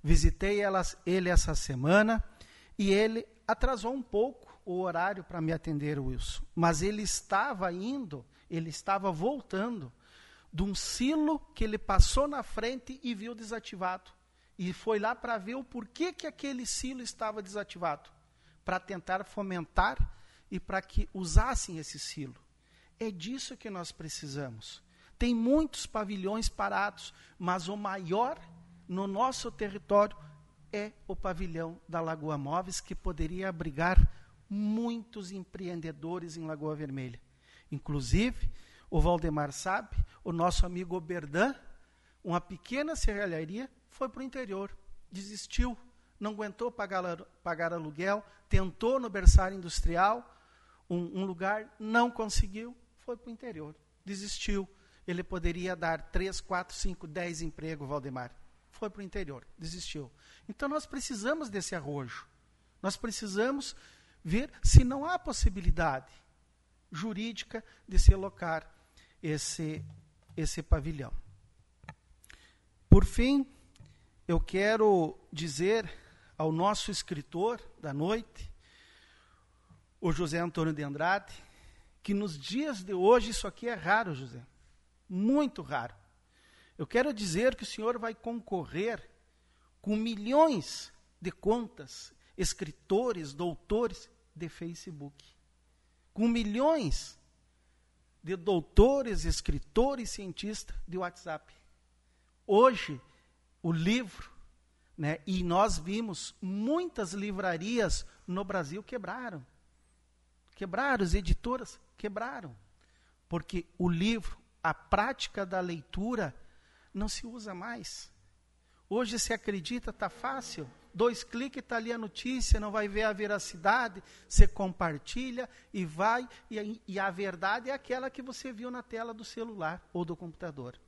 Visitei elas, ele essa semana e ele atrasou um pouco o horário para me atender, Wilson. Mas ele estava indo, ele estava voltando de um silo que ele passou na frente e viu desativado. E foi lá para ver o porquê que aquele silo estava desativado. Para tentar fomentar e para que usassem esse silo. É disso que nós precisamos. Tem muitos pavilhões parados, mas o maior no nosso território é o pavilhão da Lagoa Móveis, que poderia abrigar muitos empreendedores em Lagoa Vermelha. Inclusive, o Valdemar sabe, o nosso amigo Oberdan, uma pequena serralharia, foi para o interior, desistiu, não aguentou pagar, pagar aluguel, tentou no berçário industrial, um, um lugar, não conseguiu, foi para o interior, desistiu. Ele poderia dar 3, 4, 5, 10 empregos, Valdemar foi para o interior, desistiu. Então nós precisamos desse arrojo. Nós precisamos ver se não há possibilidade jurídica de se alocar esse, esse pavilhão. Por fim, eu quero dizer ao nosso escritor da noite, o José Antônio de Andrade, que nos dias de hoje isso aqui é raro, José. Muito raro. Eu quero dizer que o senhor vai concorrer com milhões de contas, escritores, doutores de Facebook. Com milhões de doutores, escritores, cientistas de WhatsApp. Hoje, o livro, né, e nós vimos muitas livrarias no Brasil quebraram. Quebraram, as editoras quebraram. Porque o livro, a prática da leitura, não se usa mais. Hoje se acredita, está fácil. Dois cliques, está ali a notícia, não vai ver a veracidade, você compartilha e vai, e, e a verdade é aquela que você viu na tela do celular ou do computador.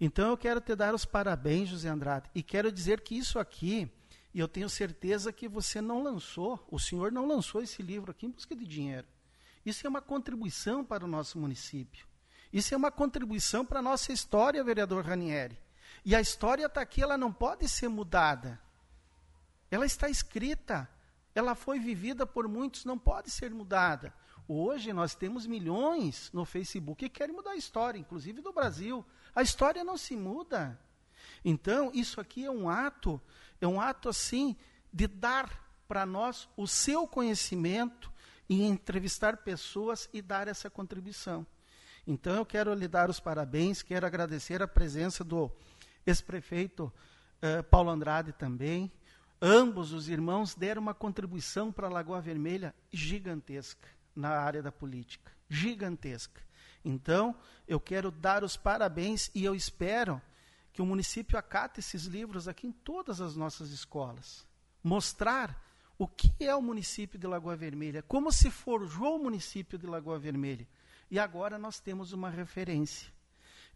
Então eu quero te dar os parabéns, José Andrade, e quero dizer que isso aqui, e eu tenho certeza que você não lançou, o senhor não lançou esse livro aqui em busca de dinheiro. Isso é uma contribuição para o nosso município. Isso é uma contribuição para a nossa história, vereador Ranieri. E a história está aqui, ela não pode ser mudada. Ela está escrita, ela foi vivida por muitos, não pode ser mudada. Hoje nós temos milhões no Facebook que querem mudar a história, inclusive do Brasil. A história não se muda. Então, isso aqui é um ato, é um ato assim de dar para nós o seu conhecimento e entrevistar pessoas e dar essa contribuição. Então eu quero lhe dar os parabéns, quero agradecer a presença do ex-prefeito uh, Paulo Andrade também. Ambos os irmãos deram uma contribuição para a Lagoa Vermelha gigantesca na área da política, gigantesca. Então, eu quero dar os parabéns e eu espero que o município acate esses livros aqui em todas as nossas escolas. Mostrar o que é o município de Lagoa Vermelha, como se forjou o município de Lagoa Vermelha. E agora nós temos uma referência.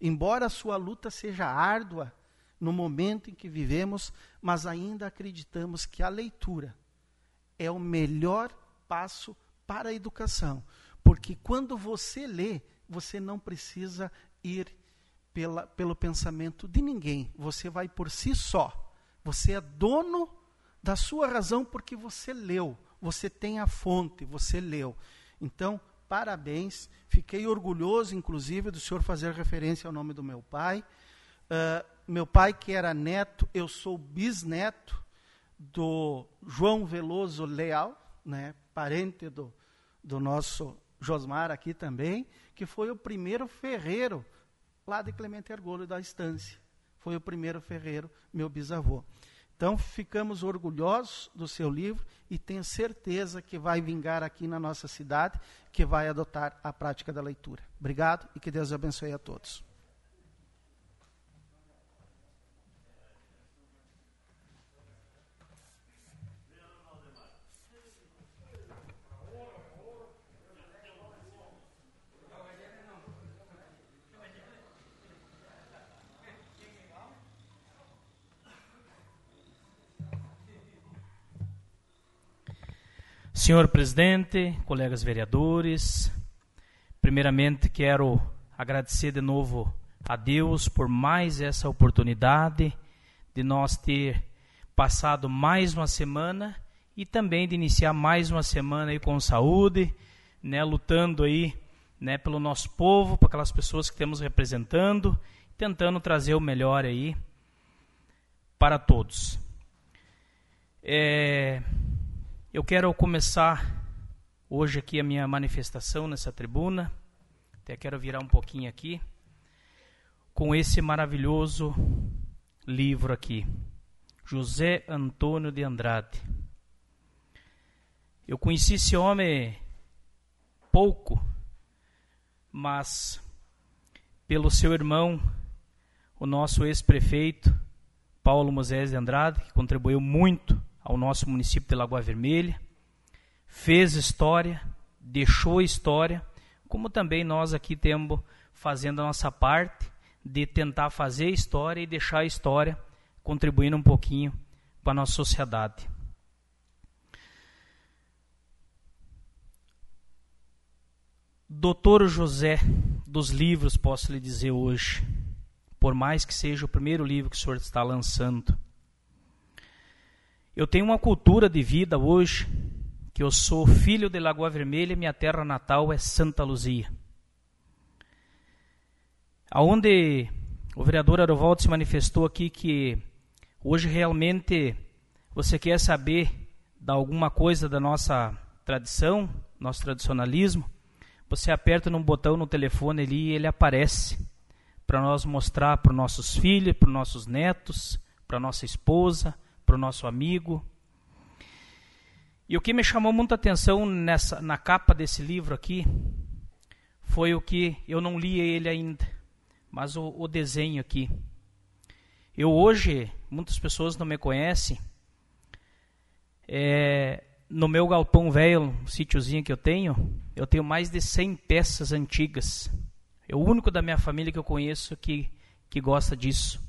Embora a sua luta seja árdua no momento em que vivemos, mas ainda acreditamos que a leitura é o melhor passo para a educação. Porque quando você lê, você não precisa ir pela, pelo pensamento de ninguém. Você vai por si só. Você é dono da sua razão porque você leu. Você tem a fonte, você leu. Então, parabéns. Fiquei orgulhoso, inclusive, do senhor fazer referência ao nome do meu pai. Uh, meu pai, que era neto, eu sou bisneto do João Veloso Leal, né, parente do, do nosso Josmar aqui também, que foi o primeiro ferreiro lá de Clemente Ergolho da Estância. Foi o primeiro ferreiro, meu bisavô. Então, ficamos orgulhosos do seu livro e tenho certeza que vai vingar aqui na nossa cidade, que vai adotar a prática da leitura. Obrigado e que Deus abençoe a todos. Senhor presidente, colegas vereadores, primeiramente quero agradecer de novo a Deus por mais essa oportunidade de nós ter passado mais uma semana e também de iniciar mais uma semana aí com saúde, né, lutando aí, né, pelo nosso povo, para aquelas pessoas que temos representando, tentando trazer o melhor aí para todos. É, eu quero começar hoje aqui a minha manifestação nessa tribuna, até quero virar um pouquinho aqui, com esse maravilhoso livro aqui, José Antônio de Andrade. Eu conheci esse homem pouco, mas pelo seu irmão, o nosso ex-prefeito, Paulo Moisés de Andrade, que contribuiu muito ao nosso município de Lagoa Vermelha, fez história, deixou história, como também nós aqui temos fazendo a nossa parte de tentar fazer história e deixar a história contribuindo um pouquinho para a nossa sociedade. Doutor José dos livros, posso lhe dizer hoje, por mais que seja o primeiro livro que o senhor está lançando, eu tenho uma cultura de vida hoje, que eu sou filho de Lagoa Vermelha e minha terra natal é Santa Luzia. Aonde o vereador Arovaldo se manifestou aqui que hoje realmente você quer saber de alguma coisa da nossa tradição, nosso tradicionalismo, você aperta num botão no telefone ali e ele aparece para nós mostrar para os nossos filhos, para os nossos netos, para nossa esposa, para o nosso amigo. E o que me chamou muita atenção nessa, na capa desse livro aqui foi o que eu não li ele ainda, mas o, o desenho aqui. Eu hoje, muitas pessoas não me conhecem, é, no meu galpão velho, um sítiozinho que eu tenho, eu tenho mais de 100 peças antigas. É o único da minha família que eu conheço que, que gosta disso.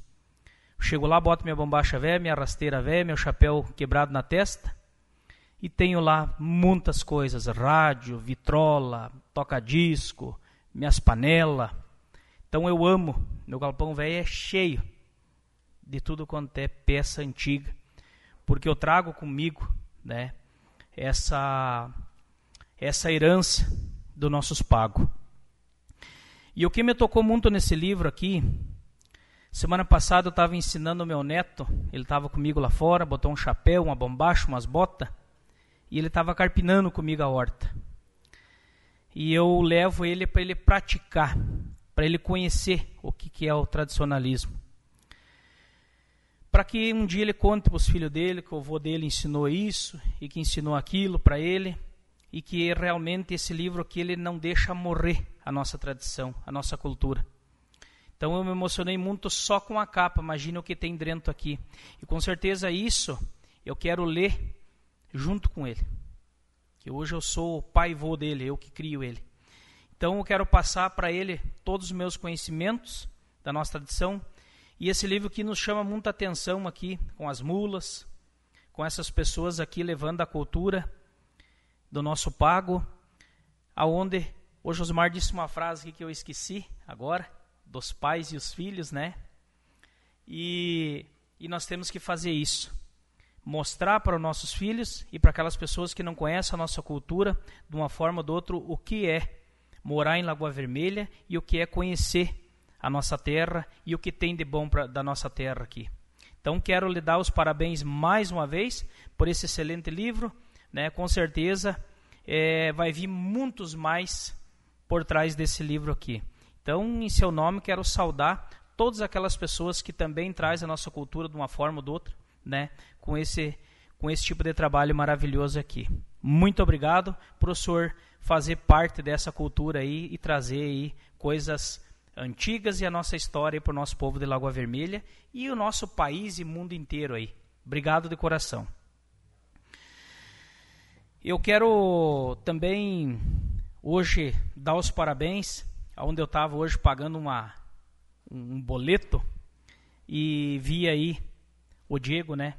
Chego lá, boto minha bombacha velha, minha rasteira velha, meu chapéu quebrado na testa e tenho lá muitas coisas: rádio, vitrola, toca-disco, minhas panelas. Então eu amo, meu galpão velho é cheio de tudo quanto é peça antiga, porque eu trago comigo, né, essa essa herança dos nossos pagos. E o que me tocou muito nesse livro aqui Semana passada eu estava ensinando o meu neto, ele estava comigo lá fora, botou um chapéu, uma bombacha, umas botas, e ele estava carpinando comigo a horta. E eu levo ele para ele praticar, para ele conhecer o que, que é o tradicionalismo. Para que um dia ele conte para os filhos dele que o avô dele ensinou isso e que ensinou aquilo para ele, e que realmente esse livro aqui ele não deixa morrer a nossa tradição, a nossa cultura. Então eu me emocionei muito só com a capa, imagina o que tem dentro aqui. E com certeza isso eu quero ler junto com ele. Que hoje eu sou o pai e vô dele, eu que crio ele. Então eu quero passar para ele todos os meus conhecimentos da nossa tradição. E esse livro que nos chama muita atenção aqui, com as mulas, com essas pessoas aqui levando a cultura do nosso pago, aonde o Josmar disse uma frase que eu esqueci agora, dos pais e os filhos, né? E, e nós temos que fazer isso. Mostrar para os nossos filhos e para aquelas pessoas que não conhecem a nossa cultura, de uma forma ou de outra, o que é morar em Lagoa Vermelha e o que é conhecer a nossa terra e o que tem de bom pra, da nossa terra aqui. Então quero lhe dar os parabéns mais uma vez por esse excelente livro, né? Com certeza é, vai vir muitos mais por trás desse livro aqui. Então, em seu nome, quero saudar todas aquelas pessoas que também trazem a nossa cultura de uma forma ou de outra, né? Com esse com esse tipo de trabalho maravilhoso aqui. Muito obrigado senhor fazer parte dessa cultura aí e trazer aí coisas antigas e a nossa história para o nosso povo de Lagoa Vermelha e o nosso país e mundo inteiro aí. Obrigado de coração. Eu quero também hoje dar os parabéns, aonde eu estava hoje pagando uma, um boleto e vi aí o Diego, né,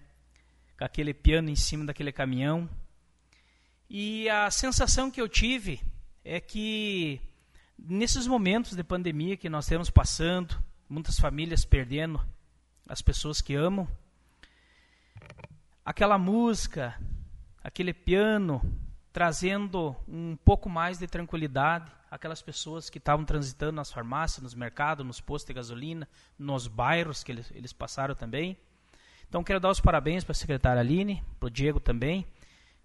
com aquele piano em cima daquele caminhão. E a sensação que eu tive é que nesses momentos de pandemia que nós temos passando, muitas famílias perdendo as pessoas que amam, aquela música, aquele piano trazendo um pouco mais de tranquilidade aquelas pessoas que estavam transitando nas farmácias, nos mercados, nos postos de gasolina, nos bairros que eles, eles passaram também. Então, quero dar os parabéns para a secretária Aline, para o Diego também,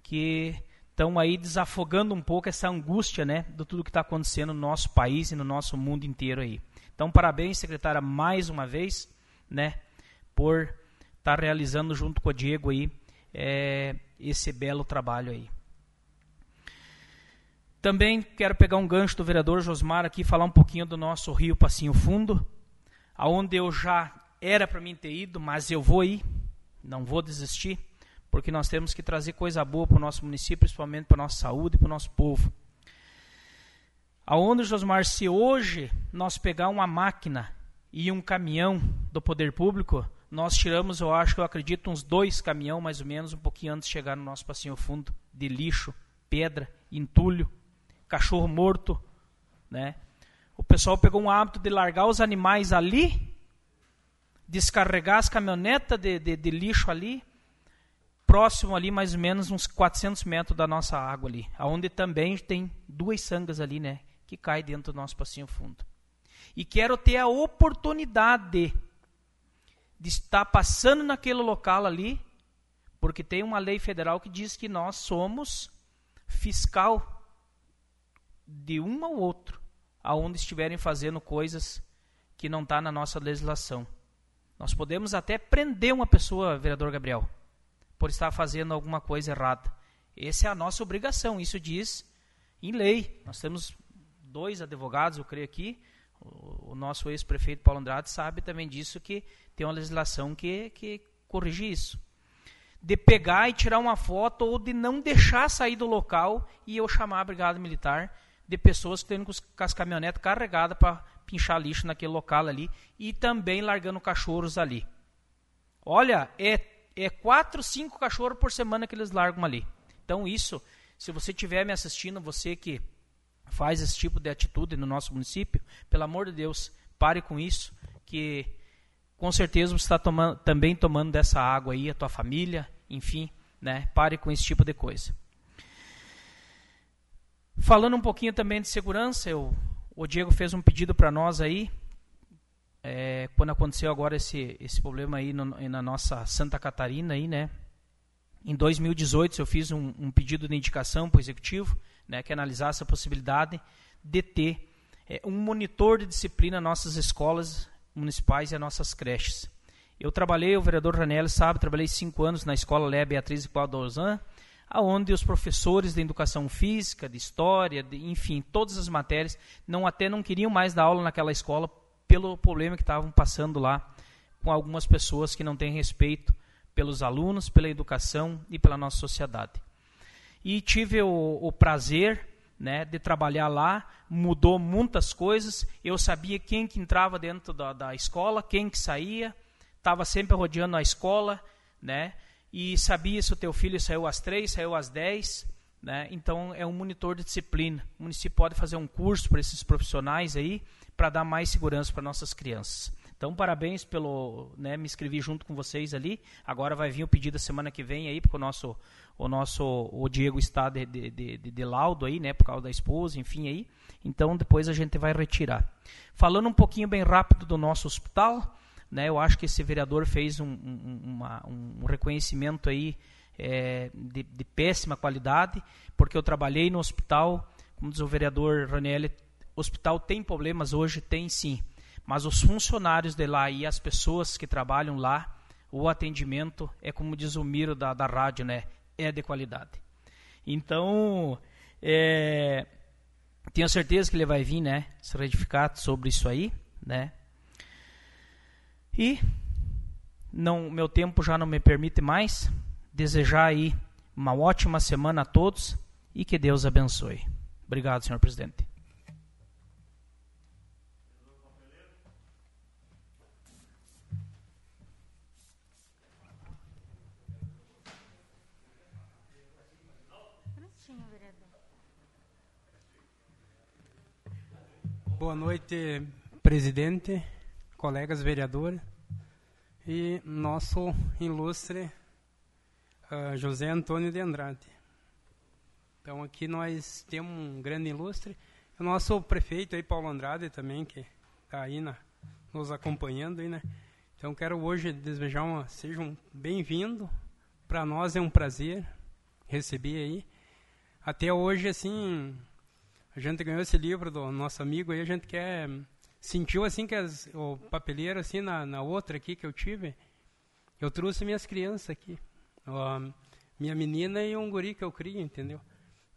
que estão aí desafogando um pouco essa angústia né, de tudo que está acontecendo no nosso país e no nosso mundo inteiro aí. Então, parabéns, secretária, mais uma vez, né, por estar tá realizando junto com o Diego aí é, esse belo trabalho aí. Também quero pegar um gancho do vereador Josmar aqui falar um pouquinho do nosso Rio Passinho Fundo, aonde eu já era para mim ter ido, mas eu vou ir, não vou desistir, porque nós temos que trazer coisa boa para o nosso município, principalmente para a nossa saúde e para o nosso povo. Aonde, Josmar, se hoje nós pegar uma máquina e um caminhão do poder público, nós tiramos, eu acho que eu acredito, uns dois caminhão mais ou menos, um pouquinho antes de chegar no nosso passinho fundo, de lixo, pedra, entulho, cachorro morto, né? O pessoal pegou um hábito de largar os animais ali descarregar as caminhonetas de, de, de, lixo ali, próximo ali mais ou menos uns 400 metros da nossa água ali, aonde também tem duas sangas ali, né, que cai dentro do nosso passinho fundo. E quero ter a oportunidade de estar passando naquele local ali, porque tem uma lei federal que diz que nós somos fiscal de um ao outro, aonde estiverem fazendo coisas que não está na nossa legislação. Nós podemos até prender uma pessoa, vereador Gabriel, por estar fazendo alguma coisa errada. Essa é a nossa obrigação, isso diz em lei. Nós temos dois advogados, eu creio aqui. O, nosso ex-prefeito Paulo Andrade sabe também disso, que tem uma legislação que, que corrige isso. De pegar e tirar uma foto ou de não deixar sair do local e eu chamar a brigada militar de pessoas que estão com as caminhonetas carregadas para pinchar lixo naquele local ali e também largando cachorros ali. Olha, é, é quatro, cinco cachorros por semana que eles largam ali. Então isso, se você estiver me assistindo, você que faz esse tipo de atitude no nosso município, pelo amor de Deus, pare com isso, que com certeza você está tomando, também tomando dessa água aí, a tua família, enfim, né? Pare com esse tipo de coisa. Falando um pouquinho também de segurança, eu o Diego fez um pedido para nós aí, é, quando aconteceu agora esse, esse problema aí no, na nossa Santa Catarina aí, né? Em 2018 eu fiz um, um pedido de indicação para o executivo, né, que analisasse a possibilidade de ter é, um monitor de disciplina nas nossas escolas municipais e nas nossas creches. Eu trabalhei, o vereador Ranelli sabe, trabalhei cinco anos na escola Léa Beatriz e Quadrosan, aonde os professores de educação física, de história, de, enfim, todas as matérias, não até não queriam mais dar aula naquela escola pelo problema que estavam passando lá com algumas pessoas que não têm respeito pelos alunos, pela educação e pela nossa sociedade. E tive o, o prazer né, de trabalhar lá, mudou muitas coisas. Eu sabia quem que entrava dentro da, da escola, quem que saía, estava sempre rodeando a escola, né? E sabia se o teu filho saiu às três, saiu às dez, né? Então é um monitor de disciplina. O município pode fazer um curso para esses profissionais aí para dar mais segurança para nossas crianças. Então parabéns pelo, né, me inscrevi junto com vocês ali. Agora vai vir o pedido semana que vem aí porque o nosso o nosso o Diego está de, de, de, de laudo aí, né, por causa da esposa, enfim aí. Então depois a gente vai retirar. Falando um pouquinho bem rápido do nosso hospital, né? Eu acho que esse vereador fez um, um, uma, um reconhecimento aí é, de, de, péssima qualidade, porque eu trabalhei no hospital, como diz o vereador Raniel, hospital tem problemas hoje, tem sim, mas os funcionários de lá e as pessoas que trabalham lá, o atendimento é como diz o Miro da, da rádio, né? É de qualidade. Então, é, tenho certeza que ele vai vir, né? Se retificar sobre isso aí, né? E não, meu tempo já não me permite mais desejar aí uma ótima semana a todos e que Deus abençoe. Obrigado, senhor presidente. Boa noite, presidente, colegas vereadores e nosso ilustre uh, José Antônio de Andrade. Então aqui nós temos um grande ilustre, o nosso prefeito aí, Paulo Andrade também, que está aí na, nos acompanhando aí, né? Então quero hoje desejar uma, sejam bem-vindos, para nós é um prazer receber aí. Até hoje, assim, a gente ganhou esse livro do nosso amigo aí, a gente quer sentiu assim que as, o papeleiro assim na, na outra aqui que eu tive, eu trouxe minhas crianças aqui, ó, minha menina e um guri que eu crio, entendeu?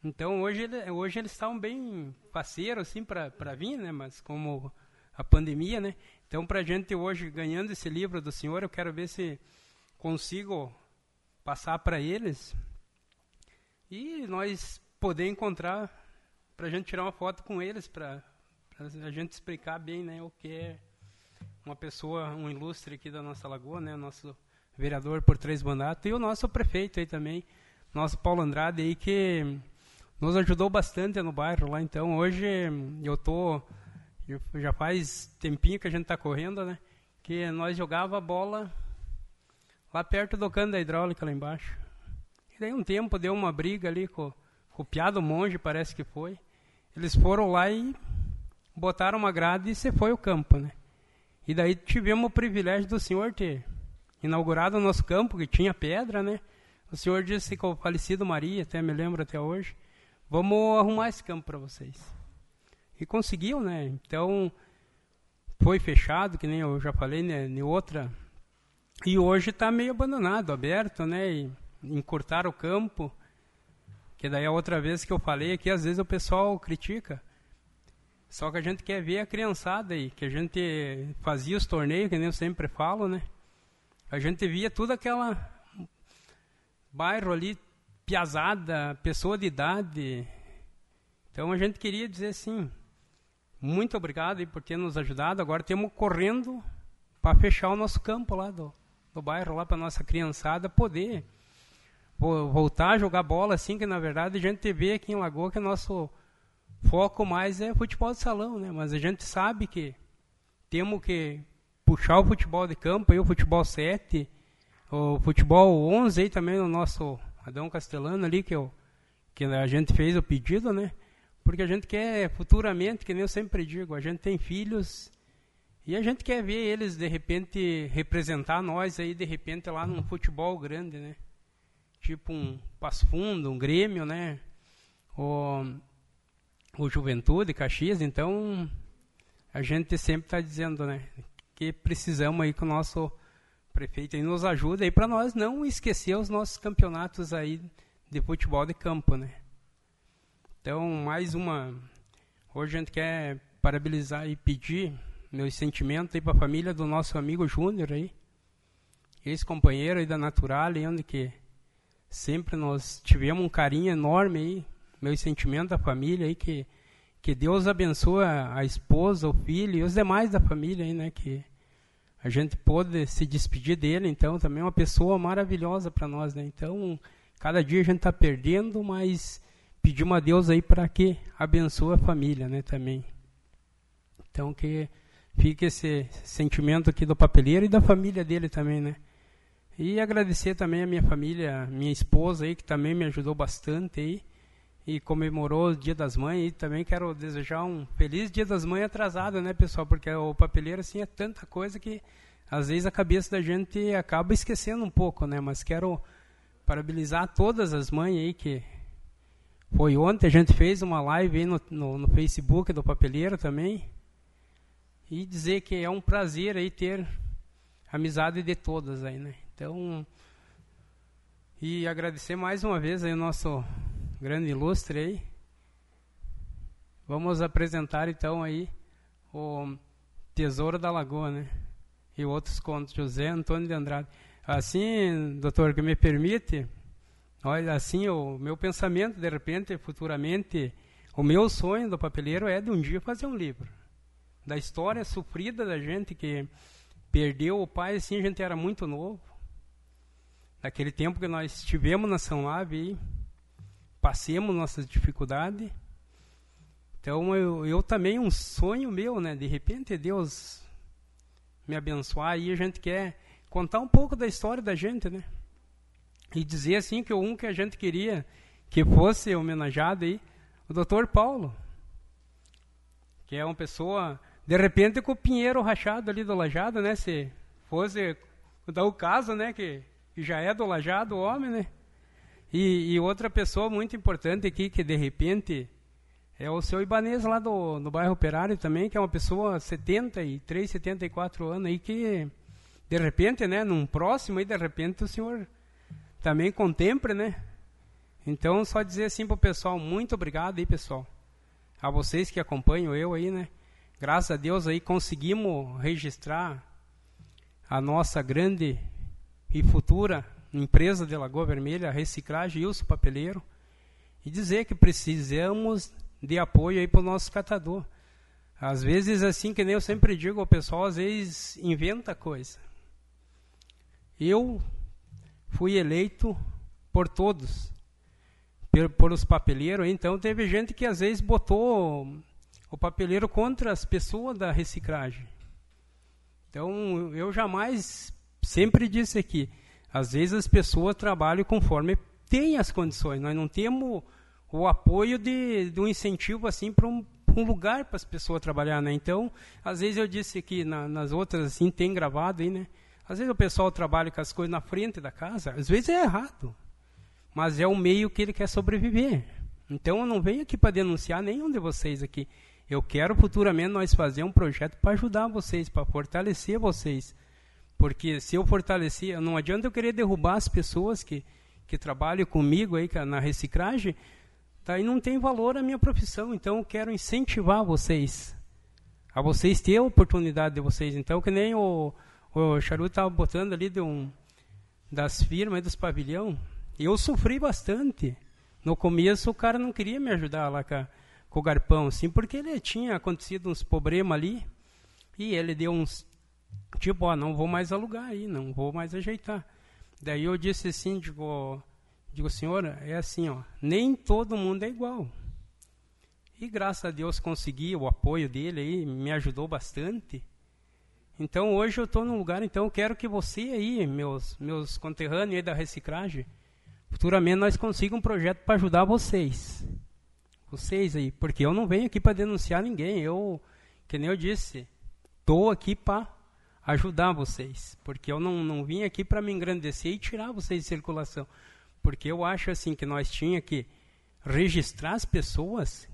Então hoje ele, hoje eles estão bem parceiros assim para para vir, né? Mas como a pandemia, né? Então para gente hoje ganhando esse livro do senhor, eu quero ver se consigo passar para eles e nós poder encontrar para gente tirar uma foto com eles, para a gente explicar bem né, o que é uma pessoa, um ilustre aqui da nossa lagoa, né, nosso vereador por três mandatos, e o nosso prefeito aí também, nosso Paulo Andrade aí, que nos ajudou bastante no bairro lá. Então, hoje eu tô já faz tempinho que a gente está correndo, né? Que nós jogava bola lá perto do cano da hidráulica lá embaixo. E daí um tempo deu uma briga ali com, com o piado monge, parece que foi. Eles foram lá e botaram uma grade e você foi o campo, né? E daí tivemos o privilégio do senhor ter inaugurado o nosso campo, que tinha pedra, né? O senhor disse com o falecido Maria, até me lembro até hoje, vamos arrumar esse campo para vocês. E conseguiu, né? Então, foi fechado, que nem eu já falei, né? Em outra. E hoje está meio abandonado, aberto, né? E encurtaram o campo. Que daí a outra vez que eu falei aqui, às vezes o pessoal critica. Só que a gente quer ver a criançada aí, que a gente fazia os torneios, que nem eu sempre falo, né? A gente via tudo aquela bairro ali, piazada, pessoa de idade. Então a gente queria dizer assim, muito obrigado aí por ter nos ajudado. Agora temos correndo para fechar o nosso campo lá do, do bairro, lá para nossa criançada poder voltar a jogar bola, assim, que na verdade a gente vê aqui em Lagoa que o nosso foco mais é futebol de salão, né? Mas a gente sabe que temos que puxar o futebol de campo, aí o futebol 7, o futebol 11 aí também no nosso Adão Castelano ali, que, eu, que a gente fez o pedido, né? Porque a gente quer futuramente, que nem eu sempre digo, a gente tem filhos e a gente quer ver eles de repente representar nós aí de repente lá num futebol grande, né? tipo um Passo Fundo, um Grêmio, né? O, o Juventude, Caxias, então a gente sempre está dizendo, né? Que precisamos aí que o nosso prefeito aí nos ajude aí para nós não esquecer os nossos campeonatos aí de futebol de campo, né? Então, mais uma... Hoje a gente quer parabenizar e pedir meus sentimentos aí para a família do nosso amigo Júnior aí, ex-companheiro aí da Natural, onde que sempre nós tivemos um carinho enorme aí, meu sentimento da família aí, que, que Deus abençoe a, a esposa, o filho e os demais da família aí, né, que a gente pôde se despedir dele, então também é uma pessoa maravilhosa para nós, né, então cada dia a gente está perdendo, mas pedimos a Deus aí para que abençoe a família, né, também. Então que fique esse sentimento aqui do papeleiro e da família dele também, né. E agradecer também a minha família, minha esposa aí, que também me ajudou bastante aí. E comemorou o Dia das Mães. E também quero desejar um feliz Dia das Mães atrasado, né, pessoal? Porque o papeleiro, assim, é tanta coisa que às vezes a cabeça da gente acaba esquecendo um pouco, né? Mas quero parabenizar todas as mães aí que foi ontem, a gente fez uma live aí no, no, no Facebook do Papeleiro também. E dizer que é um prazer aí ter amizade de todas aí, né? Então, e agradecer mais uma vez aí o nosso grande ilustre aí. Vamos apresentar então aí o Tesouro da Lagoa, né? E outros contos, José Antônio de Andrade. Assim, doutor, que me permite, olha, assim, o meu pensamento, de repente, futuramente, o meu sonho do papeleiro é de um dia fazer um livro. Da história sofrida da gente que perdeu o pai, assim, a gente era muito novo. Naquele tempo que nós estivemos na São Lave, passemos nossas dificuldades então eu, eu também um sonho meu, né? De repente Deus me abençoar e a gente quer contar um pouco da história da gente, né? E dizer assim que um que a gente queria que fosse homenageado aí, o Dr. Paulo, que é uma pessoa de repente com o pinheiro rachado ali do lajado, né? Se fosse dar o caso, né? Que, que já é do lajado o homem, né? E, e outra pessoa muito importante aqui que de repente é o seu Ibanês lá do, do bairro Operário também, que é uma pessoa 73, 74 anos aí que de repente, né, num próximo aí de repente o senhor também contemple, né? Então só dizer assim pro pessoal, muito obrigado aí, pessoal. A vocês que acompanham eu aí, né? Graças a Deus aí conseguimos registrar a nossa grande e futura empresa de Lagoa Vermelha, a Reciclagem Ilso Papeleiro, e dizer que precisamos de apoio aí para o nosso catador. Às vezes, assim que nem eu sempre digo ao pessoal, às vezes inventa coisa. Eu fui eleito por todos, por, por os papeleiros, então teve gente que às vezes botou o papeleiro contra as pessoas da reciclagem. Então, eu jamais, sempre disse aqui, às vezes as pessoas trabalham conforme têm as condições. Nós não temos o apoio de, de um incentivo assim para um, um, lugar para as pessoas trabalhar, né? Então, às vezes eu disse que na, nas outras assim tem gravado aí, né? Às vezes o pessoal trabalha com as coisas na frente da casa, às vezes é errado, mas é o meio que ele quer sobreviver. Então eu não venho aqui para denunciar nenhum de vocês aqui. Eu quero futuramente nós fazer um projeto para ajudar vocês, para fortalecer vocês. Porque se eu fortalecer, não adianta eu querer derrubar as pessoas que, que trabalham comigo aí na reciclagem, Tá? E não tem valor a minha profissão, então eu quero incentivar vocês. A vocês ter a oportunidade de vocês. Então, que nem o, o Charuto estava botando ali de um, das firmas, dos pavilhão, eu sofri bastante. No começo, o cara não queria me ajudar lá com, com o garpão, assim, porque ele tinha acontecido uns problemas ali, e ele deu uns, tipo, ó, não vou mais alugar aí, não vou mais ajeitar. Daí eu disse assim, digo, Digo, senhora, é assim, ó, nem todo mundo é igual. E graças a Deus consegui o apoio dele aí, me ajudou bastante. Então hoje eu estou num lugar, então eu quero que você aí, meus, meus conterrâneos aí da reciclagem, futuramente nós consigamos um projeto para ajudar vocês. Vocês aí, porque eu não venho aqui para denunciar ninguém, eu, que nem eu disse, estou aqui para ajudar vocês, porque eu não, não vim aqui para me engrandecer e tirar vocês de circulação. Porque eu acho assim que nós tinha que registrar as pessoas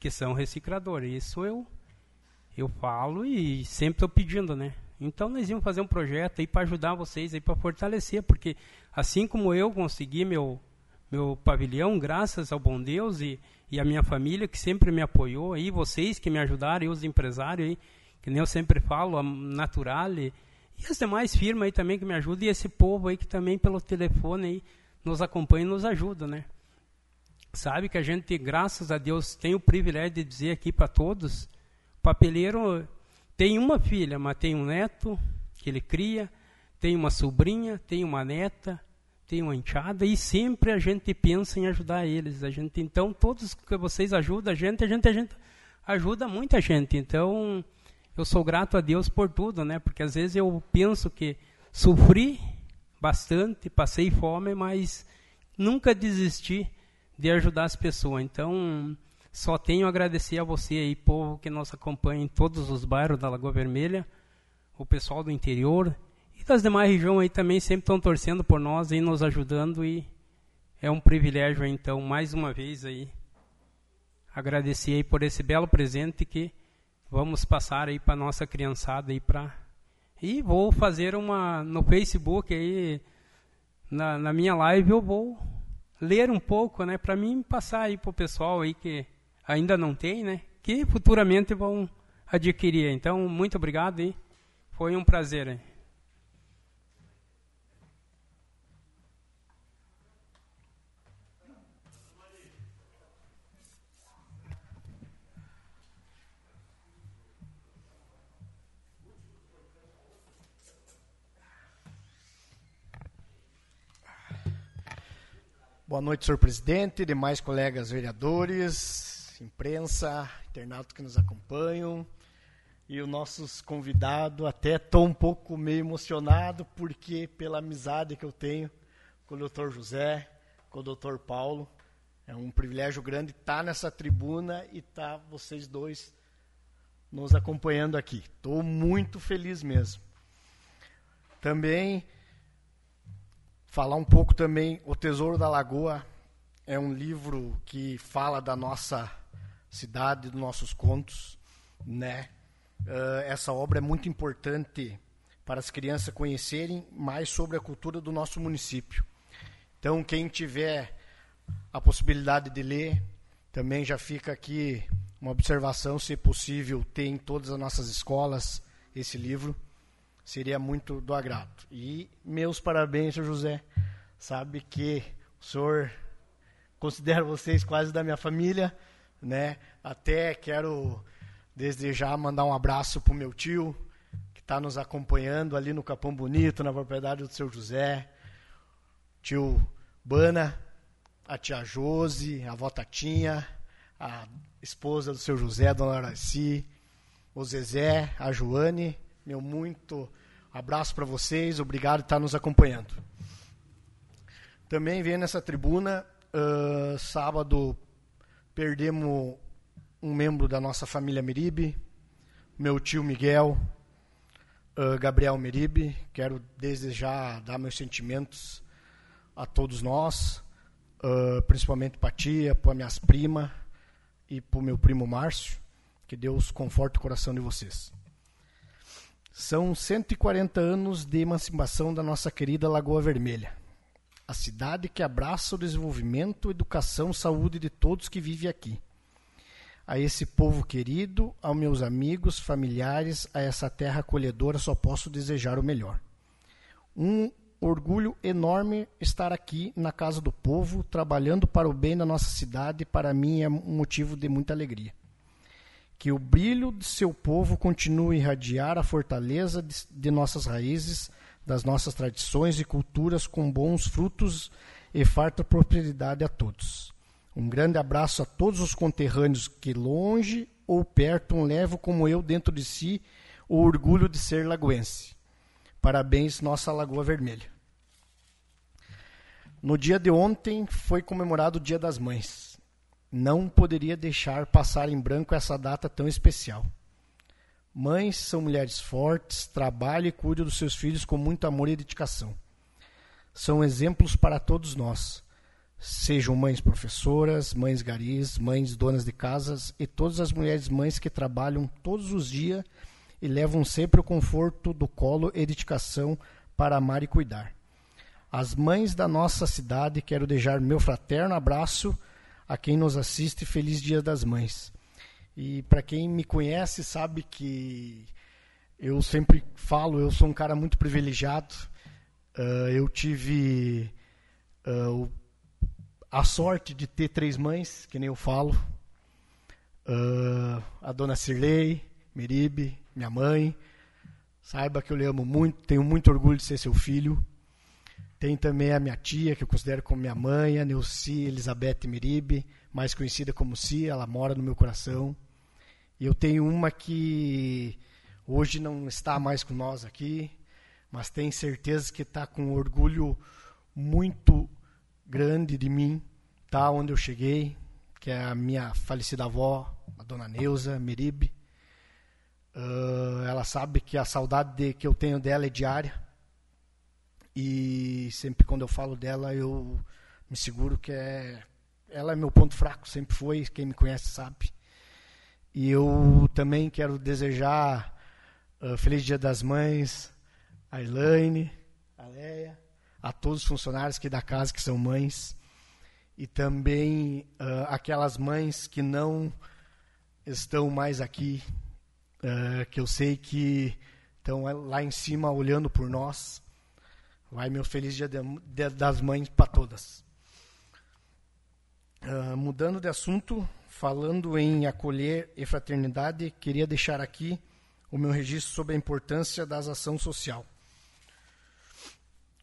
que são recicladores. Isso eu eu falo e sempre estou pedindo, né? Então nós íamos fazer um projeto aí para ajudar vocês aí para fortalecer, porque assim como eu consegui meu meu pavilhão, graças ao bom Deus e, e a minha família que sempre me apoiou, aí vocês que me ajudaram, e os empresários aí, que nem eu sempre falo, a Naturale e as demais firmas aí também que me ajudam e esse povo aí que também pelo telefone aí nos acompanha e nos ajuda, né? Sabe que a gente, graças a Deus, tem o privilégio de dizer aqui para todos, o papeleiro tem uma filha, mas tem um neto que ele cria, tem uma sobrinha, tem uma neta, tem uma enteada e sempre a gente pensa em ajudar eles. A gente, então, todos que vocês ajudam a gente, a gente, a gente ajuda muita gente. Então, eu sou grato a Deus por tudo, né? Porque às vezes eu penso que sofri bastante, passei fome, mas nunca desisti de ajudar as pessoas. Então, só tenho a agradecer a você aí, povo que nos acompanha em todos os bairros da Lagoa Vermelha, o pessoal do interior e das demais regiões aí também sempre estão torcendo por nós e nos ajudando e é um privilégio então mais uma vez aí agradecer aí por esse belo presente que vamos passar aí para nossa criançada aí para e vou fazer uma no Facebook aí na, na minha live eu vou ler um pouco, né, para mim passar aí pro pessoal aí que ainda não tem, né, que futuramente vão adquirir. Então, muito obrigado e foi um prazer. Hein? Boa noite, senhor presidente, demais colegas vereadores, imprensa, internautas que nos acompanham e os nossos convidados. Até estou um pouco meio emocionado, porque pela amizade que eu tenho com o doutor José, com o doutor Paulo, é um privilégio grande estar nessa tribuna e estar vocês dois nos acompanhando aqui. Estou muito feliz mesmo. Também falar um pouco também O Tesouro da Lagoa é um livro que fala da nossa cidade, dos nossos contos, né? Uh, essa obra é muito importante para as crianças conhecerem mais sobre a cultura do nosso município. Então, quem tiver a possibilidade de ler, também já fica aqui uma observação, se possível, ter em todas as nossas escolas esse livro seria muito do agrado. E meus parabéns, senhor José. Sabe que o senhor considera vocês quase da minha família, né? Até quero desde já mandar um abraço para o meu tio, que está nos acompanhando ali no Capão Bonito, na propriedade do seu José. Tio Bana, a tia Jose, a avó Tatinha, a esposa do seu José, a dona Araci, o Zezé, a Joane, meu muito abraço para vocês, obrigado por estar nos acompanhando. Também vem nessa tribuna, uh, sábado perdemos um membro da nossa família Meribe, meu tio Miguel, uh, Gabriel Meribe. Quero desde já dar meus sentimentos a todos nós, uh, principalmente para a tia, para minhas primas e para o meu primo Márcio. Que Deus conforte o coração de vocês. São 140 anos de emancipação da nossa querida Lagoa Vermelha. A cidade que abraça o desenvolvimento, educação, saúde de todos que vivem aqui. A esse povo querido, aos meus amigos, familiares, a essa terra acolhedora, só posso desejar o melhor. Um orgulho enorme estar aqui na casa do povo, trabalhando para o bem da nossa cidade, para mim é um motivo de muita alegria que o brilho de seu povo continue a irradiar a fortaleza de, de nossas raízes, das nossas tradições e culturas com bons frutos e farta prosperidade a todos. Um grande abraço a todos os conterrâneos que longe ou perto levam como eu dentro de si o orgulho de ser lagoense. Parabéns, nossa Lagoa Vermelha. No dia de ontem foi comemorado o Dia das Mães não poderia deixar passar em branco essa data tão especial. Mães são mulheres fortes, trabalham e cuidam dos seus filhos com muito amor e dedicação. São exemplos para todos nós. Sejam mães professoras, mães garis, mães donas de casas e todas as mulheres mães que trabalham todos os dias e levam sempre o conforto do colo e dedicação para amar e cuidar. As mães da nossa cidade, quero deixar meu fraterno abraço a quem nos assiste, feliz Dia das Mães. E para quem me conhece sabe que eu sempre falo, eu sou um cara muito privilegiado. Uh, eu tive uh, a sorte de ter três mães, que nem eu falo. Uh, a dona Cirlei, Meribe, minha mãe. Saiba que eu lhe amo muito, tenho muito orgulho de ser seu filho. Tem também a minha tia, que eu considero como minha mãe, a Neuci Elizabeth Meribe, mais conhecida como Cia, ela mora no meu coração. E eu tenho uma que hoje não está mais com nós aqui, mas tenho certeza que está com orgulho muito grande de mim, tá onde eu cheguei, que é a minha falecida avó, a dona Neuza Meribe. Uh, ela sabe que a saudade de, que eu tenho dela é diária. E sempre quando eu falo dela, eu me seguro que é ela é meu ponto fraco, sempre foi, quem me conhece sabe. E eu também quero desejar uh, Feliz Dia das Mães, a Elaine, a Leia, a todos os funcionários aqui da casa que são mães, e também uh, aquelas mães que não estão mais aqui, uh, que eu sei que estão lá em cima olhando por nós. Vai meu feliz dia de, de, das mães para todas. Uh, mudando de assunto, falando em acolher e fraternidade, queria deixar aqui o meu registro sobre a importância das ação social.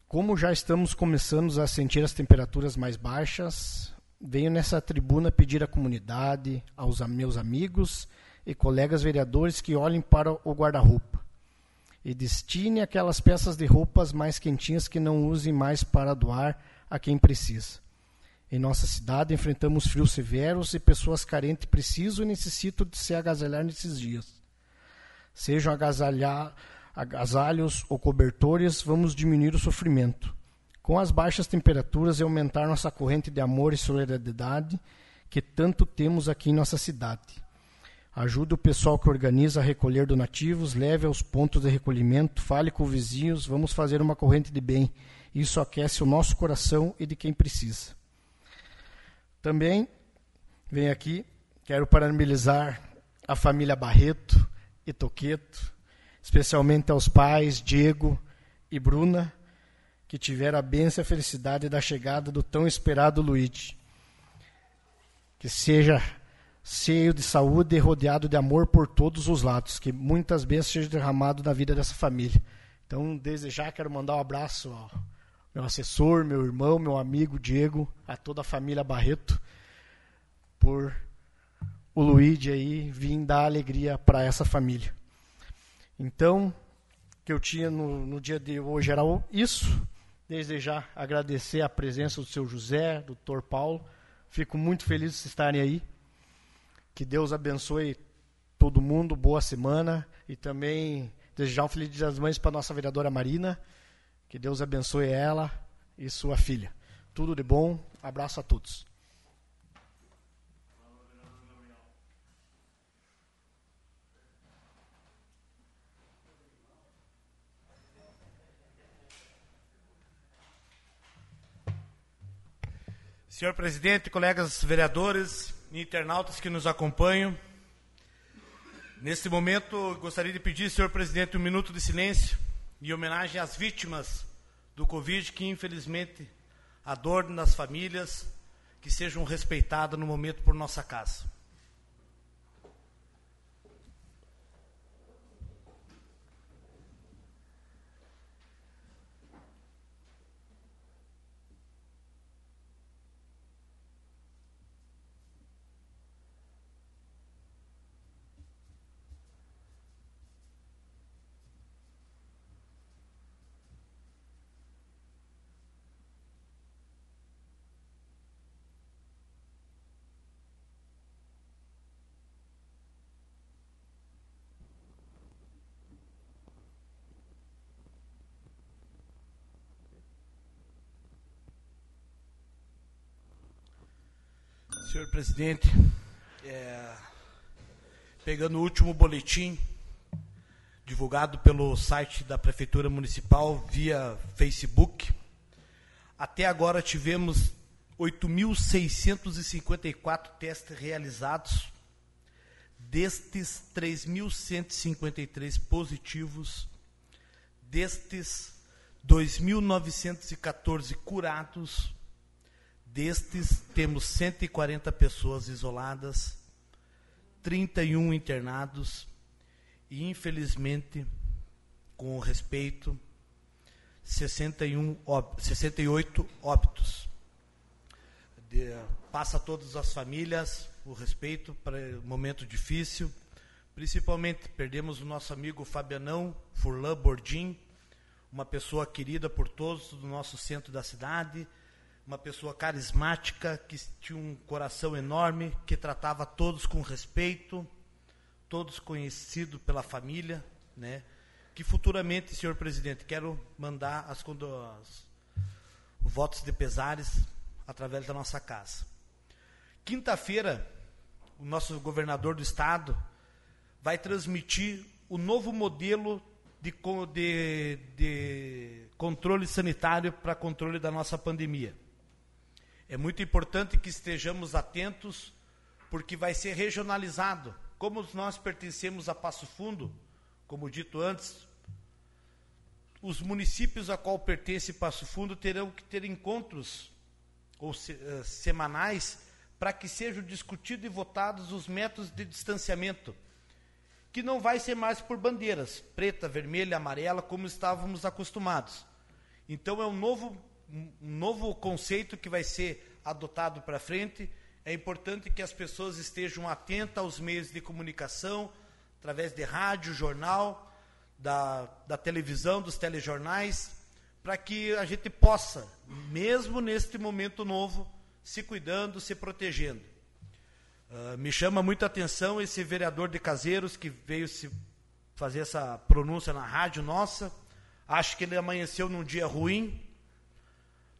Como já estamos começando a sentir as temperaturas mais baixas, venho nessa tribuna pedir à comunidade, aos meus amigos e colegas vereadores que olhem para o guarda-roupa e destine aquelas peças de roupas mais quentinhas que não usem mais para doar a quem precisa. Em nossa cidade enfrentamos frios severos e pessoas carentes precisam e necessitam de se agasalhar nesses dias. Sejam agasalhar, agasalhos ou cobertores, vamos diminuir o sofrimento. Com as baixas temperaturas e aumentar nossa corrente de amor e solidariedade que tanto temos aqui em nossa cidade. Ajude o pessoal que organiza a recolher donativos, leve aos pontos de recolhimento, fale com vizinhos, vamos fazer uma corrente de bem. Isso aquece o nosso coração e de quem precisa. Também venho aqui, quero parabenizar a família Barreto e Toqueto, especialmente aos pais Diego e Bruna, que tiveram a bênção e a felicidade da chegada do tão esperado Luigi. Que seja cheio de saúde e rodeado de amor por todos os lados, que muitas bênçãos sejam derramadas na vida dessa família. Então, desde já quero mandar um abraço ao meu assessor, meu irmão, meu amigo Diego, a toda a família Barreto, por o Luigi aí vir dar alegria para essa família. Então, que eu tinha no, no dia de hoje era isso. Desde já agradecer a presença do seu José, do Dr. Paulo. Fico muito feliz de estarem aí. Que Deus abençoe todo mundo, boa semana e também desejar um feliz dia das mães para nossa vereadora Marina. Que Deus abençoe ela e sua filha. Tudo de bom. Abraço a todos. Senhor presidente, colegas vereadores, internautas que nos acompanham. Neste momento, gostaria de pedir, senhor presidente, um minuto de silêncio em homenagem às vítimas do Covid, que infelizmente a dor nas famílias, que sejam respeitadas no momento por nossa casa. Senhor presidente, é, pegando o último boletim divulgado pelo site da Prefeitura Municipal via Facebook, até agora tivemos 8.654 testes realizados, destes 3.153 positivos, destes 2.914 curados, Destes, temos 140 pessoas isoladas, 31 internados e, infelizmente, com respeito, 61, 68 óbitos. De, passa a todas as famílias o respeito para o momento difícil. Principalmente, perdemos o nosso amigo Fabianão Furlan Bordim, uma pessoa querida por todos do nosso centro da cidade, uma pessoa carismática, que tinha um coração enorme, que tratava todos com respeito, todos conhecidos pela família, né? Que futuramente, senhor presidente, quero mandar as, as votos de pesares através da nossa casa. Quinta-feira, o nosso governador do estado vai transmitir o novo modelo de, de, de controle sanitário para controle da nossa pandemia. É muito importante que estejamos atentos, porque vai ser regionalizado. Como nós pertencemos a Passo Fundo, como dito antes, os municípios a qual pertence Passo Fundo terão que ter encontros ou se, uh, semanais para que sejam discutidos e votados os métodos de distanciamento, que não vai ser mais por bandeiras, preta, vermelha, amarela, como estávamos acostumados. Então é um novo, um novo conceito que vai ser adotado para frente. É importante que as pessoas estejam atentas aos meios de comunicação, através de rádio, jornal, da, da televisão, dos telejornais, para que a gente possa, mesmo neste momento novo, se cuidando, se protegendo. Uh, me chama muita atenção esse vereador de Caseiros que veio se fazer essa pronúncia na rádio nossa. Acho que ele amanheceu num dia ruim.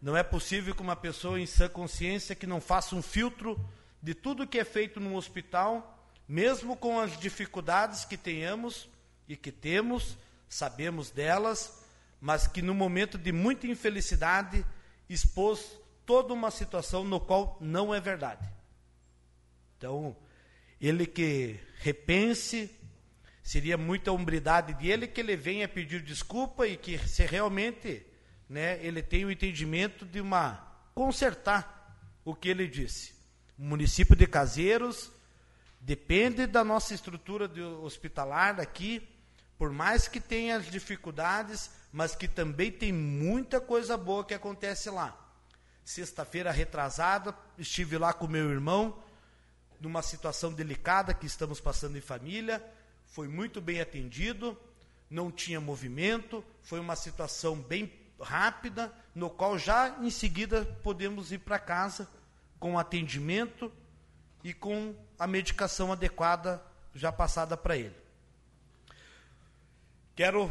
Não é possível que uma pessoa em sã consciência que não faça um filtro de tudo que é feito no hospital, mesmo com as dificuldades que tenhamos e que temos, sabemos delas, mas que no momento de muita infelicidade expôs toda uma situação no qual não é verdade. Então, ele que repense, seria muita hombridade dele que ele venha pedir desculpa e que se realmente, né, ele tenha o entendimento de uma consertar o que ele disse. O município de Caseiros depende da nossa estrutura hospitalar aqui, por mais que tenha as dificuldades, mas que também tem muita coisa boa que acontece lá. Sexta-feira retrasada, estive lá com meu irmão, numa situação delicada que estamos passando em família. Foi muito bem atendido, não tinha movimento, foi uma situação bem rápida, no qual já em seguida podemos ir para casa com atendimento e com a medicação adequada já passada para ele. Quero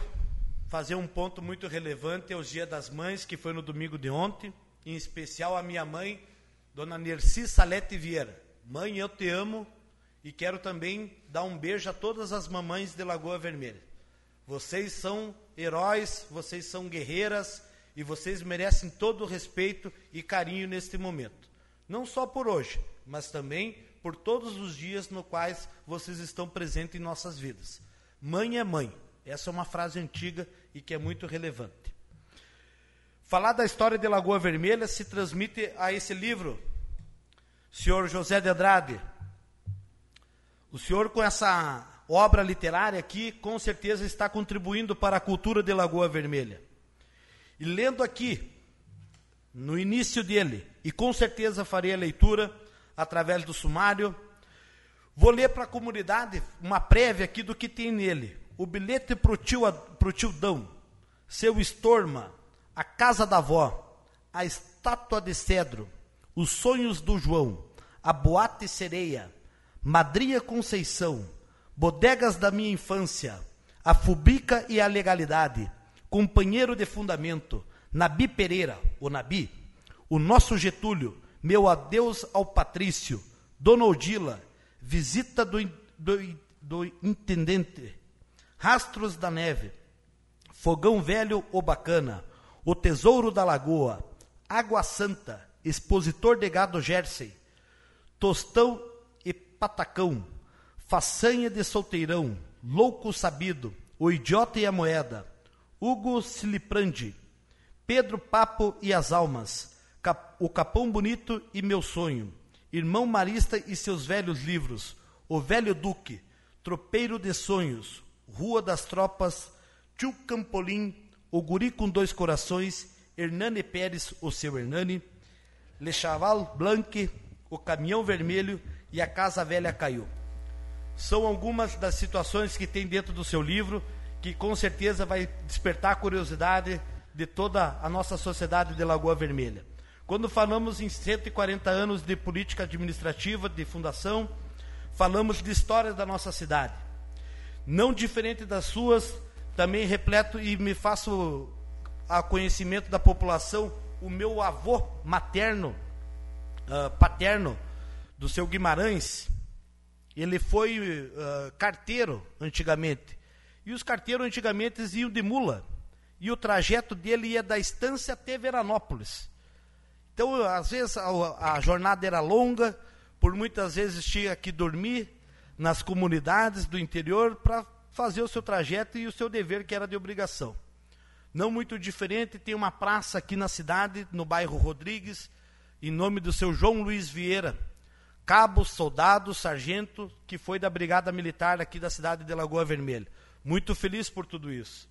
fazer um ponto muito relevante aos Dia das Mães, que foi no domingo de ontem em especial a minha mãe, Dona Nerci Salete Vieira. Mãe, eu te amo e quero também dar um beijo a todas as mamães de Lagoa Vermelha. Vocês são heróis, vocês são guerreiras e vocês merecem todo o respeito e carinho neste momento. Não só por hoje, mas também por todos os dias no quais vocês estão presentes em nossas vidas. Mãe é mãe. Essa é uma frase antiga e que é muito relevante. Falar da história de Lagoa Vermelha se transmite a esse livro, senhor José de Andrade. O senhor, com essa obra literária aqui, com certeza está contribuindo para a cultura de Lagoa Vermelha. E lendo aqui, no início dele, e com certeza farei a leitura através do sumário, vou ler para a comunidade uma prévia aqui do que tem nele. O bilhete para o tio, tio Dão, seu Estorma, a casa da avó, a estátua de cedro, os sonhos do João, a boate sereia, Madria Conceição, bodegas da minha infância, a Fubica e a legalidade, companheiro de fundamento, Nabi Pereira, o Nabi, o nosso Getúlio, meu adeus ao Patrício, Dona Odila, visita do, do, do intendente, rastros da neve, fogão velho ou bacana, o Tesouro da Lagoa, Água Santa, Expositor de Gado Jersey, Tostão e Patacão, Façanha de Solteirão, Louco Sabido, O Idiota e a Moeda, Hugo Siliprandi, Pedro Papo e as Almas, O Capão Bonito e Meu Sonho, Irmão Marista e seus velhos livros, O Velho Duque, Tropeiro de Sonhos, Rua das Tropas, Tio Campolim, o Guri com Dois Corações, Hernani Pérez, o seu Hernani, Le Chaval Blanc, o Caminhão Vermelho e a Casa Velha Caiu. São algumas das situações que tem dentro do seu livro que com certeza vai despertar a curiosidade de toda a nossa sociedade de Lagoa Vermelha. Quando falamos em 140 anos de política administrativa, de fundação, falamos de história da nossa cidade. não diferente das suas, também repleto e me faço a conhecimento da população o meu avô materno, uh, paterno, do seu Guimarães, ele foi uh, carteiro antigamente. E os carteiros antigamente iam de mula. E o trajeto dele ia da estância até Veranópolis. Então, às vezes, a, a jornada era longa, por muitas vezes tinha que dormir nas comunidades do interior para fazer o seu trajeto e o seu dever, que era de obrigação. Não muito diferente, tem uma praça aqui na cidade, no bairro Rodrigues, em nome do seu João Luiz Vieira, cabo, soldado, sargento, que foi da Brigada Militar aqui da cidade de Lagoa Vermelha. Muito feliz por tudo isso.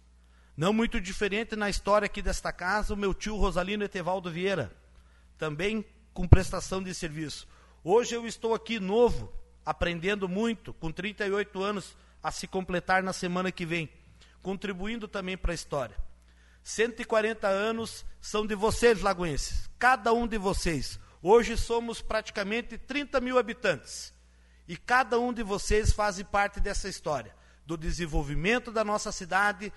Não muito diferente na história aqui desta casa, o meu tio Rosalino Etevaldo Vieira, também com prestação de serviço. Hoje eu estou aqui novo, aprendendo muito, com 38 anos a se completar na semana que vem, contribuindo também para a história. 140 anos são de vocês, lagoenses, cada um de vocês. Hoje somos praticamente 30 mil habitantes. E cada um de vocês faz parte dessa história, do desenvolvimento da nossa cidade,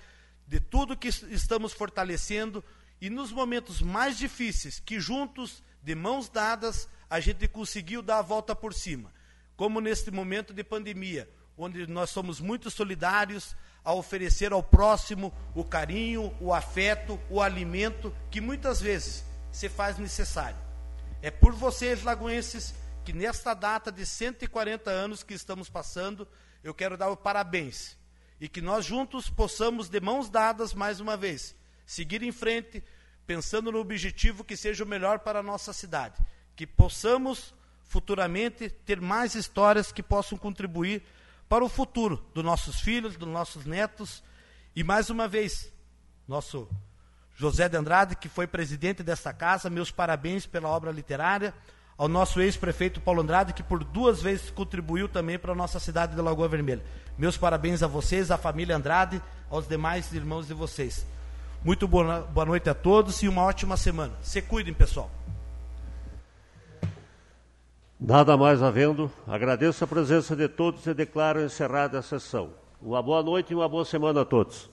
de tudo que estamos fortalecendo e nos momentos mais difíceis, que juntos, de mãos dadas, a gente conseguiu dar a volta por cima. Como neste momento de pandemia, onde nós somos muito solidários, a oferecer ao próximo o carinho, o afeto, o alimento que muitas vezes se faz necessário. É por vocês, lagoenses, que nesta data de 140 anos que estamos passando, eu quero dar o parabéns e que nós juntos possamos, de mãos dadas, mais uma vez, seguir em frente, pensando no objetivo que seja o melhor para a nossa cidade, que possamos futuramente ter mais histórias que possam contribuir para o futuro dos nossos filhos, dos nossos netos. E mais uma vez, nosso José de Andrade, que foi presidente desta casa, meus parabéns pela obra literária. Ao nosso ex-prefeito Paulo Andrade, que por duas vezes contribuiu também para a nossa cidade de Lagoa Vermelha. Meus parabéns a vocês, à família Andrade, aos demais irmãos de vocês. Muito boa, boa noite a todos e uma ótima semana. Se cuidem, pessoal. Nada mais havendo, agradeço a presença de todos e declaro encerrada a sessão. Uma boa noite e uma boa semana a todos.